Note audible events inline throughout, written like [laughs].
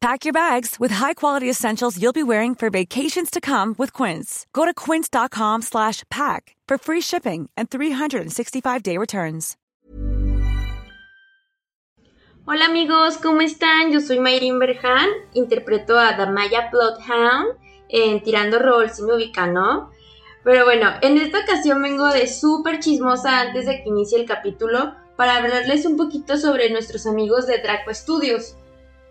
Pack your bags with high-quality essentials you'll be wearing for vacations to come with Quince. Go to quince.com slash pack for free shipping and 365-day returns. Hola amigos, ¿cómo están? Yo soy Mayrin Berhan, interpreto a Damaya Bloodhound en Tirando Roll, si me ubican, ¿no? Pero bueno, en esta ocasión vengo de súper chismosa antes de que inicie el capítulo para hablarles un poquito sobre nuestros amigos de Draco Studios.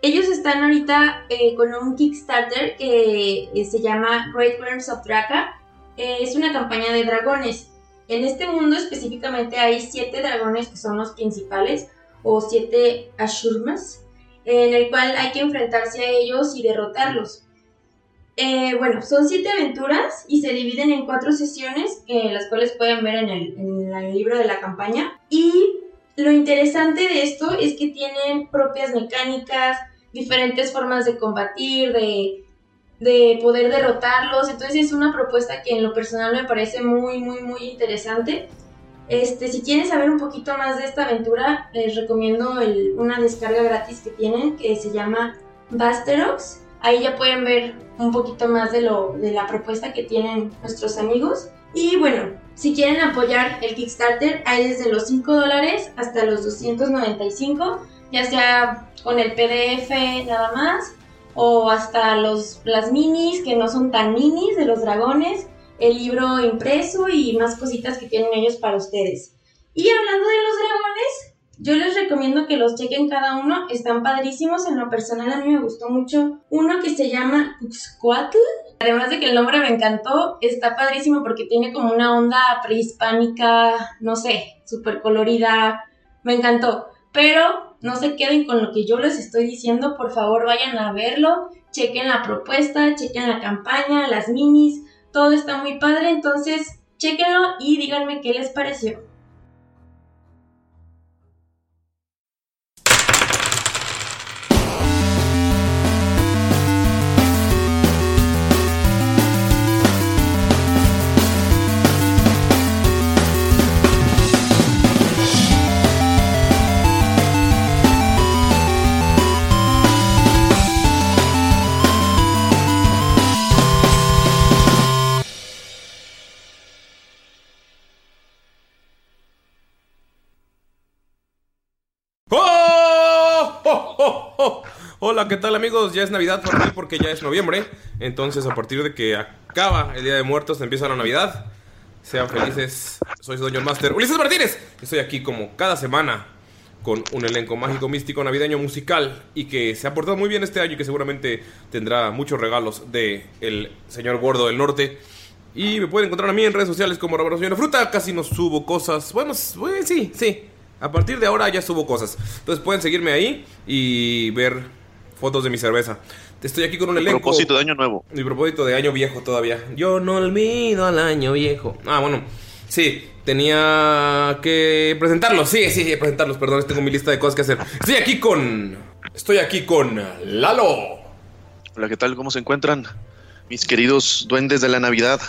Ellos están ahorita eh, con un Kickstarter que eh, se llama Great Worms of Draca. Eh, es una campaña de dragones. En este mundo específicamente hay siete dragones que son los principales, o siete Ashurmas, en el cual hay que enfrentarse a ellos y derrotarlos. bueno, son siete aventuras y se dividen en cuatro sesiones, las cuales pueden ver en el, en el libro de la campaña. Y lo interesante de esto es que tienen propias mecánicas, diferentes formas de combatir, de, de poder derrotarlos. Entonces es una propuesta que en lo personal me parece muy, muy, muy interesante. Este, si quieren saber un poquito más de esta aventura, les recomiendo una descarga gratis que tienen que se llama Basterox. Ahí ya pueden ver un poquito más de, lo, de la propuesta que tienen nuestros amigos. Y bueno, si quieren apoyar el Kickstarter, hay desde los 5 dólares hasta los 295, ya sea con el PDF nada más, o hasta los, las minis que no son tan minis de los dragones el libro impreso y más cositas que tienen ellos para ustedes. Y hablando de los dragones, yo les recomiendo que los chequen cada uno, están padrísimos, en lo personal a mí me gustó mucho uno que se llama Uxcuatl, además de que el nombre me encantó, está padrísimo porque tiene como una onda prehispánica, no sé, súper colorida, me encantó, pero no se queden con lo que yo les estoy diciendo, por favor vayan a verlo, chequen la propuesta, chequen la campaña, las minis, todo está muy padre, entonces chequenlo y díganme qué les pareció. [laughs] Hola, ¿qué tal amigos? Ya es Navidad por mí porque ya es noviembre. Entonces, a partir de que acaba el Día de Muertos, empieza la Navidad. Sean felices. Soy Doño Master Ulises Martínez. Estoy aquí como cada semana con un elenco mágico, místico, navideño, musical y que se ha portado muy bien este año y que seguramente tendrá muchos regalos de el señor Gordo del Norte. Y me pueden encontrar a mí en redes sociales como Roberto Señor Fruta. Casi no subo cosas. Bueno, sí, sí. A partir de ahora ya subo cosas. Entonces pueden seguirme ahí y ver fotos de mi cerveza. Estoy aquí con un elenco. Mi propósito de año nuevo. Mi propósito de año viejo todavía. Yo no olvido al año viejo. Ah, bueno. Sí, tenía que presentarlos. Sí, sí, presentarlos. Perdón, tengo mi lista de cosas que hacer. Estoy aquí con. Estoy aquí con Lalo. Hola, ¿qué tal? ¿Cómo se encuentran? Mis queridos duendes de la Navidad.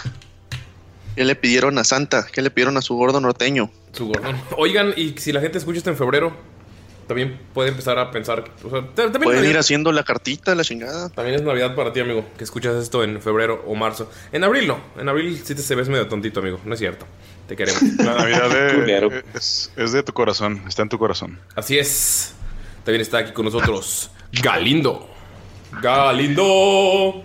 ¿Qué le pidieron a Santa? ¿Qué le pidieron a su gordo norteño? Su gordón. Oigan, y si la gente escucha esto en febrero, también puede empezar a pensar. O sea, ta- también, Pueden ir haciendo la cartita, la chingada. también es Navidad para ti, amigo, que escuchas esto en febrero o marzo. En abril no. En abril sí te se ves medio tontito, amigo. No es cierto. Te queremos. [laughs] La Navidad de- es, es de tu corazón, está en tu corazón. Así es. También está aquí con nosotros Galindo. Galindo.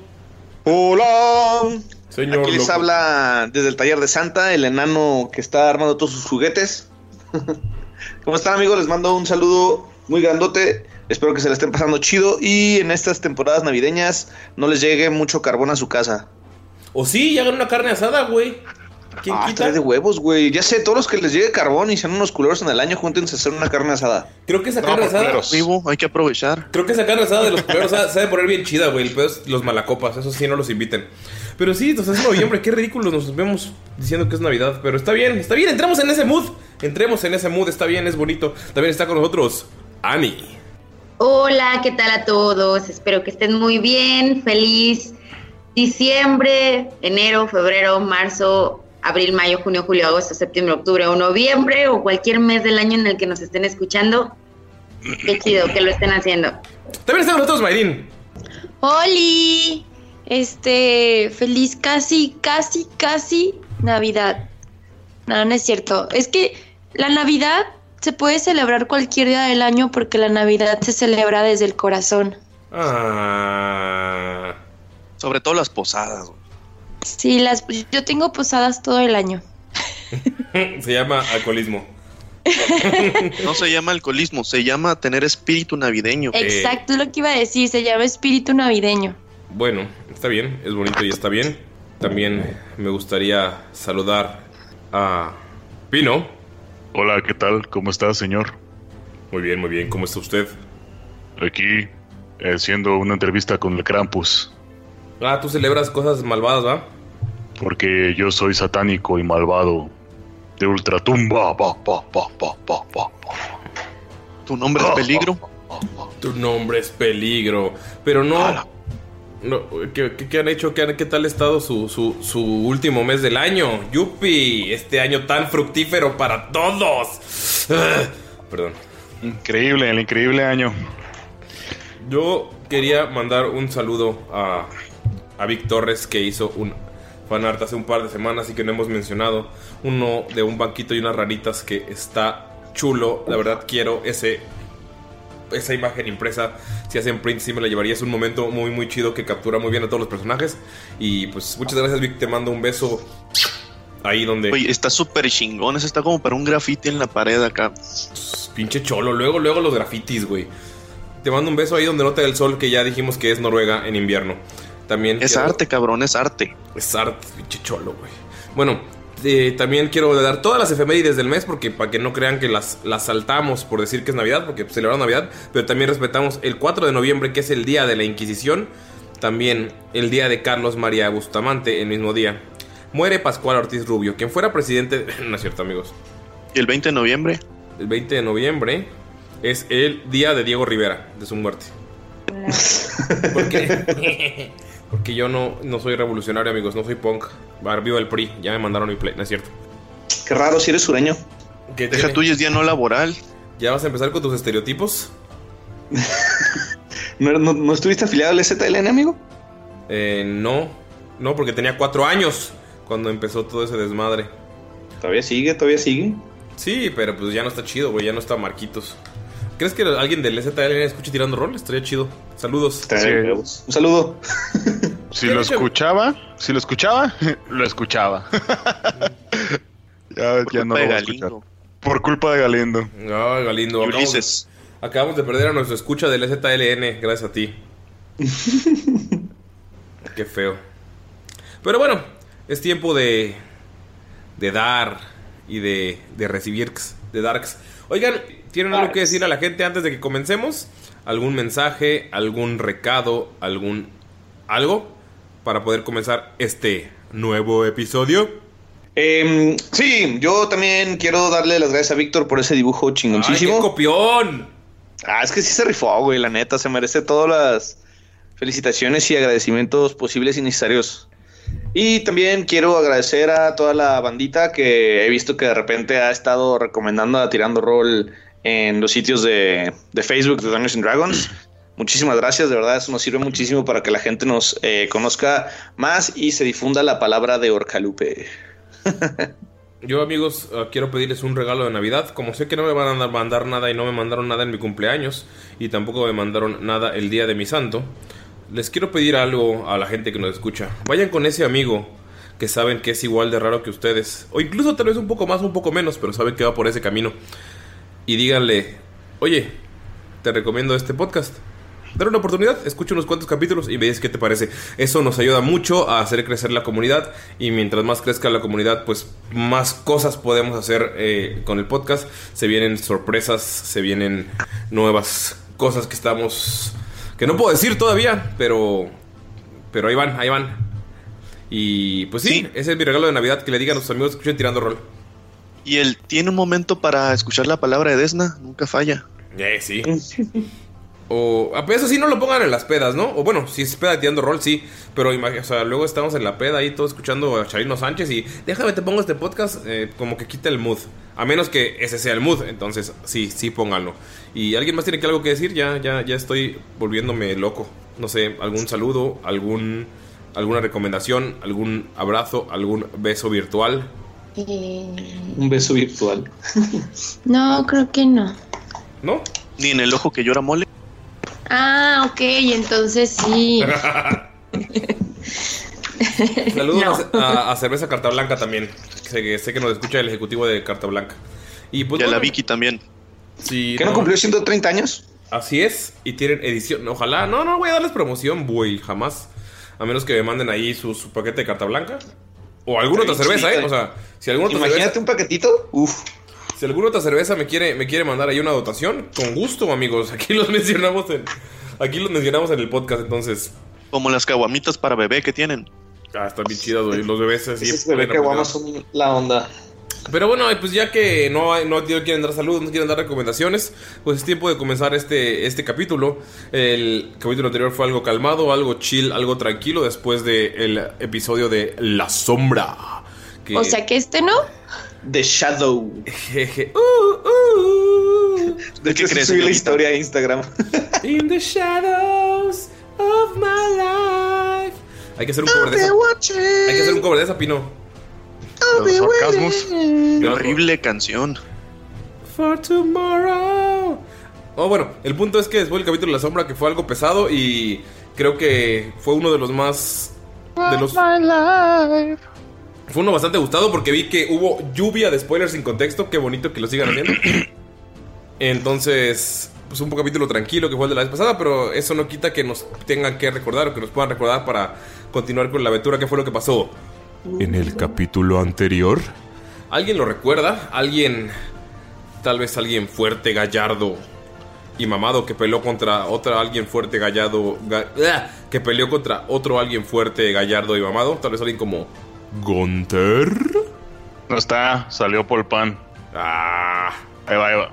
Hola. Señor. Aquí les loco. habla desde el taller de Santa, el enano que está armando todos sus juguetes. [laughs] ¿Cómo están amigos? Les mando un saludo muy grandote. Espero que se la estén pasando chido y en estas temporadas navideñas no les llegue mucho carbón a su casa. O sí, y hagan una carne asada, güey. ¿Quién Ah, quita? de huevos, güey. Ya sé, todos los que les llegue carbón y sean unos culeros en el año, júntense a hacer una carne asada. Creo que esa No, carne por asada. Vivo, hay que aprovechar. Creo que esa carne asada de los culeros se se ha de poner bien chida, güey. El pedo es los malacopas, eso sí no los inviten. Pero sí, entonces es noviembre, qué ridículos nos vemos diciendo que es Navidad. Pero está bien, está bien, entremos en ese mood. Entremos en ese mood, está bien, es bonito. También está con nosotros Ani. Hola, ¿qué tal a todos? Espero que estén muy bien. Feliz diciembre, enero, febrero, marzo, abril, mayo, junio, julio, agosto, septiembre, octubre o noviembre o cualquier mes del año en el que nos estén escuchando. Qué chido que lo estén haciendo. También está con nosotros Mayrin. ¡Holi! Este, feliz casi, casi, casi Navidad. No, no es cierto. Es que la Navidad se puede celebrar cualquier día del año porque la Navidad se celebra desde el corazón. Ah. Sobre todo las posadas. güey. Sí, las, yo tengo posadas todo el año. [laughs] Se llama alcoholismo. No se llama alcoholismo, se llama tener espíritu navideño. Exacto, es lo que iba a decir, se llama espíritu navideño. Bueno, está bien, es bonito y está bien. También me gustaría saludar a Pino. Hola, ¿qué tal? ¿Cómo está, señor? Muy bien, muy bien, ¿cómo está usted? Aquí, eh, haciendo una entrevista con el Krampus, Ah, tú celebras cosas malvadas, ¿va? porque yo soy satánico y malvado. De ultratumba. Pa, pa, pa, pa, pa, pa, pa. Tu nombre es peligro. Tu nombre es peligro. Pero no. No ¿qué, qué- qué han hecho? ¿Qué, han- qué tal ha estado su, su, su último mes del año? ¡Yupi! Este año tan fructífero para todos. Ah, Perdón. Increíble, el increíble año. Yo quería mandar un saludo a, a Vic Torres que hizo un fanart hace un par de semanas y que no hemos mencionado. Uno de un banquito y unas ranitas que está chulo. La verdad quiero ese esa imagen impresa. Si hacen print sí me la llevaría. Es un momento muy muy chido que captura muy bien a todos los personajes. Y pues muchas gracias Vic. Te mando un beso ahí donde... Oye, está súper chingón. Ese está como para un graffiti en la pared acá. Pinche cholo. Luego, luego los grafitis, güey. Te mando un beso ahí donde no te da el sol, que ya dijimos que es Noruega en invierno. También Es quiero- arte, cabrón, es arte. Es arte, pinche cholo, güey. Bueno, eh, también quiero dar todas las efemérides del mes, porque para que no crean que las, las saltamos por decir que es Navidad, porque celebramos Navidad, pero también respetamos el 4 de noviembre, que es el día de la Inquisición. También el día de Carlos María Bustamante, el mismo día. Muere Pascual Ortiz Rubio, quien fuera presidente. [clears throat] No es cierto, amigos. ¿Y el 20 de noviembre? El 20 de noviembre es el día de Diego Rivera, de su muerte. [laughs] ¿Por qué? [laughs] Porque yo no, no soy revolucionario, amigos, no soy punk. Va, Viva el PRI, ya me mandaron mi play, no es cierto. Qué raro si eres sureño. ¿Qué Deja tuyo es día no laboral. ¿Ya vas a empezar con tus estereotipos? [laughs] ¿No, no, no estuviste afiliado al ZLN, amigo? Eh, no, no, porque tenía cuatro años cuando empezó todo ese desmadre. Todavía sigue, todavía sigue. Sí, pero pues ya no está chido, güey, ya no está Marquitos. ¿Crees que alguien del ZLN escuche tirando rol? Estaría chido. Saludos. Trae huevos. Un saludo. [laughs] Si lo escuchaba, si lo escuchaba, [laughs] lo escuchaba. [laughs] ya, ya no culpa lo de voy a escuchar. Galindo. Por culpa de Galindo. Ay, Galindo. Y acabamos- Ulises. Acabamos de perder a nuestro escucha del ZLN, gracias a ti. Qué feo. Pero bueno, es tiempo de. de dar y de, de recibir de darks. Oigan, ¿tienen algo que decir a la gente antes de que comencemos? ¿Algún mensaje, algún recado, algún. algo? Para poder comenzar este nuevo episodio. Em, sí, yo también quiero darle las gracias a Víctor por ese dibujo ¡Ay, qué chingoncísimo. copión! Ah, es que sí se rifó, güey, la neta, se merece todas las felicitaciones y agradecimientos posibles y necesarios. Y también quiero agradecer a toda la bandita que he visto que de repente ha estado recomendando a Tirando Roll en los sitios de, de Facebook de Dungeons and Dragons. [clears throat] Muchísimas gracias, de verdad, eso nos sirve muchísimo para que la gente nos eh, conozca más y se difunda la palabra de Orcalupe. [laughs] Yo, amigos, eh, quiero pedirles un regalo de Navidad. Como sé que no me van a mandar nada y no me mandaron nada en mi cumpleaños y tampoco me mandaron nada el día de mi santo, les quiero pedir algo a la gente que nos escucha. Vayan con ese amigo que saben que es igual de raro que ustedes, o incluso tal vez un poco más un poco menos, pero saben que va por ese camino. Y díganle, oye, te recomiendo este podcast. Dale una oportunidad, escucha unos cuantos capítulos y veis qué te parece. Eso nos ayuda mucho a hacer crecer la comunidad y mientras más crezca la comunidad, pues más cosas podemos hacer eh, con el podcast. Se vienen sorpresas, se vienen nuevas cosas que estamos... que no puedo decir todavía, pero... pero ahí van, ahí van. Y pues sí, ese es mi regalo de Navidad, que le digan a sus amigos que escuchen tirando rol. Y él tiene un momento para escuchar la palabra de Desna, nunca falla. Eh, sí. O a veces sí no lo pongan en las pedas, ¿no? O bueno, si es peda tirando rol, sí. Pero imag- o sea, luego estamos en la peda ahí todos escuchando a Charino Sánchez y déjame te pongo este podcast, eh, como que quita el mood. A menos que ese sea el mood, entonces sí, sí pónganlo. Y alguien más tiene que algo que decir, ya, ya, ya estoy volviéndome loco. No sé, algún saludo, algún, alguna recomendación, algún abrazo, algún beso virtual. Eh, Un beso virtual. [laughs] no, creo que no. ¿No? Ni en el ojo que llora mole. Ah, ok, entonces sí. [laughs] [laughs] Saludos a, a Cerveza Carta Blanca también. Sé que, sé que nos escucha el ejecutivo de Carta Blanca. Y pues Y a la Vicky también. sí, ¿Qué no cumplió 130 años? Así es, y tienen edición. Ojalá, no, no voy a darles promoción, güey, jamás. A menos que me manden ahí su, su paquete de carta blanca. O alguna otra cerveza, ¿eh? O sea, si alguna otra Imagínate cerveza. un paquetito. Uf. Si alguna otra cerveza me quiere, me quiere mandar ahí una dotación, con gusto, amigos. Aquí los [laughs] mencionamos en. Aquí los mencionamos en el podcast, entonces. Como las caguamitas para bebé que tienen. Ah, están bien chidas, güey. Los bebés así. Plena caguamas propiedad. son la onda. Pero bueno, pues ya que no, hay- no quieren dar saludos, no quieren dar recomendaciones, pues es tiempo de comenzar este, este capítulo. El capítulo anterior fue algo calmado, algo chill, algo tranquilo después del episodio de La Sombra. que- O sea que este no. The Shadow. Jeje. Uh, uh. De qué crees, subí la historia a Instagram. In the shadows of my life. Hay que hacer un cover de esa. Hay que hacer un cover de esa, Pino. Los sarcasmos. Qué horrible canción. For tomorrow. Oh, bueno, el punto es que después del capítulo de la sombra, que fue algo pesado y creo que fue uno de los más. De los. Fue uno bastante gustado porque vi que hubo lluvia de spoilers sin contexto. Qué bonito que lo sigan haciendo. [clears throat] Entonces, pues un capítulo tranquilo que fue el de la vez pasada, pero eso no quita que nos tengan que recordar o que nos puedan recordar para continuar con la aventura. ¿Qué fue lo que pasó? En el capítulo anterior. ¿Alguien lo recuerda? ¿Alguien tal vez alguien fuerte, gallardo y mamado que peleó contra otro alguien fuerte, gallardo, ga- que peleó contra otro alguien fuerte, gallardo y mamado, tal vez alguien como Gunter. No está, salió por el pan. Ah, Ahí va, ahí va.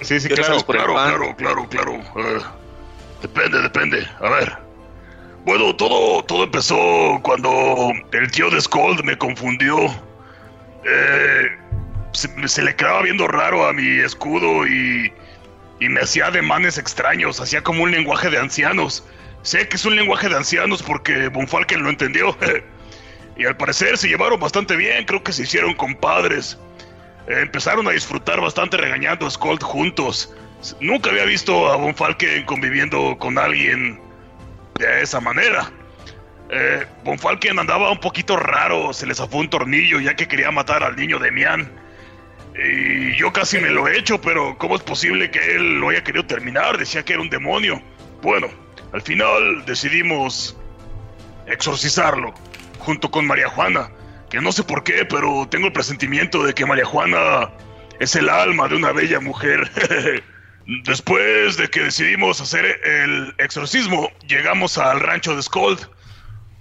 Sí, sí, ¿Qué claro, claro, claro, claro, claro. Eh, depende, depende. A ver. Bueno, todo, todo empezó cuando el tío de Scold me confundió. Eh, se, se le quedaba viendo raro a mi escudo y, y me hacía ademanes extraños, hacía como un lenguaje de ancianos. Sé que es un lenguaje de ancianos porque Bonfalken lo entendió. [laughs] y al parecer se llevaron bastante bien, creo que se hicieron compadres. Empezaron a disfrutar bastante regañando a Skold juntos. Nunca había visto a Von Falken conviviendo con alguien de esa manera. Eh, Falken andaba un poquito raro, se le zafó un tornillo ya que quería matar al niño Demian. Y yo casi me lo he hecho, pero ¿cómo es posible que él lo haya querido terminar? Decía que era un demonio. Bueno, al final decidimos exorcizarlo, junto con María Juana, que no sé por qué, pero tengo el presentimiento de que María Juana es el alma de una bella mujer. [laughs] Después de que decidimos hacer el exorcismo, llegamos al rancho de Skold.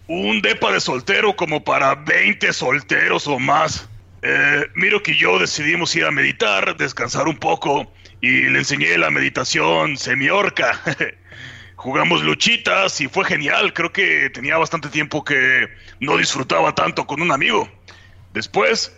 Un depa de soltero como para 20 solteros o más. Eh, Miro que yo decidimos ir a meditar, descansar un poco y le enseñé la meditación semiorca. [laughs] jugamos luchitas y fue genial. Creo que tenía bastante tiempo que no disfrutaba tanto con un amigo. Después,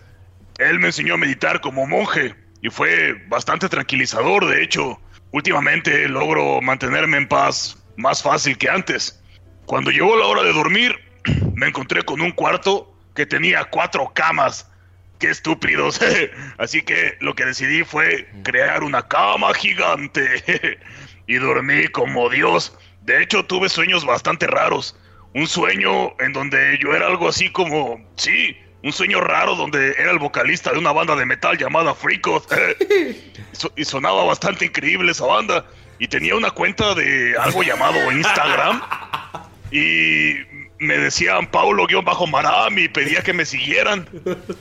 él me enseñó a meditar como monje y fue bastante tranquilizador. De hecho, últimamente logro mantenerme en paz más fácil que antes. Cuando llegó la hora de dormir, [clears throat] me encontré con un cuarto que tenía cuatro camas. ¡Qué estúpidos! [laughs] Así que lo que decidí fue crear una cama gigante. [laughs] y dormí como Dios. De hecho, tuve sueños bastante raros. Un sueño en donde yo era algo así como... Sí, un sueño raro donde era el vocalista de una banda de metal llamada Freakos. [laughs] So- y sonaba bastante increíble esa banda. Y tenía una cuenta de algo llamado Instagram. Y me decían Paulo-Maram y pedía que me siguieran.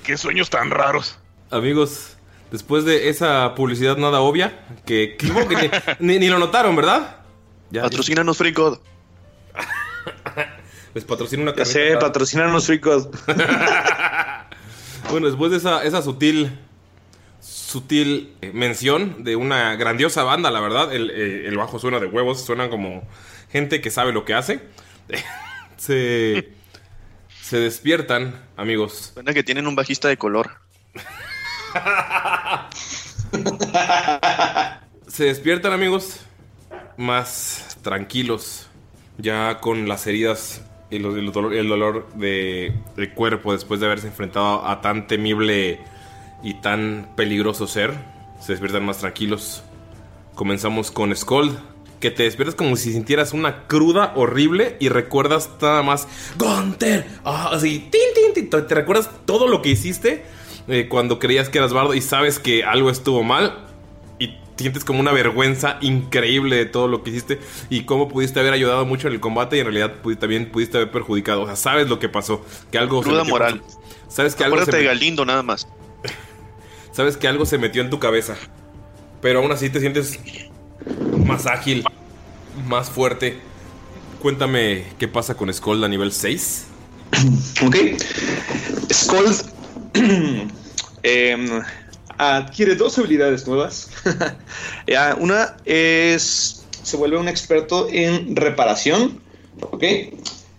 Qué sueños tan raros. Amigos, después de esa publicidad nada obvia, que, que supongo que ni, [laughs] ni- ni lo notaron, ¿verdad? Ya, Patrocínanos FreeCode. [laughs] Les patrocina una Ya sé, patrocinanos ricos. [laughs] Bueno, después de esa, esa sutil sutil eh, mención de una grandiosa banda, la verdad, el, eh, el bajo suena de huevos, suena como gente que sabe lo que hace. se, se despiertan, amigos. Suena que tienen un bajista de color. [laughs] Se despiertan, amigos, más tranquilos, ya con las heridas y el dolor, el dolor de, del cuerpo después de haberse enfrentado a tan temible y tan peligroso ser. Se despiertan más tranquilos. Comenzamos con Scold, que te despiertas como si sintieras una cruda horrible y recuerdas nada más Gunter. Ah, así, tin, tin, tin. Te recuerdas todo lo que hiciste eh, cuando creías que eras bardo y sabes que algo estuvo mal y sientes como una vergüenza increíble de todo lo que hiciste y cómo pudiste haber ayudado mucho en el combate y en realidad pudi- también pudiste haber perjudicado. O sea, sabes lo que pasó, que algo se Cruda metió- moral. Sabes que algo se Acuérdate de Galindo nada más. [laughs] sabes que algo se metió en tu cabeza, pero aún así te sientes más ágil, más fuerte. Cuéntame qué pasa con Skull a nivel 6. Ok. Scold [clears throat] em, adquiere dos habilidades nuevas. [laughs] Una es. Se vuelve un experto en reparación.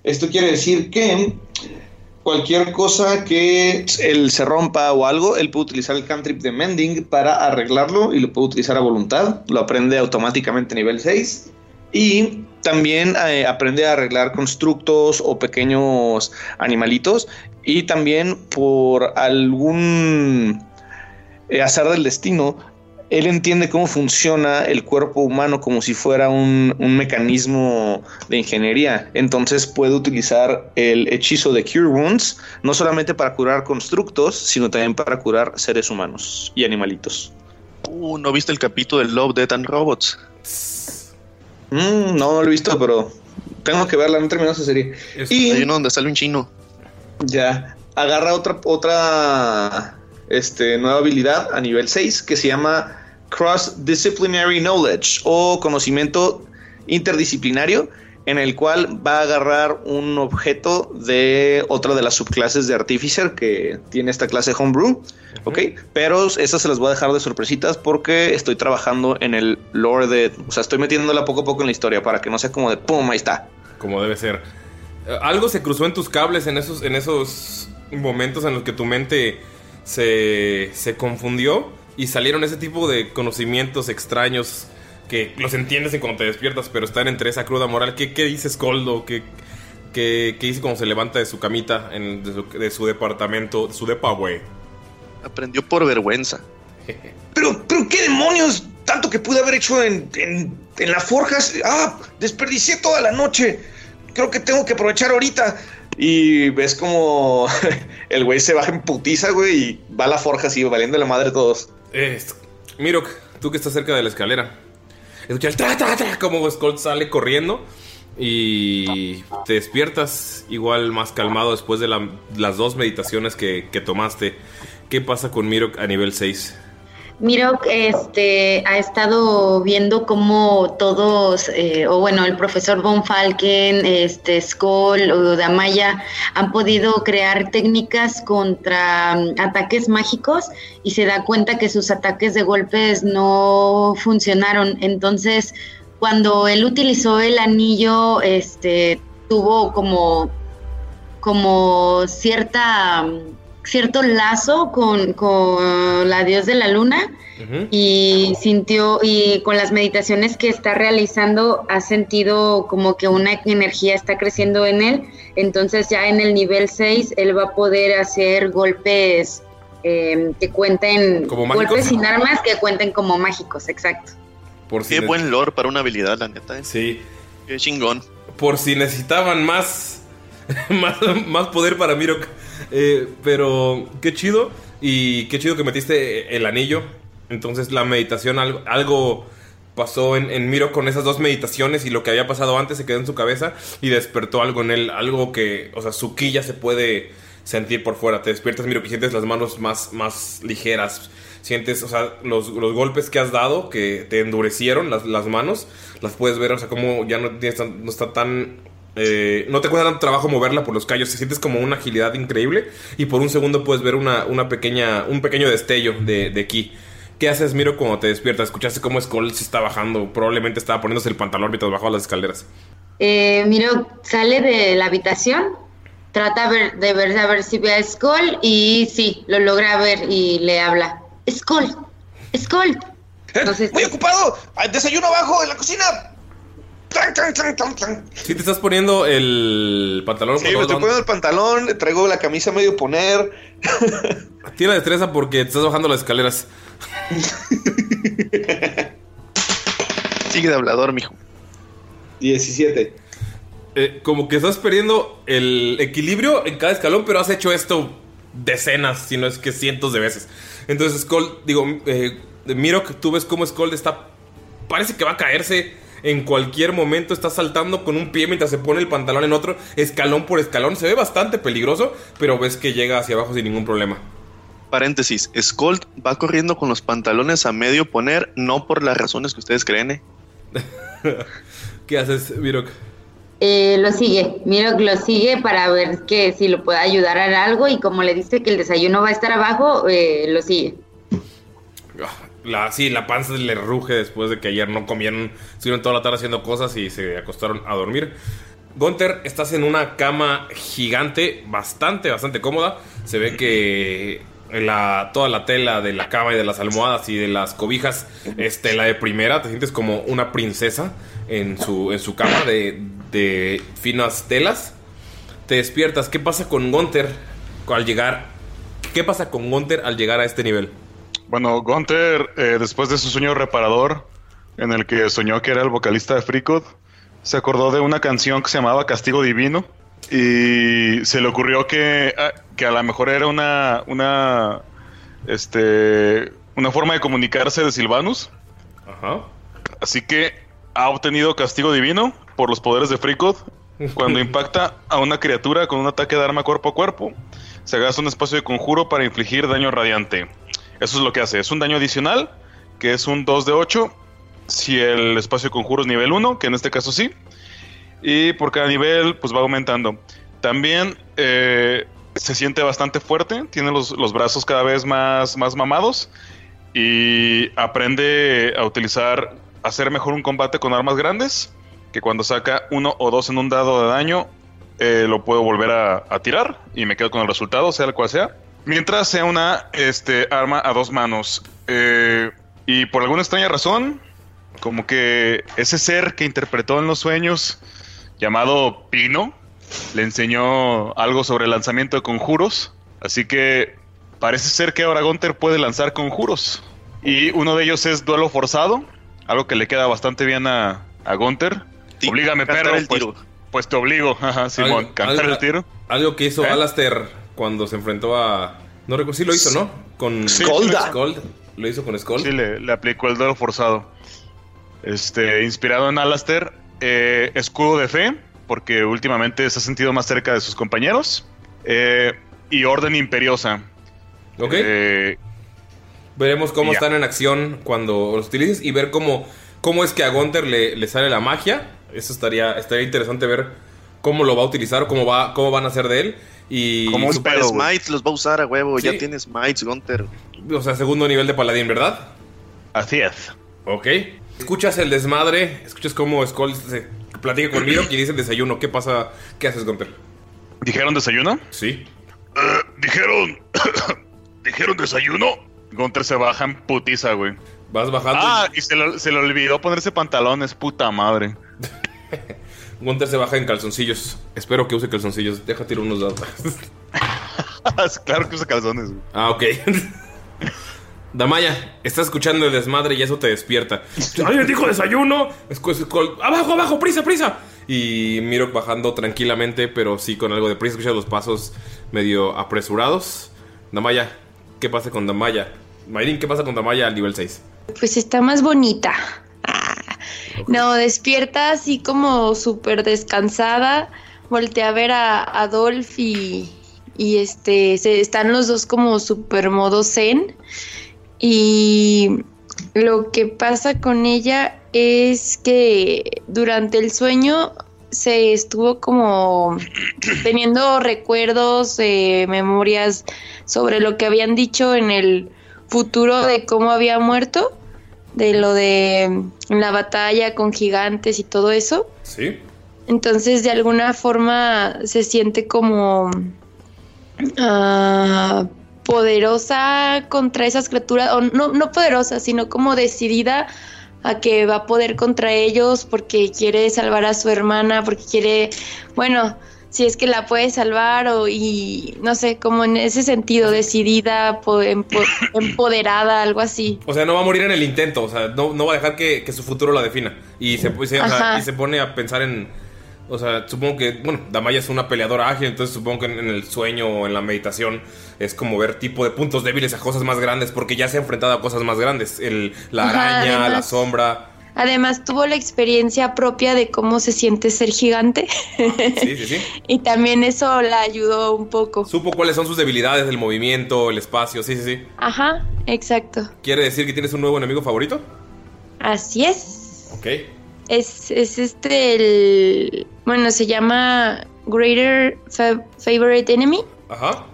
Esto quiere decir que cualquier cosa que él se rompa o algo, él puede utilizar el cantrip de Mending para arreglarlo y lo puede utilizar a voluntad. Lo aprende automáticamente a nivel 6. Y también eh, aprende a arreglar constructos o pequeños animalitos. Y también por algún eh, azar del destino, él entiende cómo funciona el cuerpo humano como si fuera un, mecanismo de ingeniería. Entonces puede utilizar el hechizo de Cure Wounds, no solamente para curar constructos, sino también para curar seres humanos y animalitos. Uh, ¿no viste el capítulo de Love, Death and Robots? Mm, no, no lo he visto, pero tengo que verla, no he terminado esa serie. Y Hay uno donde sale un chino. ya agarra otra, otra este, nueva habilidad a nivel 6 que se llama Cross Disciplinary Knowledge o conocimiento interdisciplinario en el cual va a agarrar un objeto de otra de las subclases de Artificer que tiene esta clase Homebrew, ¿ok? Pero esas se las voy a dejar de sorpresitas porque estoy trabajando en el lore de... O sea, estoy metiéndola poco a poco en la historia para que no sea como de ¡pum! Ahí está. Como debe ser. Eh, Algo se cruzó en tus cables en esos, en esos momentos en los que tu mente se, se confundió y salieron ese tipo de conocimientos extraños que los entiendes en cuando te despiertas, pero están entre esa cruda moral. ¿Qué, qué dice Scoldo? ¿Qué, qué, qué dice cuando se levanta de su camita, en, de, su, de su departamento, de su depa, güey? Aprendió por vergüenza. [laughs] Pero, pero qué demonios, tanto que pude haber hecho en, en, en la forja. Ah, desperdicié toda la noche. Creo que tengo que aprovechar ahorita. Y ves como [laughs] el güey se baja en putiza, güey, y va a la forja así, valiendo la madre a todos. Es- Mirok, tú que estás cerca de la escalera, tra, tra, como Skull sale corriendo y te despiertas igual más calmado después de la- las dos meditaciones que, que tomaste. ¿Qué pasa con Mirok a nivel 6? Miro este, ha estado viendo cómo todos, eh, o bueno, el profesor Von Falken, este, Skoll o Damaya han podido crear técnicas contra mm, ataques mágicos y se da cuenta que sus ataques de golpes no funcionaron. Entonces cuando él utilizó el anillo, este, tuvo como, como cierta, cierto lazo con, con la dios de la luna y sintió, y con las meditaciones que está realizando, ha sentido como que una energía está creciendo en él. Entonces ya en el nivel 6, él va a poder hacer golpes eh, que cuenten, ¿Como mágicos? golpes sin armas que cuenten como mágicos, exacto. Por si Qué buen lore para una habilidad, la neta. ¿eh? Sí. Qué chingón. Por si necesitaban más, [laughs] más, más poder para Mirok. Eh, pero qué chido. Y qué chido que metiste el anillo. Entonces la meditación, algo, algo pasó en, en Miro con esas dos meditaciones y lo que había pasado antes se quedó en su cabeza y despertó algo en él. Algo que, o sea, su ya se puede sentir por fuera. Te despiertas, Miro, que sientes las manos más, más ligeras. Sientes, o sea, los, los golpes que has dado que te endurecieron las, las manos, las puedes ver, o sea, como ya no, tienes no está tan eh, no te cuesta tanto trabajo moverla por los callos, te sientes como una agilidad increíble y por un segundo puedes ver una, una pequeña, un pequeño destello de, de ki. ¿Qué haces, Miro, cuando te despiertas? Escuchaste cómo Skull se está bajando, probablemente estaba poniéndose el pantalón mientras bajaba las escaleras. Eh, Miro sale de la habitación, trata ver- de ver a ver si ve a Skull y sí, lo logra ver y le habla. Skull, Skull. Entonces, ¡Muy ocupado! ¡Hay ¡Desayuno abajo en la cocina! Si te estás poniendo el pantalón, Sí, me estoy poniendo el pantalón, traigo la camisa medio poner. [laughs] tiene destreza porque te estás bajando las escaleras. Sigue de hablador, mijo. 17. Eh, como que estás perdiendo el equilibrio en cada escalón, pero has hecho esto decenas, si no es que cientos de veces. Entonces, Skull, digo, eh, miro que tú ves cómo Skull está. Parece que va a caerse en cualquier momento. Está saltando con un pie mientras se pone el pantalón en otro, escalón por escalón. Se ve bastante peligroso, pero ves que llega hacia abajo sin ningún problema. Paréntesis, Skold va corriendo con los pantalones a medio poner, no por las razones que ustedes creen, ¿eh? [laughs] ¿Qué haces, Mirok? eh, lo sigue. Miro que lo sigue para ver que si lo puede ayudar en algo y como le dice que el desayuno va a estar abajo, eh, lo sigue. La, sí, la panza le ruge después de que ayer no comieron, estuvieron toda la tarde haciendo cosas y se acostaron a dormir. Gunter, estás en una cama gigante, bastante, bastante cómoda. Se ve que la, toda la tela de la cama y de las almohadas y de las cobijas es tela de primera. Te sientes como una princesa en su, en su cama de, de finas telas. Te despiertas. ¿Qué pasa con Gunter al llegar? ¿Qué pasa con Gunter al llegar a este nivel? Bueno, Gunther, eh, después de su sueño reparador, en el que soñó que era el vocalista de Freakwood, se acordó de una canción que se llamaba Castigo Divino y se le ocurrió que, ah, que a lo mejor era una, una, este, una forma de comunicarse de Silvanus. Ajá. Así que ha obtenido Castigo Divino por los poderes de Freakwood. Cuando [laughs] impacta a una criatura con un ataque de arma cuerpo a cuerpo, se gasta un espacio de conjuro para infligir daño radiante. Eso es lo que hace. Es un daño adicional, que es un 2 de 8, si el espacio de conjuro es nivel 1, que en este caso sí. Y por cada nivel, pues va aumentando. También eh, se siente bastante fuerte, tiene los, los brazos cada vez más, más mamados y aprende a utilizar, hacer mejor un combate con armas grandes, que cuando saca uno o dos en un dado de daño, eh, lo puedo volver a, a tirar y me quedo con el resultado, sea el cual sea. Mientras sea una este, arma a dos manos. Eh, y por alguna extraña razón, como que ese ser que interpretó en los sueños, llamado Pino, le enseñó algo sobre el lanzamiento de conjuros. Así que parece ser que ahora Gunter puede lanzar conjuros. Y uno de ellos es duelo forzado, algo que le queda bastante bien a, a Gunter. Oblígame, perro. el pues, tiro. pues te obligo, ajá, Simón. Algo- cantar algo- el tiro. Algo que hizo ¿Eh? Alastair cuando se enfrentó a. No recuerdo, sí lo hizo, ¿no? Con Skolda. Skold. Lo hizo con Skull. Sí, le, le aplicó el duelo forzado. Este, inspirado en Alastair, eh, escudo de fe, porque últimamente se ha sentido más cerca de sus compañeros. eh, y orden imperiosa. Ok. Eh, Veremos cómo están en acción cuando los utilices y ver cómo, cómo es que a Gunter le, le sale la magia. Eso estaría, estaría interesante ver cómo lo va a utilizar cómo, va, cómo van a hacer de él. Y Como un Super Smites los va a usar a huevo. Sí. Ya tienes Smites, Gunter. O sea, segundo nivel de paladín, ¿verdad? Así es. Ok. Escuchas el desmadre, escuchas cómo Skull se platica con Miro y dice el desayuno. ¿Qué pasa? ¿Qué haces, Gunter? ¿Dijeron desayuno? Sí. Dijeron. [coughs] ¿Dijeron desayuno? Gunter se baja en putiza, güey. Vas bajando. Ah, y se le, se le olvidó ponerse pantalones, puta madre. [laughs] Gunter se baja en calzoncillos. Espero que use calzoncillos. Deja tirar unos dados. [laughs] claro que usa calzones, güey. Ah, ok. [laughs] Damaya, estás escuchando el desmadre y eso te despierta. [laughs] ¡Alguien dijo desayuno! ¡Abajo, abajo! ¡Prisa, prisa! Y Miro bajando tranquilamente, pero sí con algo de prisa. Escucha los pasos medio apresurados. Damaya, ¿qué pasa con Damaya? Mayrin, ¿qué pasa con Damaya al nivel 6? Pues está más bonita. No, despierta así como súper descansada. Voltea a ver a Adolf y, y este se, están los dos como súper modo zen. Y lo que pasa con ella es que durante el sueño se estuvo como [clears throat] teniendo recuerdos, eh, memorias sobre lo que habían dicho en el futuro de cómo había muerto, de lo de la batalla con gigantes y todo eso. Sí. Entonces, de alguna forma se siente como ah, poderosa contra esas criaturas, o no, no poderosa, sino como decidida a que va a poder contra ellos porque quiere salvar a su hermana, porque quiere, bueno, si es que la puede salvar o y no sé, como en ese sentido, decidida, empo- [coughs] empoderada, algo así. O sea, no va a morir en el intento. O sea, no, no va a dejar que, que su futuro la defina. Y se, y se- o sea, Ajá. y se pone a pensar en. O sea, supongo que. Bueno, Damaya es una peleadora ágil. Entonces supongo que en, el sueño o en la meditación es como ver tipo de puntos débiles a cosas más grandes. Porque ya se ha enfrentado a cosas más grandes. El, la Ajá, araña, la sombra. Además tuvo la experiencia propia de cómo se siente ser gigante Sí, sí, sí. [laughs] y también eso la ayudó un poco. Supo cuáles son sus debilidades, el movimiento, el espacio. Sí, sí, sí. Ajá, exacto. ¿Quiere decir que tienes un nuevo enemigo favorito? Así es. Ok. Es, es este el... Bueno, se llama Greater Fa- Favorite Enemy. Ajá.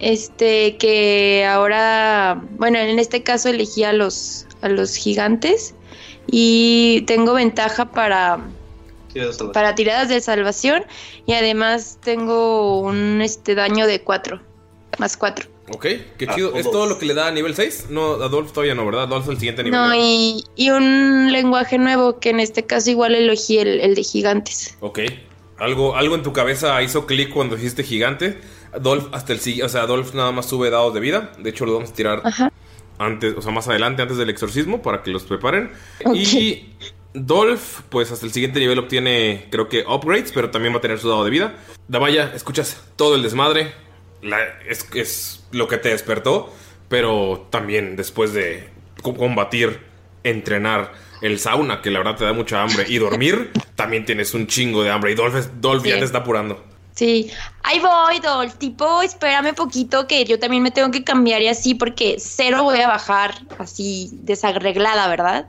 Este que ahora, bueno, en este caso elegí a los, a los gigantes y tengo ventaja para, para tiradas de salvación y además tengo un este daño de 4, más 4. Ok, qué chido. ¿Es todo lo que le da a nivel 6? No, Adolf todavía no, ¿verdad? Adolf es el siguiente nivel. No, y, y un lenguaje nuevo que en este caso igual elegí el, el de gigantes. Ok. Algo, algo en tu cabeza hizo clic cuando hiciste gigante. Adolf hasta el siguiente. O sea, Adolf nada más sube dados de vida. De hecho, lo vamos a tirar antes, o sea, más adelante, antes del exorcismo, para que los preparen. Y Dolph, pues hasta el siguiente nivel obtiene, creo que upgrades, pero también va a tener su dado de vida. Damaya, escuchas todo el desmadre. La- es, es lo que te despertó, pero también después de co- combatir, entrenar el sauna, que la verdad te da mucha hambre, y dormir, también tienes un chingo de hambre. Y Dolph, Dolph ya te está apurando. Sí, ahí voy, Dol. Tipo, espérame poquito que yo también me tengo que cambiar y así, porque cero voy a bajar así desarreglada, ¿verdad?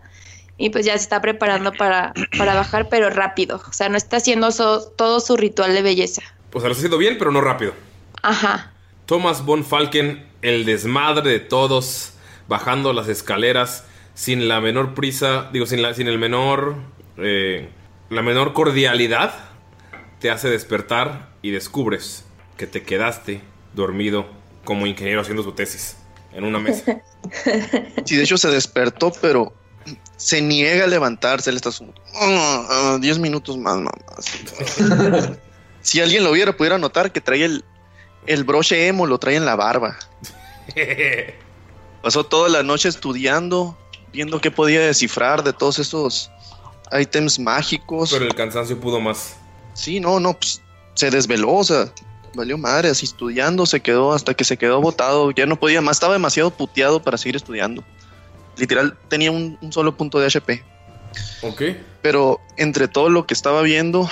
Y pues ya se está preparando para, para bajar, pero rápido. O sea, no está haciendo so- todo su ritual de belleza. O sea, lo está haciendo bien, pero no rápido. Ajá. Thomas von Falken, el desmadre de todos, bajando las escaleras sin la menor prisa, digo, sin, la, sin el menor, eh, la menor cordialidad, te hace despertar y descubres que te quedaste dormido como ingeniero haciendo su tesis en una mesa. Sí, de hecho se despertó, pero se niega a levantarse. Él está su- "Ah, ah, 10 minutos más, mamá. [laughs] Si alguien lo viera, pudiera notar que trae el, el broche emo, lo trae en la barba. [laughs] Pasó toda la noche estudiando, viendo qué podía descifrar de todos esos ítems mágicos. Pero el cansancio pudo más. Sí, no, no, pues, se desveló, o sea, valió madre, así estudiando, se quedó hasta que se quedó botado, ya no podía más, estaba demasiado puteado para seguir estudiando. Literal, tenía un, un solo punto de HP. Ok. Pero entre todo lo que estaba viendo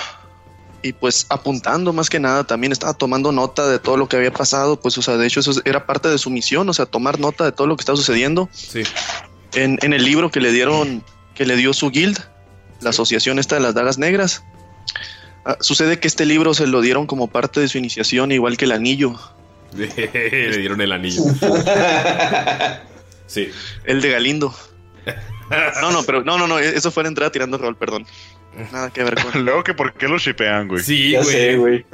y pues apuntando más que nada, también estaba tomando nota de todo lo que había pasado, pues, o sea, de hecho eso era parte de su misión, o sea, tomar nota de todo lo que estaba sucediendo. Sí. En, en el libro que le dieron, que le dio su guild, la asociación esta de las dagas negras. Ah, sucede que este libro se lo dieron como parte de su iniciación, igual que el anillo. [laughs] Le dieron el anillo. [laughs] Sí. El de Galindo. [laughs] No, no, pero no, no, no, eso fue la entrada tirando rol, perdón. Nada que ver con. Luego que por qué lo shipean, güey. Sí, Ya sé, güey.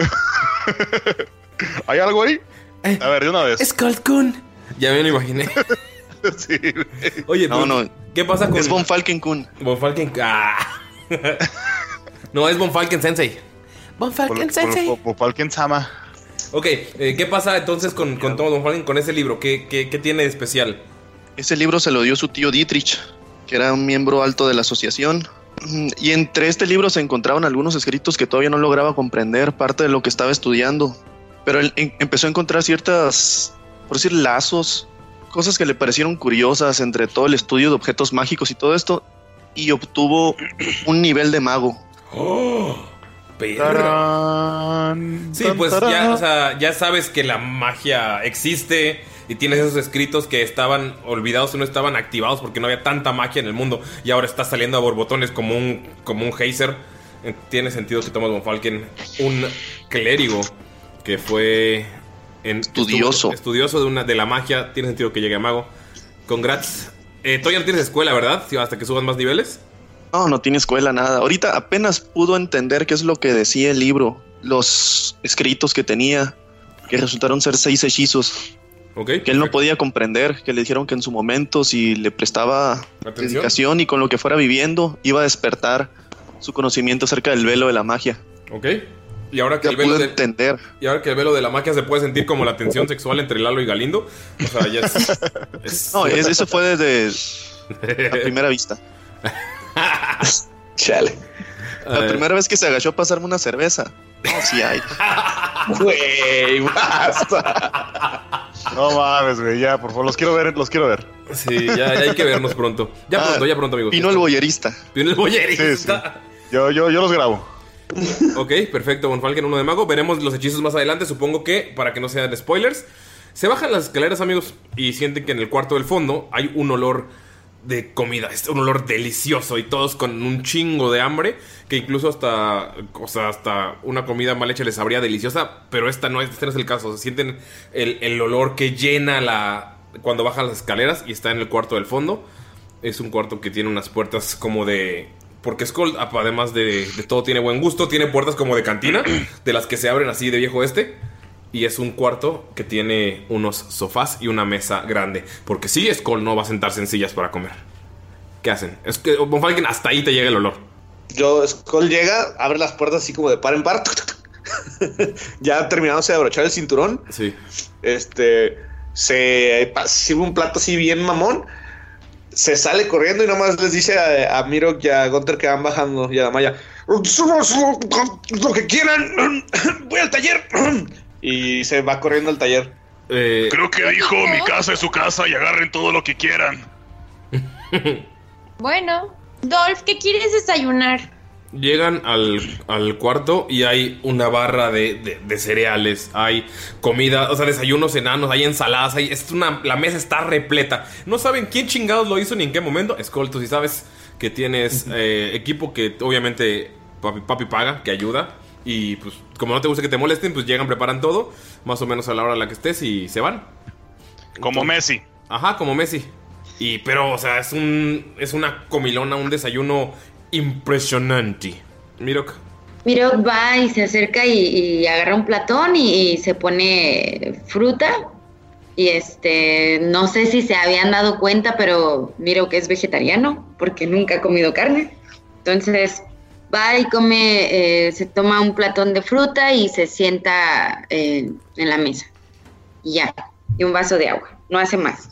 ¿Hay algo ahí? A ver, de una vez. Skull Kun. Ya me lo imaginé. sí, güey. Oye, No, pero, no. ¿qué pasa con Es Von Falken Kun. Von Falken? Ah. No, es Von Falken Sensei. Von Falken Sensei. Falken Sama. Ok, eh, ¿qué pasa entonces con, con todo Von Falken con ese libro? ¿Qué, qué, qué tiene de especial? Ese libro se lo dio su tío Dietrich, que era un miembro alto de la asociación. Y entre este libro se encontraban algunos escritos que todavía no lograba comprender parte de lo que estaba estudiando. Pero él empezó a encontrar ciertas, por decir, lazos, cosas que le parecieron curiosas entre todo el estudio de objetos mágicos y todo esto. Y obtuvo un nivel de mago. ¡Oh! Perra. Sí, pues ya, o sea, ya sabes que la magia existe y tienes esos escritos que estaban olvidados o no estaban activados porque no había tanta magia en el mundo y ahora está saliendo a borbotones como un, como un geyser. Tiene sentido que Thomas von Falken, un clérigo que fue en- Estudioso. estuvo- estudioso de, una, de la magia, tiene sentido que llegue a mago. Congrats. Eh, todavía no tienes escuela, ¿verdad? Sí, Hasta que suban más niveles. No, no tiene escuela, nada. Ahorita apenas pudo entender qué es lo que decía el libro, los escritos que tenía, que resultaron ser seis hechizos. Ok. Que él no podía comprender, que le dijeron que en su momento, si le prestaba Atención. dedicación y con lo que fuera viviendo, iba a despertar su conocimiento acerca del velo de la magia. Ok. Y ahora que Ya el velo de, entender. y ahora que el velo de la magia se puede sentir como la tensión sexual entre Lalo y Galindo. O sea, ya es. [laughs] es- No, es- eso fue desde la [laughs] primera vista. Chale. La primera vez que se agachó a pasarme una cerveza. No, sí hay. Güey, basta. No mames, güey, ya, por favor, los quiero ver, los quiero ver. Sí, ya, ya hay que vernos pronto. Ya Ah, pronto, ya pronto, amigos. Vino el boyerista. Vino el boyerista. Sí, sí. Yo, yo, yo los grabo. Ok, perfecto, Von Falken, uno de mago. Veremos los hechizos más adelante. Supongo que, para que no sean spoilers, se bajan las escaleras, amigos, y sienten que en el cuarto del fondo hay un olor de comida. Es un olor delicioso y todos con un chingo de hambre. Que incluso hasta, o sea, hasta una comida mal hecha les sabría deliciosa. Pero esta no es, este no es el caso. Se sienten el, el olor que llena la. cuando bajan las escaleras y está en el cuarto del fondo. Es un cuarto que tiene unas puertas como de. Porque Skull, además de, de todo, tiene buen gusto. Tiene puertas como de cantina, de las que se abren así de viejo este. Y es un cuarto que tiene unos sofás y una mesa grande. Porque sí, Skull no va a sentarse en sillas para comer. ¿Qué hacen? Es que Von Falken, hasta ahí te llega el olor. Yo, Skull llega, abre las puertas así como de par en par. [laughs] ya terminándose de abrochar el cinturón. Sí. Este se sirve un plato así bien mamón. Se sale corriendo y nomás les dice a, a Mirok y a Gunter que van bajando y a la Maya. "Somos lo, lo que quieran. [clears throat] Voy al taller. [clears throat] y se va corriendo al taller. Eh, Creo que dijo mi casa es su casa y agarren todo lo que quieran. [laughs] Bueno, Dolph, ¿qué quieres desayunar? Llegan al, al cuarto y hay una barra de, de- de cereales, hay comida, o sea, desayunos enanos, hay ensaladas, hay, es una, la mesa está repleta. No saben quién chingados lo hizo ni en qué momento. Tú sí sabes que tienes eh, equipo que obviamente papi, papi paga, que ayuda. Y pues como no te gusta que te molesten, pues llegan, preparan todo, más o menos a la hora a la que estés y se van. Como Messi. Ajá, como Messi. Y pero, o sea, es un es una comilona, un desayuno impresionante. Mirok. Mirok va y se acerca y, y agarra un platón y, y se pone fruta. Y este, no sé si se habían dado cuenta, pero Mirok es vegetariano porque nunca ha comido carne. Entonces va y come, eh, se toma un platón de fruta y se sienta eh, en la mesa. Y ya, y un vaso de agua, no hace más.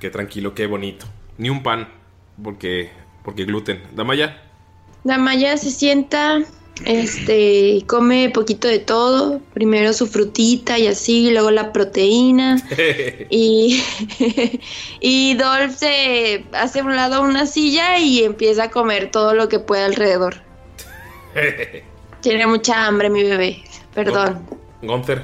Qué tranquilo, qué bonito. Ni un pan, porque porque gluten. Damaya. Damaya se sienta, este, come poquito de todo. Primero su frutita y así, luego la proteína. [laughs] Y, [laughs] y Dolph se hace a un lado una silla y empieza a comer todo lo que puede alrededor. [laughs] Tiene mucha hambre mi bebé, perdón. Gunther.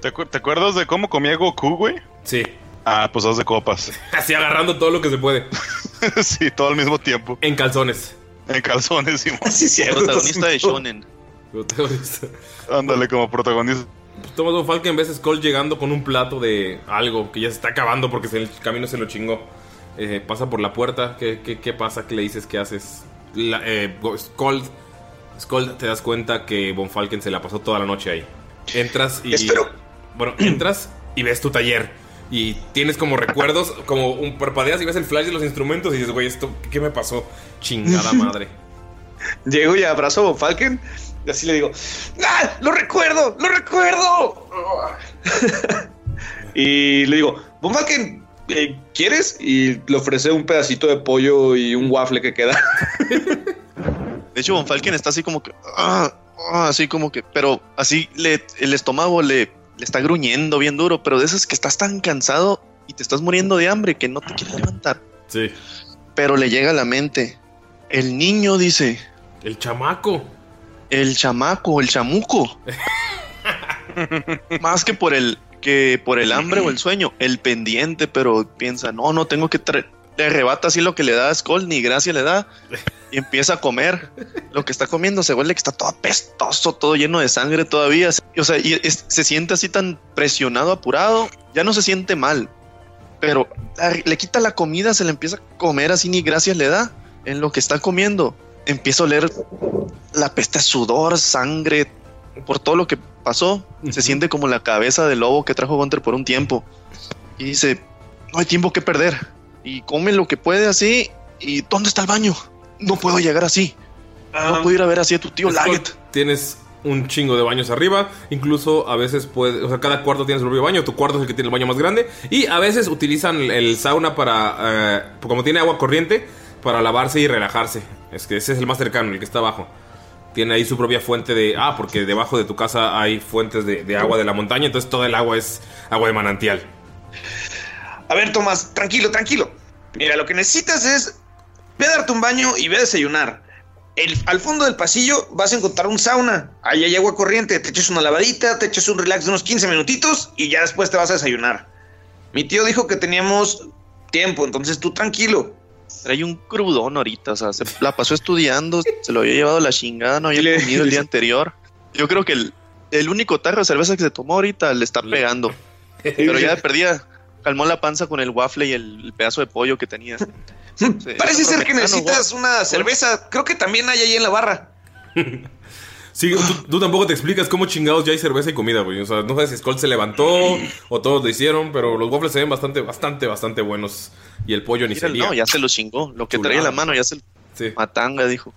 ¿Te, acuer- te acuerdas de cómo comía Goku, güey? Sí. Ah, pues haz de copas. Así agarrando todo lo que se puede. sí, todo al mismo tiempo. En calzones. En calzones, [laughs] sí. Así. Protagonista de Shonen. Ándale, como protagonista. Thomas Von Falken ves a Skull llegando con un plato de algo que ya se está acabando porque el camino se lo chingó. eh, pasa por la puerta. ¿Qué, qué, qué pasa? ¿Qué le dices? ¿Qué haces? La, eh, Skold, Skold, te das cuenta que Von Falken se la pasó toda la noche ahí. Entras y. Bueno, entras y ves tu taller. Y tienes como recuerdos, como un parpadeas y ves el flash de los instrumentos y dices, güey, esto, ¿qué me pasó? Chingada [laughs] madre. Llego y abrazo a Von Falken y así le digo, ¡Ah! ¡Lo recuerdo! ¡Lo recuerdo! [laughs] y le digo, Von Falken, eh, ¿quieres? Y le ofrece un pedacito de pollo y un waffle que queda. [laughs] De hecho, Von Falken está así como que. ah, ah, así como que. Pero así le, el estómago le, le está gruñendo bien duro. Pero de esas que estás tan cansado y te estás muriendo de hambre que no te quieres levantar. Sí. Pero le llega a la mente. El niño dice. El chamaco. El chamaco, el chamuco. [laughs] Más que por el que por el hambre o el [clears throat] sueño, el pendiente, pero piensa, no, no tengo que. Le arrebata así lo que le da a Skull, ni gracia le da. [laughs] Y empieza a comer. Lo que está comiendo se huele que está todo apestoso, todo lleno de sangre todavía. O sea, y es- se siente así tan presionado, apurado. Ya no se siente mal. Pero le quita la comida, se le empieza a comer así, ni gracias le da. En lo que está comiendo, empieza a oler la peste sudor, sangre, por todo lo que pasó. Se siente como la cabeza del lobo que trajo Gunter por un tiempo. Y dice, no hay tiempo que perder. Y come lo que puede así. ¿Y dónde está el baño? No puedo llegar así. No puedo ir a ver así a tu tío Laget. Tienes un chingo de baños arriba. Incluso a veces puede. O sea, cada cuarto tiene su propio baño. Tu cuarto es el que tiene el baño más grande. Y a veces utilizan el, el sauna para. eh, como tiene agua corriente, para lavarse y relajarse. Es que ese es el más cercano, el que está abajo. Tiene ahí su propia fuente de. Ah, porque debajo de tu casa hay fuentes de, de agua de la montaña. Entonces todo el agua es agua de manantial. A ver, Tomás, tranquilo, tranquilo. Mira, lo que necesitas es ve a darte un baño y ve a desayunar. El- al fondo del pasillo vas a encontrar un sauna. Ahí hay agua corriente. Te echas una lavadita, te echas un relax de unos 15 minutitos y ya después te vas a desayunar. Mi tío dijo que teníamos tiempo, entonces tú tranquilo. Trae un crudón ahorita, o sea, se la pasó estudiando, se lo había llevado la chingada, no había comido el día anterior. Yo creo que el, el único tarro de cerveza que se tomó ahorita le está pegando. Pero ya de [laughs] perdida, calmó la panza con el waffle y el, el pedazo de pollo que tenía. Parece ser que necesitas una cerveza. Creo que también hay ahí en la barra. [laughs] Sí, tú, tú tampoco te explicas cómo chingados ya hay cerveza y comida, güey. O sea, no sabes si Skull se levantó o todos lo hicieron, pero los waffles se ven bastante, bastante, bastante buenos. Y el pollo ni se no, ya se lo chingó. Lo que traía en la mano ya se matanga, dijo.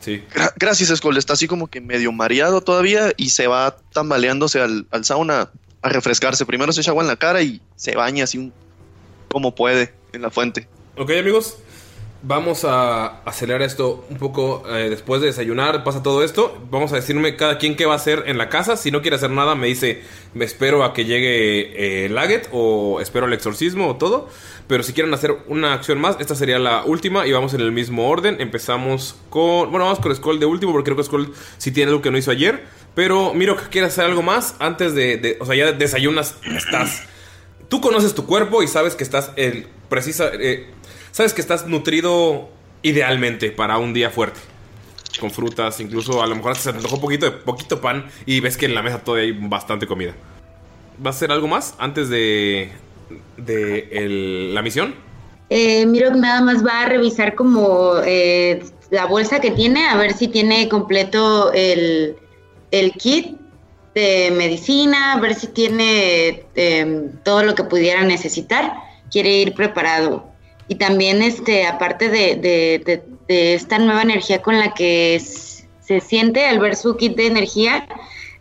Sí. Gra- gracias, Skull. Está así como que medio mareado todavía y se va tambaleándose al, al sauna a refrescarse. Primero se echa agua en la cara y se baña así un- como puede en la fuente. Ok, amigos. Vamos a acelerar esto un poco eh, después de desayunar. Pasa todo esto. Vamos a decirme cada quien qué va a hacer en la casa. Si no quiere hacer nada, me dice: Me espero a que llegue eh, Laget o espero el exorcismo o todo. Pero si quieren hacer una acción más, esta sería la última y vamos en el mismo orden. Empezamos con. Bueno, vamos con Skull de último porque creo que Skull sí tiene algo que no hizo ayer. Pero Miro, ¿quieres hacer algo más antes de. de- o sea, ya desayunas, estás. Tú conoces tu cuerpo y sabes que estás el precisa. eh, sabes que estás nutrido idealmente para un día fuerte. Con frutas, incluso a lo mejor se te antojó un poquito de poquito pan y ves que en la mesa todavía hay bastante comida. ¿Vas a hacer algo más antes de. de la misión? Eh, miro que nada más va a revisar como eh, la bolsa que tiene, a ver si tiene completo el, el kit de medicina, a ver si tiene eh, todo lo que pudiera necesitar. Quiere ir preparado. Y también, este, aparte de, de- esta nueva energía con la que se siente al ver su kit de energía,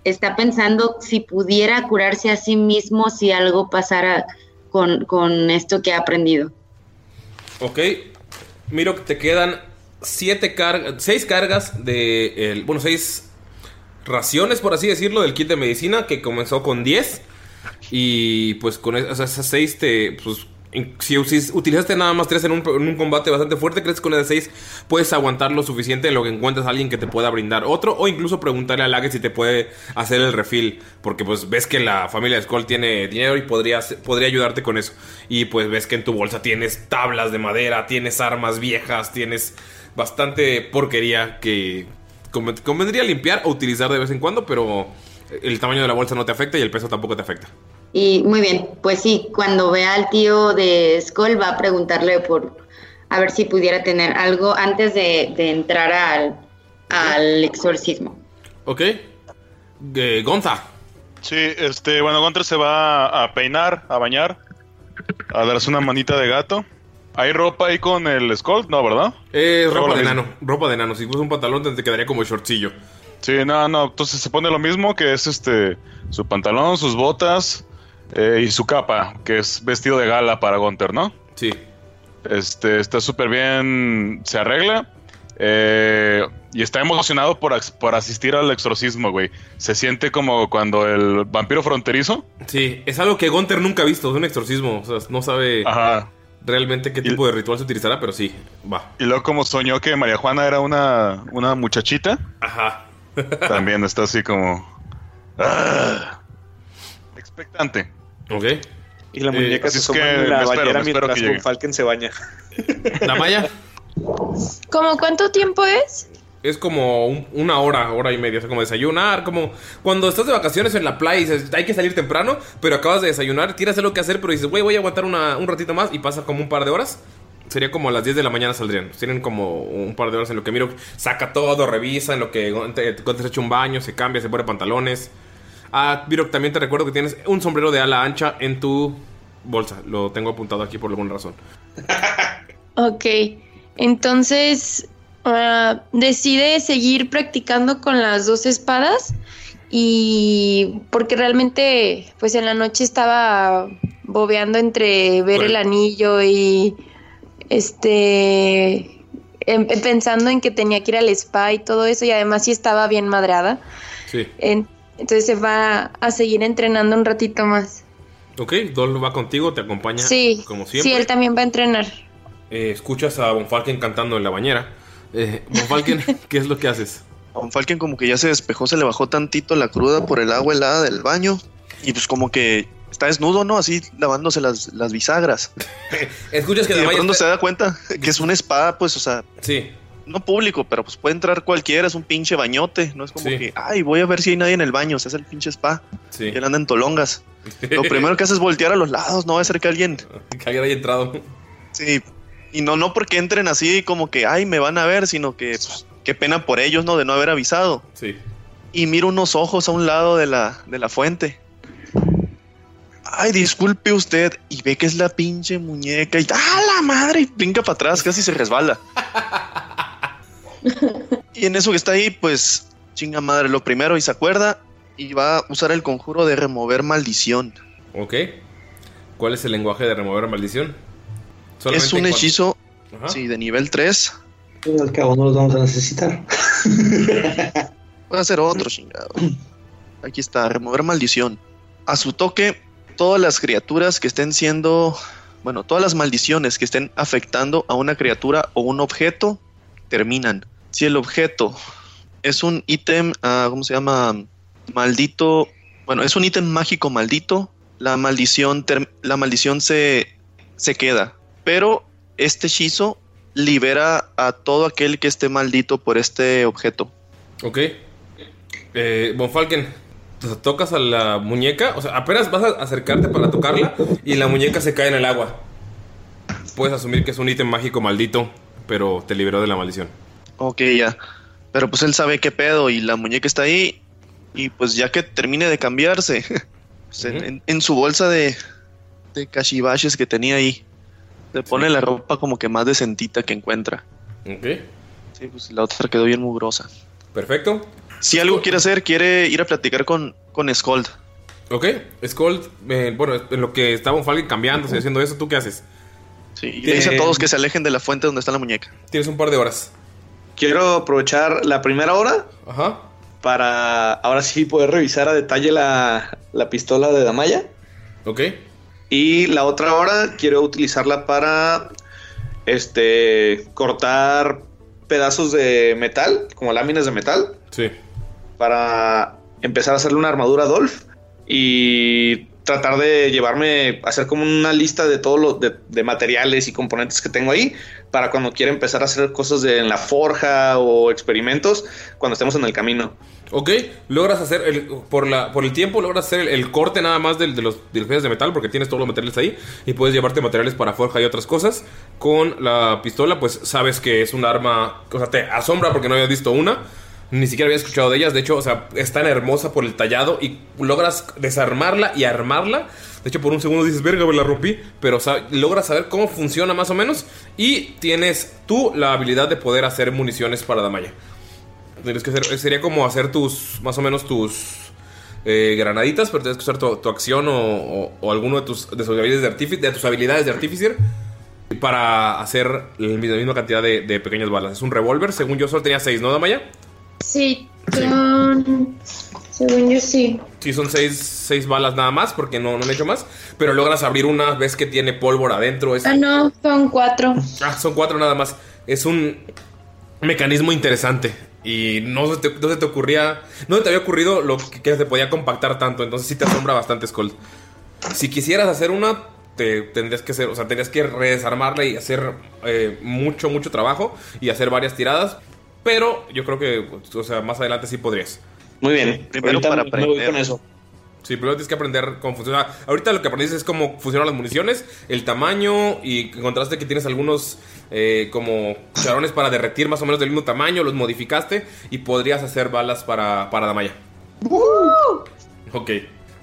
está pensando si pudiera curarse a sí mismo si algo pasara con, con esto que ha aprendido. Ok. Miro que te quedan siete cargas, seis cargas de, el- bueno, seis raciones, por así decirlo, del kit de medicina que comenzó con 10. Y pues con esas seis te, pues, si utilizaste nada más tres en un, en un combate bastante fuerte, crees que con esas seis puedes aguantar lo suficiente en lo que encuentres a alguien que te pueda brindar otro o incluso preguntarle a Laget si te puede hacer el refill, porque pues ves que la familia de Skull tiene dinero y podría, podría ayudarte con eso. Y pues ves que en tu bolsa tienes tablas de madera, tienes armas viejas, tienes bastante porquería que conven- convendría limpiar o utilizar de vez en cuando, pero el tamaño de la bolsa no te afecta y el peso tampoco te afecta. Y muy bien, pues sí, cuando vea al tío de Skull va a preguntarle por a ver si pudiera tener algo antes de, de entrar al, al exorcismo. Ok. Eh, Gonza. Sí, este, bueno, Gunter se va a peinar, a bañar, a darse una manita de gato. ¿Hay ropa ahí con el Skull? No, ¿verdad? Eh, ropa de enano. Ropa de enano. Si usas un pantalón, te quedaría como shortcillo. Sí, no, no, entonces se pone lo mismo que es este, su pantalón, sus botas eh, y su capa, que es vestido de gala para Gunter, ¿no? Sí. Este, está súper bien, se arregla eh, y está emocionado por, por asistir al exorcismo, güey. Se siente como cuando el vampiro fronterizo. Sí, es algo que Gunter nunca ha visto. Es un exorcismo. O sea, no sabe Ajá. realmente qué tipo de ritual se utilizará, pero sí, va. Y luego como soñó que María Juana era una, una muchachita, Ajá. también está así como... ah, expectante. Ok. Y la Eh, muñeca se asoma en la espero, bañera mientras que Von. Falken se baña. ¿La Maya? ¿Cómo cuánto tiempo es? Es como un- una hora, hora y media, o sea, como desayunar, como cuando estás de vacaciones en la playa y dices, hay que salir temprano, pero acabas de desayunar, tienes algo que hacer, pero dices, güey, voy a aguantar una- un ratito más y pasa como un par de horas. Sería como a las 10 de la mañana saldrían. Tienen como un par de horas en lo que Miro saca todo, revisa, en lo que te, te echa un baño, se cambia, se pone pantalones. Ah, Miro, también te recuerdo que tienes un sombrero de ala ancha en tu bolsa. Lo tengo apuntado aquí por alguna razón. [laughs] Ok, entonces ah, decide seguir practicando con las dos espadas y porque realmente pues en la noche estaba bobeando entre ver el anillo y este em- pensando en que tenía que ir al spa y todo eso y además sí estaba bien madrada. Sí. En- entonces se va a seguir entrenando un ratito más. Ok, Dol va contigo, te acompaña Sí, como sí, siempre. él también va a entrenar. Eh, escuchas a Von Falken cantando en la bañera. Eh, Von Falken, [laughs] ¿qué es lo que haces? Von Falken como que ya se despejó, se le bajó tantito la cruda por el agua helada del baño. Y pues como que está desnudo, ¿no? Así lavándose las, las bisagras. [laughs] Escuchas que y de pronto está- se da cuenta [laughs] que es un spa, pues, o sea, Sí. No público, pero pues puede entrar cualquiera, es un pinche bañote. No es como Sí. que, ay, voy a ver si hay nadie en el baño, o sea, es el pinche spa. Sí. Y él anda en tolongas. [laughs] Lo primero que hace es voltear a los lados, no va a ser que alguien... [laughs] Que alguien haya entrado. Sí. Y no, no porque entren así como que, ay, me van a ver, sino que, pues, qué pena por ellos, ¿no? De no haber avisado. Sí. Y miro unos ojos a un lado de la, de la fuente. Ay, disculpe usted. Y ve que es la pinche muñeca. Y ¡ah, la madre! Y brinca para atrás, casi se resbala. [laughs] y en eso que está ahí, pues, chinga madre, lo primero, y se acuerda. Y va a usar el conjuro de remover maldición. Ok. ¿Cuál es el lenguaje de remover maldición? Es un hechizo, Ajá. sí, de nivel 3. Al cabo no los vamos a necesitar. Puede hacer otro chingado. Aquí está, remover maldición. A su toque, todas las criaturas que estén siendo, bueno, todas las maldiciones que estén afectando a una criatura o un objeto, terminan. Si el objeto es un ítem, ah, ¿cómo se llama? Maldito, bueno, es un ítem mágico maldito, la maldición, la maldición se, se queda. Pero este hechizo libera a todo aquel que esté maldito por este objeto. Ok. Eh, Von Falken, te tocas a la muñeca. O sea, apenas vas a acercarte para tocarla y la muñeca se cae en el agua. Puedes asumir que es un ítem mágico maldito, pero te liberó de la maldición. Ok, ya. Pero pues él sabe qué pedo y la muñeca está ahí. Y pues ya que termine de cambiarse, [laughs] pues, en, en- en su bolsa de, de que tenía ahí, le pone la ropa como que más decentita que encuentra. Ok. Sí, pues la otra quedó bien mugrosa. Perfecto. Si algo quiere hacer, quiere ir a platicar con, con Skold. Ok. Skold, eh, bueno, en lo que está Von Falken cambiándose, haciendo eso, ¿tú qué haces? Sí, y le dice a todos que se alejen de la fuente donde está la muñeca. Tienes un par de horas. Quiero aprovechar la primera hora Ajá. para ahora sí poder revisar a detalle la, la pistola de Damaya. Ok. Y la otra hora quiero utilizarla para este cortar pedazos de metal, como láminas de metal, Sí. para empezar a hacerle una armadura a Dolph y tratar de llevarme, hacer como una lista de todos los de, materiales y componentes que tengo ahí para cuando quiera empezar a hacer cosas en la forja o experimentos cuando estemos en el camino. Ok, logras hacer el, por, la, por el tiempo, logras hacer el, corte nada más de, los, de los piezas de metal porque tienes todos los materiales ahí y puedes llevarte materiales para forja y otras cosas. Con la pistola, pues sabes que es un arma, o sea, te asombra porque no habías visto una, ni siquiera había escuchado de ellas. De hecho, o sea, es tan hermosa por el tallado y logras desarmarla y armarla. De hecho, por un segundo dices, verga, me la rompí, pero logras saber cómo funciona más o menos y tienes tú la habilidad de poder hacer municiones para Damaya. Tienes que hacer, sería como hacer tus, más o menos tus eh, granaditas, pero tienes que usar tu, acción o, alguno de tus, de, tus habilidades de, artifi- de tus habilidades de artificer para hacer la misma cantidad de, de pequeñas balas. Es un revólver, según yo solo tenía 6, ¿no, Damaya? Sí, son... Según yo sí. Sí, son 6 balas nada más, porque no, no he hecho más. Pero logras abrir una, ves que tiene pólvora adentro. Es, Ah, no, son cuatro. Ah, son cuatro nada más. Es un mecanismo interesante. Y no se te, no se te ocurría. No se te había ocurrido lo que, que se podía compactar tanto. Entonces sí te asombra bastante, Skull. Si quisieras hacer una, te tendrías que hacer. O sea, tendrías que redesarmarla y hacer eh, mucho, mucho trabajo. Y hacer varias tiradas. Pero yo creo que, o sea, más adelante sí podrías. Muy bien. Primero Ahorita para me voy aprender. con eso. Sí, primero tienes que aprender cómo funciona. Ahorita lo que aprendiste es cómo funcionan las municiones, el tamaño y encontraste que tienes algunos eh, como cucharones para derretir más o menos del mismo tamaño, los modificaste y podrías hacer balas para, para Damaya. Ok.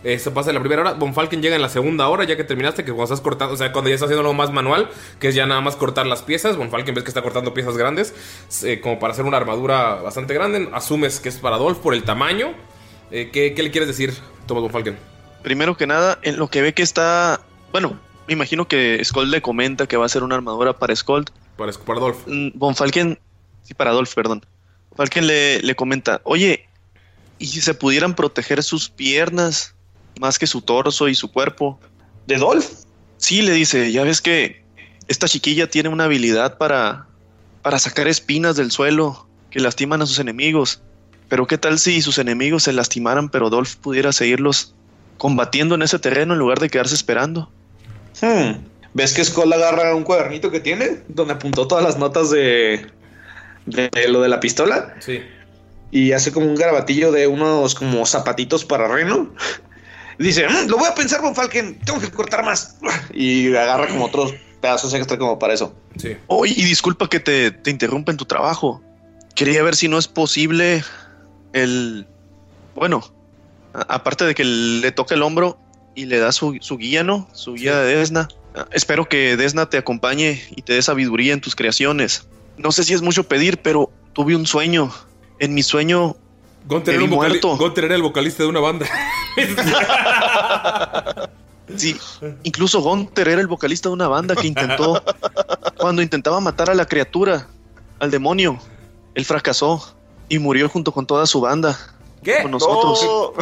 Eso pasa en la primera hora. Von Falken llega en la segunda hora, ya que terminaste, que cuando estás cortando, o sea, cuando ya estás haciendo algo más manual, que es ya nada más cortar las piezas. Von Falken ves que está cortando piezas grandes, eh, como para hacer una armadura bastante grande. Asumes que es para Dolph por el tamaño. Eh, ¿qué, qué le quieres decir, Thomas Von Falken? Primero que nada, en lo que ve que está. Bueno, me imagino que Skold le comenta que va a ser una armadura para Skold. Para, para Dolph. Mm, Von Falken. Sí, para Dolph, perdón. Falken le, le comenta: Oye, ¿y si se pudieran proteger sus piernas más que su torso y su cuerpo? ¿De Dolph? Sí, le dice: Ya ves que esta chiquilla tiene una habilidad para, para sacar espinas del suelo que lastiman a sus enemigos. Pero ¿qué tal si sus enemigos se lastimaran, pero Dolph pudiera seguirlos combatiendo en ese terreno en lugar de quedarse esperando? Hmm. ¿Ves que Skull agarra un cuadernito que tiene donde apuntó todas las notas de, de lo de la pistola? Sí. Y hace como un garabatillo de unos como zapatitos para Reno. Dice, "Mm, lo voy a pensar con Falken, tengo que cortar más. Y agarra como otros pedazos extra como para eso. Sí. Oye, y disculpa que te, te interrumpa en tu trabajo. Quería ver si no es posible el... Bueno, a- aparte de que le toca el hombro y le da su, su guía, ¿no? Su guía de Desna. Espero que Desna te acompañe y te dé sabiduría en tus creaciones. No sé si es mucho pedir, pero tuve un sueño. En mi sueño Gunter me era, era el vocalista de una banda. [laughs] Sí, incluso Gunter era el vocalista de una banda que intentó, cuando intentaba matar a la criatura, al demonio, él fracasó y murió junto con toda su banda. ¿Qué? Con nosotros.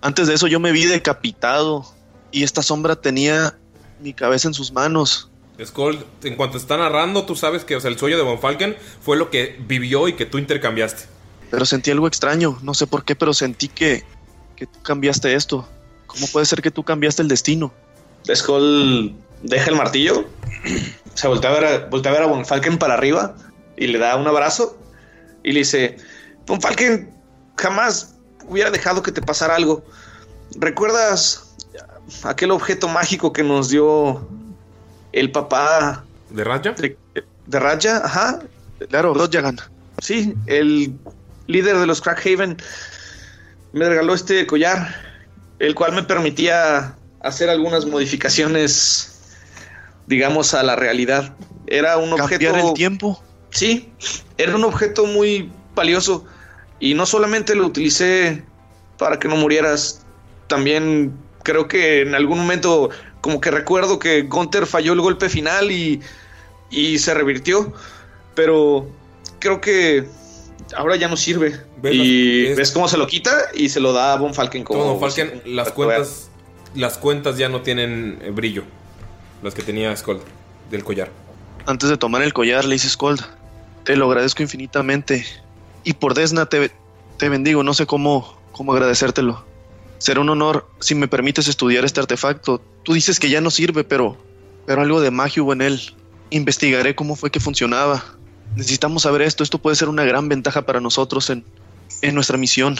Antes de eso yo me vi decapitado y esta sombra tenía mi cabeza en sus manos. Skull, en cuanto está narrando, tú sabes que o sea, el sueño de Von Falken fue lo que vivió y que tú intercambiaste. Pero sentí algo extraño, no sé por qué, pero sentí que, que tú cambiaste esto. ¿Cómo puede ser que tú cambiaste el destino? Skull deja el martillo, se voltea a ver a, voltea a, ver a Von Falken para arriba y le da un abrazo y le dice, Von Falken, jamás hubiera dejado que te pasara algo. ¿Recuerdas aquel objeto mágico que nos dio el papá ¿De Raja? de, de Raja? Ajá. Claro, Rodjagan. Sí, el líder de los Crackhaven me regaló este collar, el cual me permitía hacer algunas modificaciones, digamos, a la realidad. Era un objeto. ¿Cambiar el tiempo? Sí, era un objeto muy valioso. Y no solamente lo utilicé para que no murieras, también creo que en algún momento, como que recuerdo que Gunther falló el golpe final y, y se revirtió. Pero creo que ahora ya no sirve. ¿Ves y ves cómo se lo quita y se lo da a Von Falken como. Como Von Falken, las cuentas, las cuentas ya no tienen eh, brillo. Las que tenía Skull del collar. Antes de tomar el collar le dice Skold, te lo agradezco infinitamente. Y por Desna te, te bendigo, no sé cómo, cómo agradecértelo. Será un honor si me permites estudiar este artefacto. Tú dices que ya no sirve, pero, pero algo de magia hubo en él. Investigaré cómo fue que funcionaba. Necesitamos saber esto. Esto puede ser una gran ventaja para nosotros en, en nuestra misión.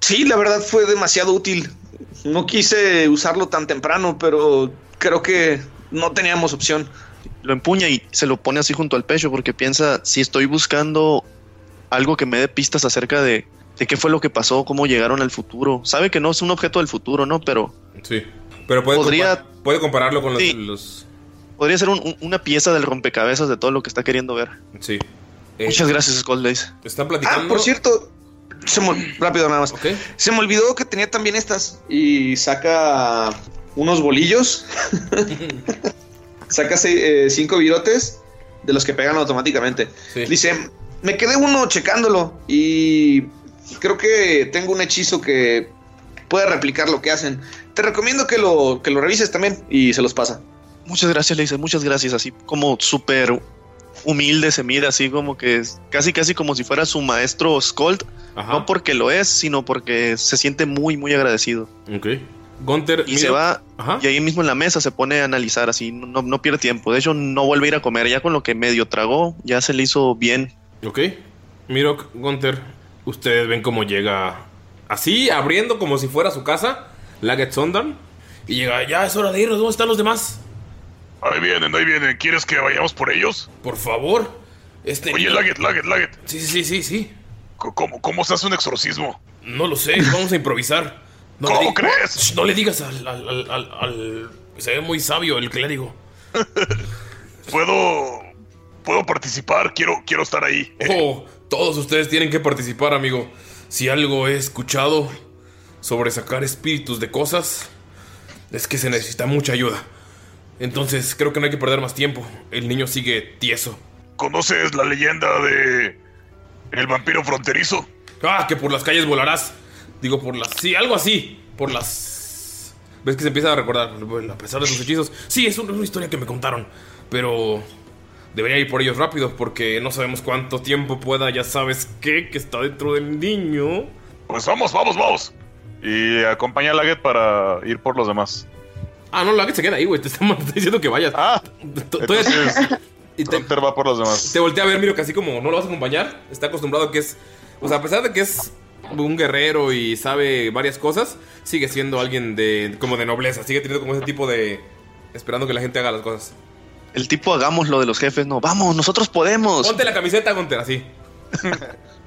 Sí, la verdad fue demasiado útil. No quise usarlo tan temprano, pero creo que no teníamos opción. Lo empuña y se lo pone así junto al pecho porque piensa si estoy buscando algo que me dé pistas acerca de, de qué fue lo que pasó, cómo llegaron al futuro. Sabe que no es un objeto del futuro, ¿no? Pero Sí. Pero puede, Podría- compa- puede compararlo con los, Sí. los- podría ser un- un- una pieza del rompecabezas de todo lo que está queriendo ver. Sí. Eh, Muchas gracias, Skull Days. Están Ah, platicando. por cierto, se me- rápido nada más. Se me olvidó que tenía también estas. Y saca unos bolillos. [laughs] saca eh, cinco virotes de los que pegan automáticamente. Dice, me quedé uno checándolo y creo que tengo un hechizo que puede replicar lo que hacen. Te recomiendo que lo, que lo revises también y se los pasa. Muchas gracias, le dice, muchas gracias. Así como súper humilde se mira, así como que es casi, casi como si fuera su maestro Skold. No porque lo es, sino porque se siente muy, muy agradecido. Ok. Gunter Y se va, y ahí mismo en la mesa se pone a analizar, así, no, no pierde tiempo. De hecho, no vuelve a ir a comer. Ya con lo que medio tragó, ya se le hizo bien. Ok. Mirok, Gunter, ustedes ven cómo llega así, abriendo como si fuera su casa, Laget Sondan. Y llega, ya es hora de irnos, ¿dónde están los demás? Ahí vienen, ahí vienen. ¿Quieres que vayamos por ellos? Por favor. Este Oye, Laget, Laget, Laget. Sí, sí, sí, sí. ¿Cómo, ¿Cómo se hace un exorcismo? No lo sé, vamos a improvisar. No ¿Cómo le crees? Shh, No le digas al, al, al- al- al- Se ve muy sabio el clérigo. [laughs] ¿Puedo. ¿Puedo participar? Quiero, quiero estar ahí. Oh, todos ustedes tienen que participar, amigo. Si algo he escuchado sobre sacar espíritus de cosas, es que se necesita mucha ayuda. Entonces creo que no hay que perder más tiempo. El niño sigue tieso. ¿Conoces la leyenda de. El vampiro fronterizo? Ah, que por las calles volarás. Digo, por las... Sí, algo así. Por las... ¿Ves que se empieza a recordar? Bueno, a pesar de sus hechizos. Sí, es una, una historia que me contaron. Pero... Debería ir por ellos rápido porque no sabemos cuánto tiempo pueda, ya sabes qué, que está dentro del niño. Pues vamos, vamos, vamos. Y acompaña a Laget para ir por los demás. Ah, no, la que se queda ahí, güey. Te estamos [laughs] diciendo que vayas. Ah, [laughs] y te, va por los demás. te voltea a ver, miro, casi como no lo vas a acompañar. Está acostumbrado a que es. O sea, a pesar de que es un guerrero y sabe varias cosas, sigue siendo alguien de. como de nobleza. Sigue teniendo como ese tipo de. esperando que la gente haga las cosas. El tipo hagamos lo de los jefes, no. Vamos, nosotros podemos. Ponte la camiseta, Gunter, así. [laughs]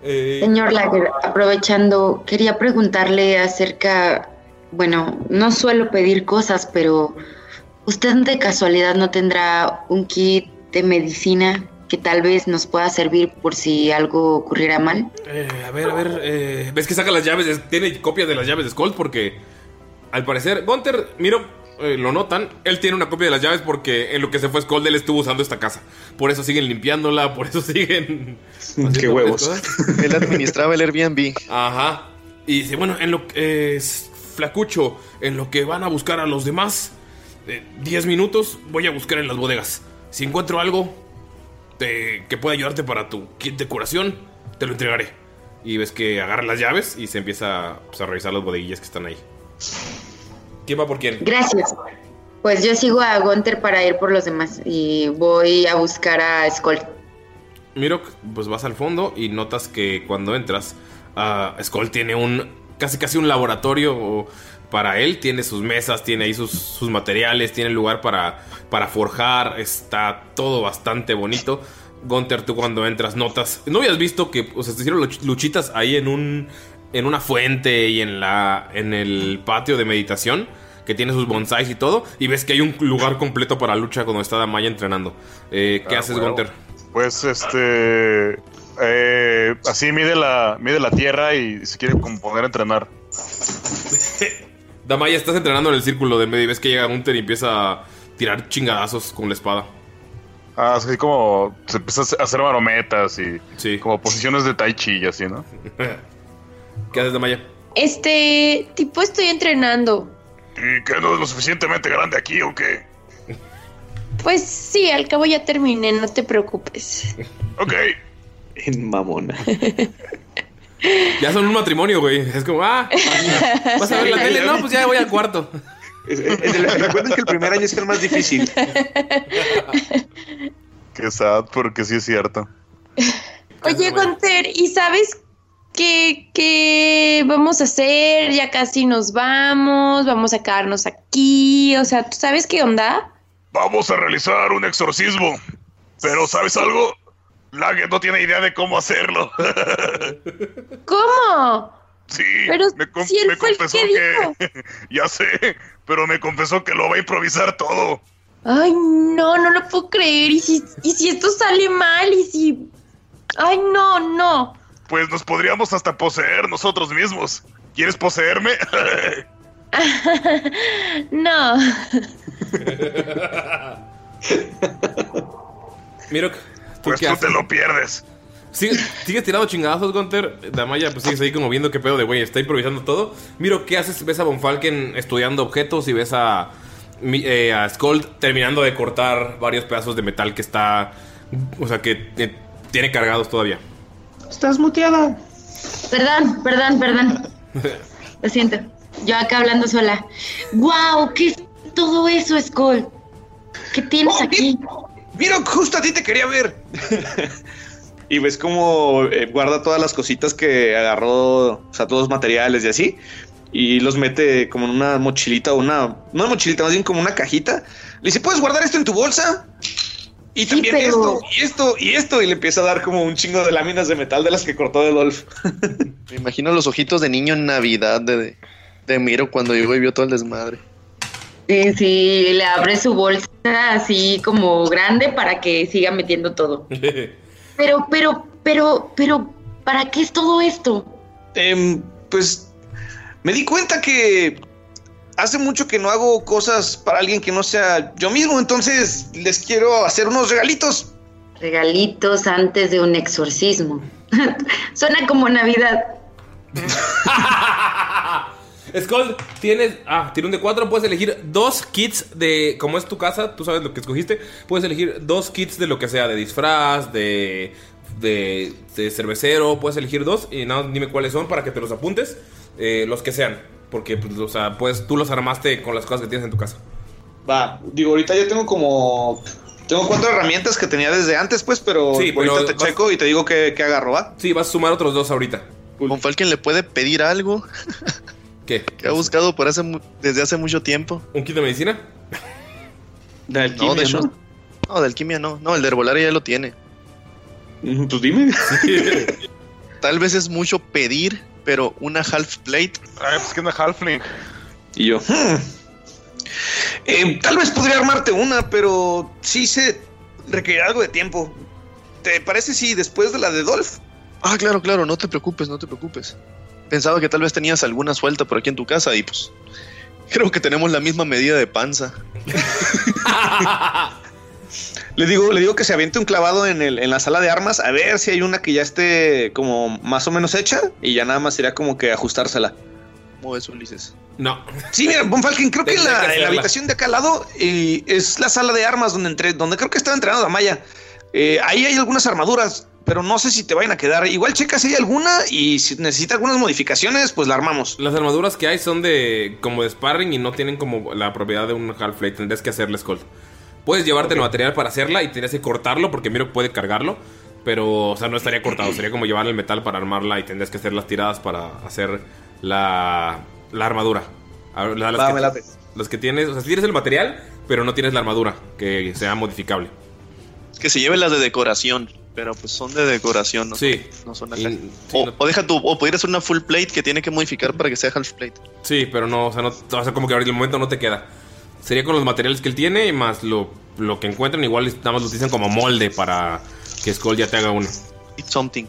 Eh, Señor Lager, aprovechando, quería preguntarle acerca, bueno, no suelo pedir cosas, pero ¿usted de casualidad no tendrá un kit de medicina que tal vez nos pueda servir por si algo ocurriera mal? Eh, a ver, a ver. eh, ¿Ves que saca las llaves? de- tiene copias de las llaves de Skull porque. Al parecer, Gunter, miro, eh, lo notan. Él tiene una copia de las llaves porque en lo que se fue Skull, él estuvo usando esta casa. Por eso siguen limpiándola, por eso [laughs] siguen. Qué huevos. cosas. Él administraba el Airbnb. Ajá. Y dice, bueno, en lo que es flacucho, en lo que van a buscar a los demás, 10 minutos voy a buscar en las bodegas. Si encuentro algo te- que pueda ayudarte para tu kit de curación, te lo entregaré. Y ves que agarra las llaves y se empieza pues, a revisar las bodeguillas que están ahí. ¿Quién va por quién? Gracias. Pues yo sigo a Gunter para ir por los demás y voy a buscar a Skull. Mirok, pues vas al fondo y notas que cuando entras, ah, Skull tiene un casi casi un laboratorio para él. Tiene sus mesas, tiene ahí sus, sus materiales, tiene lugar para, para forjar. Está todo bastante bonito. Gunter, tú cuando entras notas, no habías visto que o sea, se hicieron luch- luchitas ahí en un en una fuente y en la en el patio de meditación que tiene sus bonsais y todo y ves que hay un lugar completo para lucha cuando está Damaya entrenando. Eh, ¿Qué Ah, haces, huevo. Gunter? Pues este. Eh, así mide la, mide la tierra y se quiere como poner a entrenar. [laughs] Damaya, estás entrenando en el círculo del medio y ves que llega Gunter y empieza a tirar chingadazos con la espada. Ah, así como se empieza a hacer marometas y como posiciones de tai chi y así, ¿no? [laughs] ¿Qué haces, Damaya? Este tipo estoy entrenando. ¿Y que no es lo suficientemente grande aquí o qué? Pues sí, al cabo ya terminé, no te preocupes. Ok. En mamona. [laughs] Ya son un matrimonio, güey. Es como, ah, [laughs] vas a ver la tele. No, pues ya voy al cuarto. Recuerden que el primer año es el más difícil. [laughs] Qué sad, porque sí es cierto. Oye, Gunter, ¿y sabes qué, qué vamos a hacer? Ya casi nos vamos, vamos a quedarnos aquí. O sea, ¿tú sabes qué onda? Vamos a realizar un exorcismo. Pero, ¿sabes algo? Laget no tiene idea de cómo hacerlo. [laughs] ¿Cómo? Sí, Pero me, con- si él me fue el confesó que que... [laughs] ya sé, pero me confesó que lo va a improvisar todo. Ay, no, no lo puedo creer. ¿Y si, y si esto sale mal? ¿Y si...? Ay, no, no. Pues nos podríamos hasta poseer nosotros mismos. ¿Quieres poseerme? [laughs] no. Miro, ¿tú Pues tú haces? te lo pierdes. ¿Sigue- ¿Sigues tirando chingazos, Gunter? Damaya, pues sigues ahí como viendo qué pedo de güey, está improvisando todo. Miro, ¿qué haces? ¿Ves a Von Falken estudiando objetos y ves a, eh, a Skold terminando de cortar varios pedazos de metal que está. O sea, que eh, tiene cargados todavía? Estás muteada. Perdón, perdón, perdón. [laughs] Lo siento. Yo acá hablando sola. ¡Guau! ¿Qué es todo eso, Skull? ¿Qué tienes aquí? Mira, justo a ti te quería ver. [laughs] y ves cómo eh, guarda todas las cositas que agarró, o sea, todos los materiales y así. Y los mete como en una mochilita o una. No una mochilita, más bien como una cajita. Le dice: ¿Puedes guardar esto en tu bolsa? Y también pero- esto, y esto, y esto. Y le empieza a dar como un chingo de láminas de metal de las que cortó de Dolph. Me imagino los ojitos de niño en Navidad de, de Miro cuando llegó y vio todo el desmadre. Sí, sí, le abre su bolsa así como grande para que siga metiendo todo. [laughs] Pero, pero, pero, pero, ¿para qué es todo esto? Em, pues me di cuenta que hace mucho que no hago cosas para alguien que no sea yo mismo, entonces les quiero hacer unos regalitos. Regalitos antes de un exorcismo. [laughs] Suena como Navidad. [laughs] Skull, tienes. Ah, tiene un de 4. Puedes elegir dos kits de. Como es tu casa, tú sabes lo que escogiste. Puedes elegir dos kits de lo que sea: de disfraz, de. de, de cervecero. Puedes elegir dos y nada, dime cuáles son para que te los apuntes. eh, los que sean. Porque, pues, o sea, pues tú los armaste con las cosas que tienes en tu casa. Va, digo, ahorita yo tengo como. Tengo cuatro herramientas que tenía desde antes, pues, pero Sí, pero ahorita te vas- checo y te digo que, que agarro, ¿va? Sí, vas a sumar otros dos ahorita. ¿Con Falken le puede pedir algo? [laughs] ¿Qué? Que ha buscado por hace desde hace mucho tiempo. ¿Un kit de medicina? De No, alquimia, de hecho. ¿no? No, de alquimia no. No, el de herbolaria ya lo tiene. Pues dime. [laughs] Tal vez es mucho pedir, pero una half plate. Ay, pues que una halfling. Y yo, "Hmm, eh, tal vez podría armarte una, pero sí se requerirá algo de tiempo. ¿Te parece si después de la de Dolph? Ah, claro, claro, no te preocupes, no te preocupes. Pensaba que tal vez tenías alguna suelta por aquí en tu casa y pues creo que tenemos la misma medida de panza. [laughs] Le digo, le digo que se aviente un clavado en, el, en la sala de armas a ver si hay una que ya esté como más o menos hecha y ya nada más sería como que ajustársela. ¿Cómo ves, Ulises? No. Sí, mira, Von Falken, creo que la, que la habitación de acá al lado eh, es la sala de armas donde entré, donde creo que estaba entrenando Damaya. Eh, ahí hay algunas armaduras, pero no sé si te vayan a quedar. Igual checa si hay alguna y si necesita algunas modificaciones, pues la armamos. Las armaduras que hay son de. como de sparring y no tienen como la propiedad de un half-plate. Tendrías que hacerle Skull. Puedes llevarte el material para hacerla y tendrías que cortarlo porque Miro puede cargarlo. Pero, o sea, no estaría cortado. Sería como llevar el metal para armarla y tendrías que hacer las tiradas para hacer la, la armadura. La- las, Va, que, me las que tienes. O sea, si tienes el material, pero no tienes la armadura que sea modificable. Que se lleven las de decoración, pero pues son de decoración, ¿no? Sí. No son Y- acá. sí, o, no- o deja tu, o podría ser una full plate que tiene que modificar para que sea half plate. Sí, pero no, o sea, no, o sea, como que ahorita el momento no te queda. Sería con los materiales que él tiene, más lo, lo que encuentran, igual nada más lo utilizan como molde para que Skull ya te haga uno. It's something.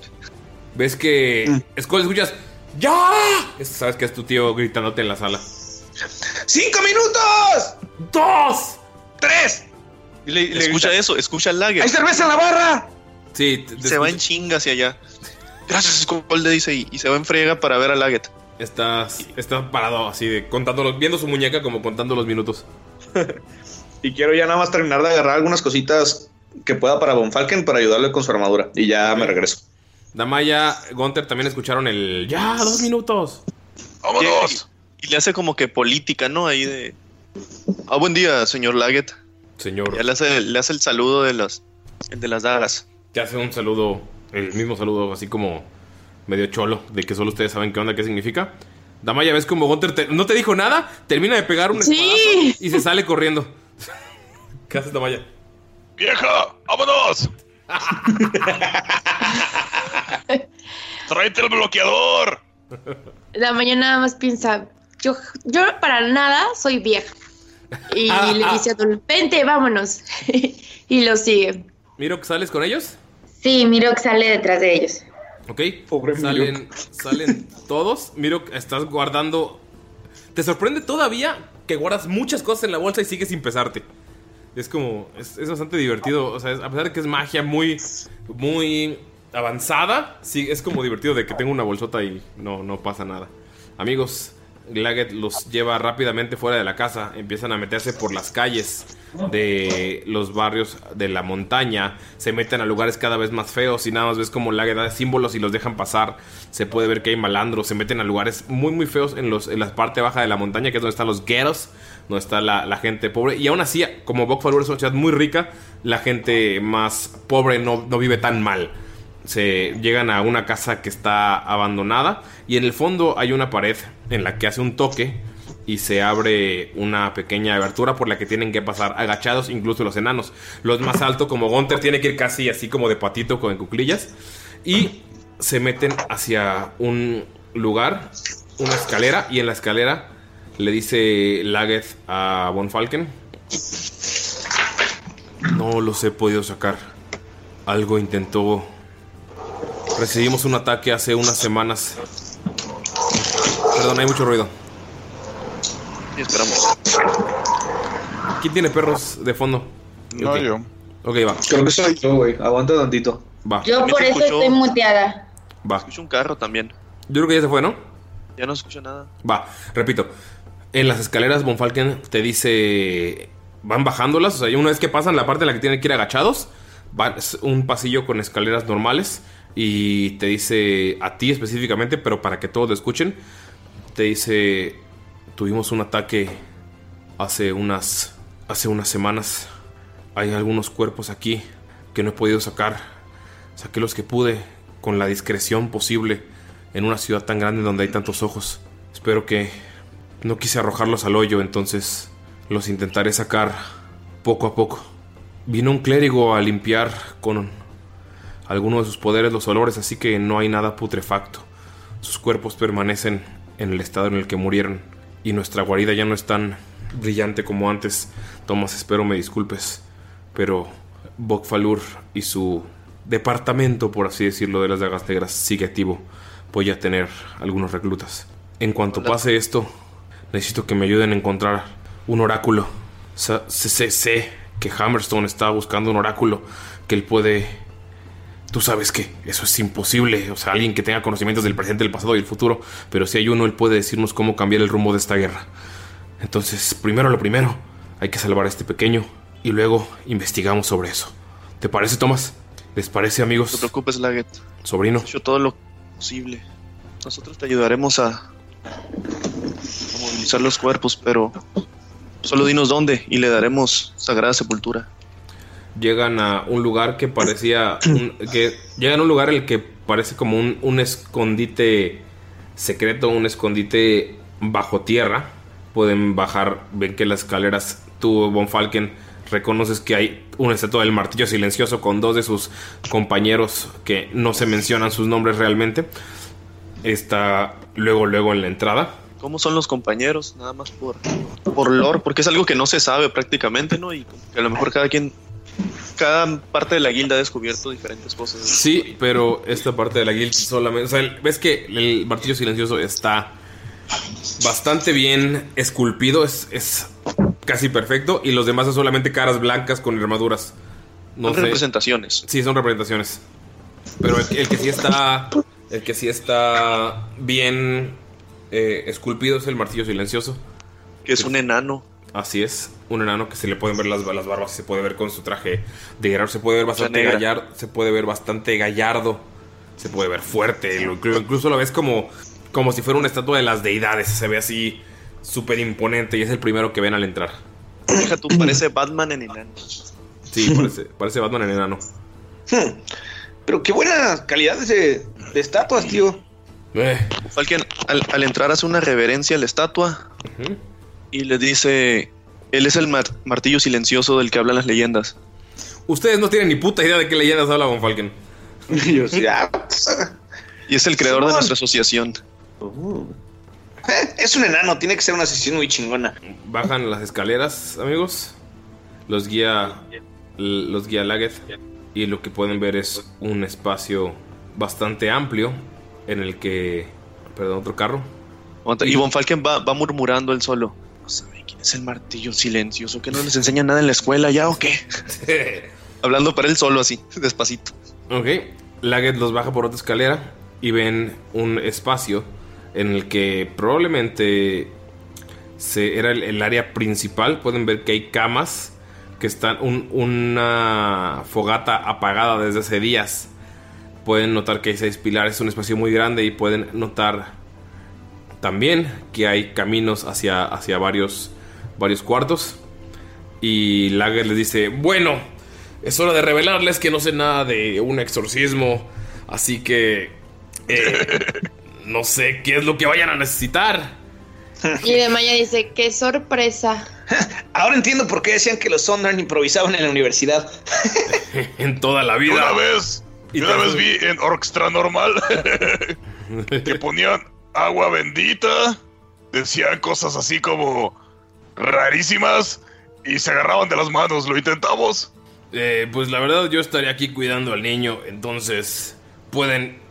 Ves que Skull escuchas ¡Ya! Es- Sabes que es tu tío gritándote en la sala. ¡Cinco minutos! ¡Dos! ¡Tres! Y le- le escucha grita, eso, escucha el lager. ¡Hay cerveza en la barra! Sí, Se va en chinga hacia allá. Gracias, Skull le dice y, y se va en friega para ver a Laget. Estás, estás parado así de contando los- viendo su muñeca como contando los minutos. [laughs] Y quiero ya nada más terminar de agarrar algunas cositas que pueda para Von Falken para ayudarle con su armadura. Y ya me regreso. Damaya, Gunter también escucharon el ya, dos minutos. ¡Vámonos! Y le hace como que política, ¿no? Ahí de. Ah, buen día, señor Laget. Señor. Ya le hace, le hace el saludo de las, el de las dagas. Te hace un saludo, el mismo saludo, así como medio cholo, de que solo ustedes saben qué onda, qué significa. Damaya, ves como Gunter te- no te dijo nada, termina de pegar un Sí. y se sale corriendo. [laughs] ¿Qué haces, Damaya? ¡Vieja! ¡Vámonos! [laughs] ¡Tráete el bloqueador! La mañana nada más piensa, yo, yo para nada soy vieja. Y Ah, le ah. dice a vente, vámonos. [laughs] y lo sigue. Miro, ¿sales con ellos? Sí, Mirok sale detrás de ellos. Ok. salen, salen todos. Miro, estás guardando. Te sorprende todavía que guardas muchas cosas en la bolsa y sigues sin pesarte. Es como. Es, es bastante divertido. O sea, es- a pesar de que es magia muy. Muy avanzada. Sí, es como divertido de que tengo una bolsota y no, no pasa nada. Amigos, Glaget los lleva rápidamente fuera de la casa. Empiezan a meterse por las calles de los barrios de la montaña. Se meten a lugares cada vez más feos y nada más ves como Glaget da símbolos y los dejan pasar. Se puede ver que hay malandros. Se meten a lugares muy, muy feos en, los, en la parte baja de la montaña, que es donde están los ghettos, donde está la, gente pobre. Y aún así, como Bokfalur es una ciudad muy rica, la gente más pobre no, no vive tan mal se llegan a una casa que está abandonada y en el fondo hay una pared en la que hace un toque y se abre una pequeña abertura por la que tienen que pasar agachados incluso los enanos. Los más altos como Gunter tiene que ir casi así como de patito con cuclillas y se meten hacia un lugar, una escalera y en la escalera le dice Laget a Von Falken no los he podido sacar. Algo intentó Recibimos un ataque hace unas semanas. Perdón, hay mucho ruido. Y esperamos. ¿Quién tiene perros de fondo? No, yo. Ok, va. Creo que soy yo, güey. Aguanta tantito. Va. Yo por eso escuchó. estoy muteada. Va. Escucho un carro también. Yo creo que ya se fue, ¿no? Ya no escucho nada. Va, repito. En las escaleras, Von Falken te dice. Van bajándolas. O sea, una vez que pasan la parte en la que tienen que ir agachados, va es un pasillo con escaleras normales. Y te dice a ti específicamente, pero para que todos escuchen. Te dice. Tuvimos un ataque hace unas. Hace unas semanas. Hay algunos cuerpos aquí que no he podido sacar. Saqué los que pude con la discreción posible en una ciudad tan grande donde hay tantos ojos. Espero que no quise arrojarlos al hoyo, entonces los intentaré sacar poco a poco. Vino un clérigo a limpiar con alguno de sus poderes los olores, así que no hay nada putrefacto. Sus cuerpos permanecen en el estado en el que murieron y nuestra guarida ya no es tan brillante como antes. Thomas, espero me disculpes, pero Bokfalur y su departamento, por así decirlo, de las dagas negras sigue activo. Voy a tener algunos reclutas. En cuanto pase esto, necesito que me ayuden a encontrar un oráculo. Sé, sé- sé que Hammerstone está buscando un oráculo que él puede... Tú sabes que eso es imposible, o sea, alguien que tenga conocimientos del presente, del pasado y el futuro, pero si hay uno, él puede decirnos cómo cambiar el rumbo de esta guerra. Entonces, primero lo primero, hay que salvar a este pequeño y luego investigamos sobre eso. ¿Te parece, Tomás? ¿Les parece, No te amigos? preocupes, Laget. Sobrino. He hecho todo lo posible. Nosotros te ayudaremos a, a movilizar los cuerpos, pero solo dinos dónde y le daremos sagrada sepultura. Llegan a un lugar que parecía un- que llegan a un lugar el que parece como un, un escondite secreto, un escondite bajo tierra. Pueden bajar, ven que las escaleras, tú, Von Falken, reconoces que hay una estatua del martillo silencioso con dos de sus compañeros que no se mencionan sus nombres realmente. Está luego, luego en la entrada. ¿Cómo son los compañeros? Nada más por, por lore, porque es algo que no se sabe prácticamente, ¿no? Y a lo mejor cada quien, cada parte de la guilda ha descubierto diferentes cosas. Sí, pero esta parte de la guild solamente. O sea, ves que el martillo silencioso está bastante bien esculpido, es, es casi perfecto. Y los demás son solamente caras blancas con armaduras. No Son sé. representaciones. Sí, son representaciones. Pero el, el que sí está. El que sí está bien eh, esculpido es el martillo silencioso. Que es un enano. Así es, un enano que se le pueden ver las, las barbas, se puede ver con su traje de guerrero, se puede ver bastante gallardo, se puede ver bastante gallardo Se puede ver fuerte, lo- incluso lo ves como, como si fuera una estatua de las deidades. Se ve así súper imponente y es el primero que ven al entrar. Deja tú, parece Batman en enano. Sí, parece, parece Batman en enano. Hmm. Pero qué buena calidad de, de estatuas, tío. Eh, Falken al, al entrar hace una reverencia a la estatua y le dice, él es el mar- martillo silencioso del que hablan las leyendas. Ustedes no tienen ni puta idea de qué leyendas habla Von Falken. [laughs] Yo sí, ah, Y es el creador de nuestra asociación. eh, [laughs] es un enano, tiene que ser una sesión muy chingona. Bajan las escaleras, amigos. Los guía. Los guía Laget. Y lo que pueden ver es un espacio bastante amplio. En el que. Perdón, otro carro. Y Von Falken va, va murmurando él solo. Es el martillo silencioso, que no les enseña nada en la escuela ya o qué. [laughs] Hablando para él solo así, [laughs] despacito. Ok. Laget los baja por otra escalera. Y ven un espacio. En el que probablemente. Se, era el, el área principal. Pueden ver que hay camas. Que están. un- una fogata apagada desde hace días. Pueden notar que hay seis pilares, es un espacio muy grande y pueden notar también que hay caminos hacia, hacia varios, varios cuartos. Y Lager les dice, bueno, es hora de revelarles que no sé nada de un exorcismo, así que eh, [laughs] no sé qué es lo que vayan a necesitar. Y de Maya dice, qué sorpresa. [laughs] Ahora entiendo por qué decían que los Sondern improvisaban en la universidad. [laughs] en toda la vida. Una vez, Y una vez vi en Orcstra Normal que ponían agua bendita, decían cosas así como rarísimas y se agarraban de las manos. ¿Lo intentamos? Eh, pues la verdad yo estaría aquí cuidando al niño, entonces pueden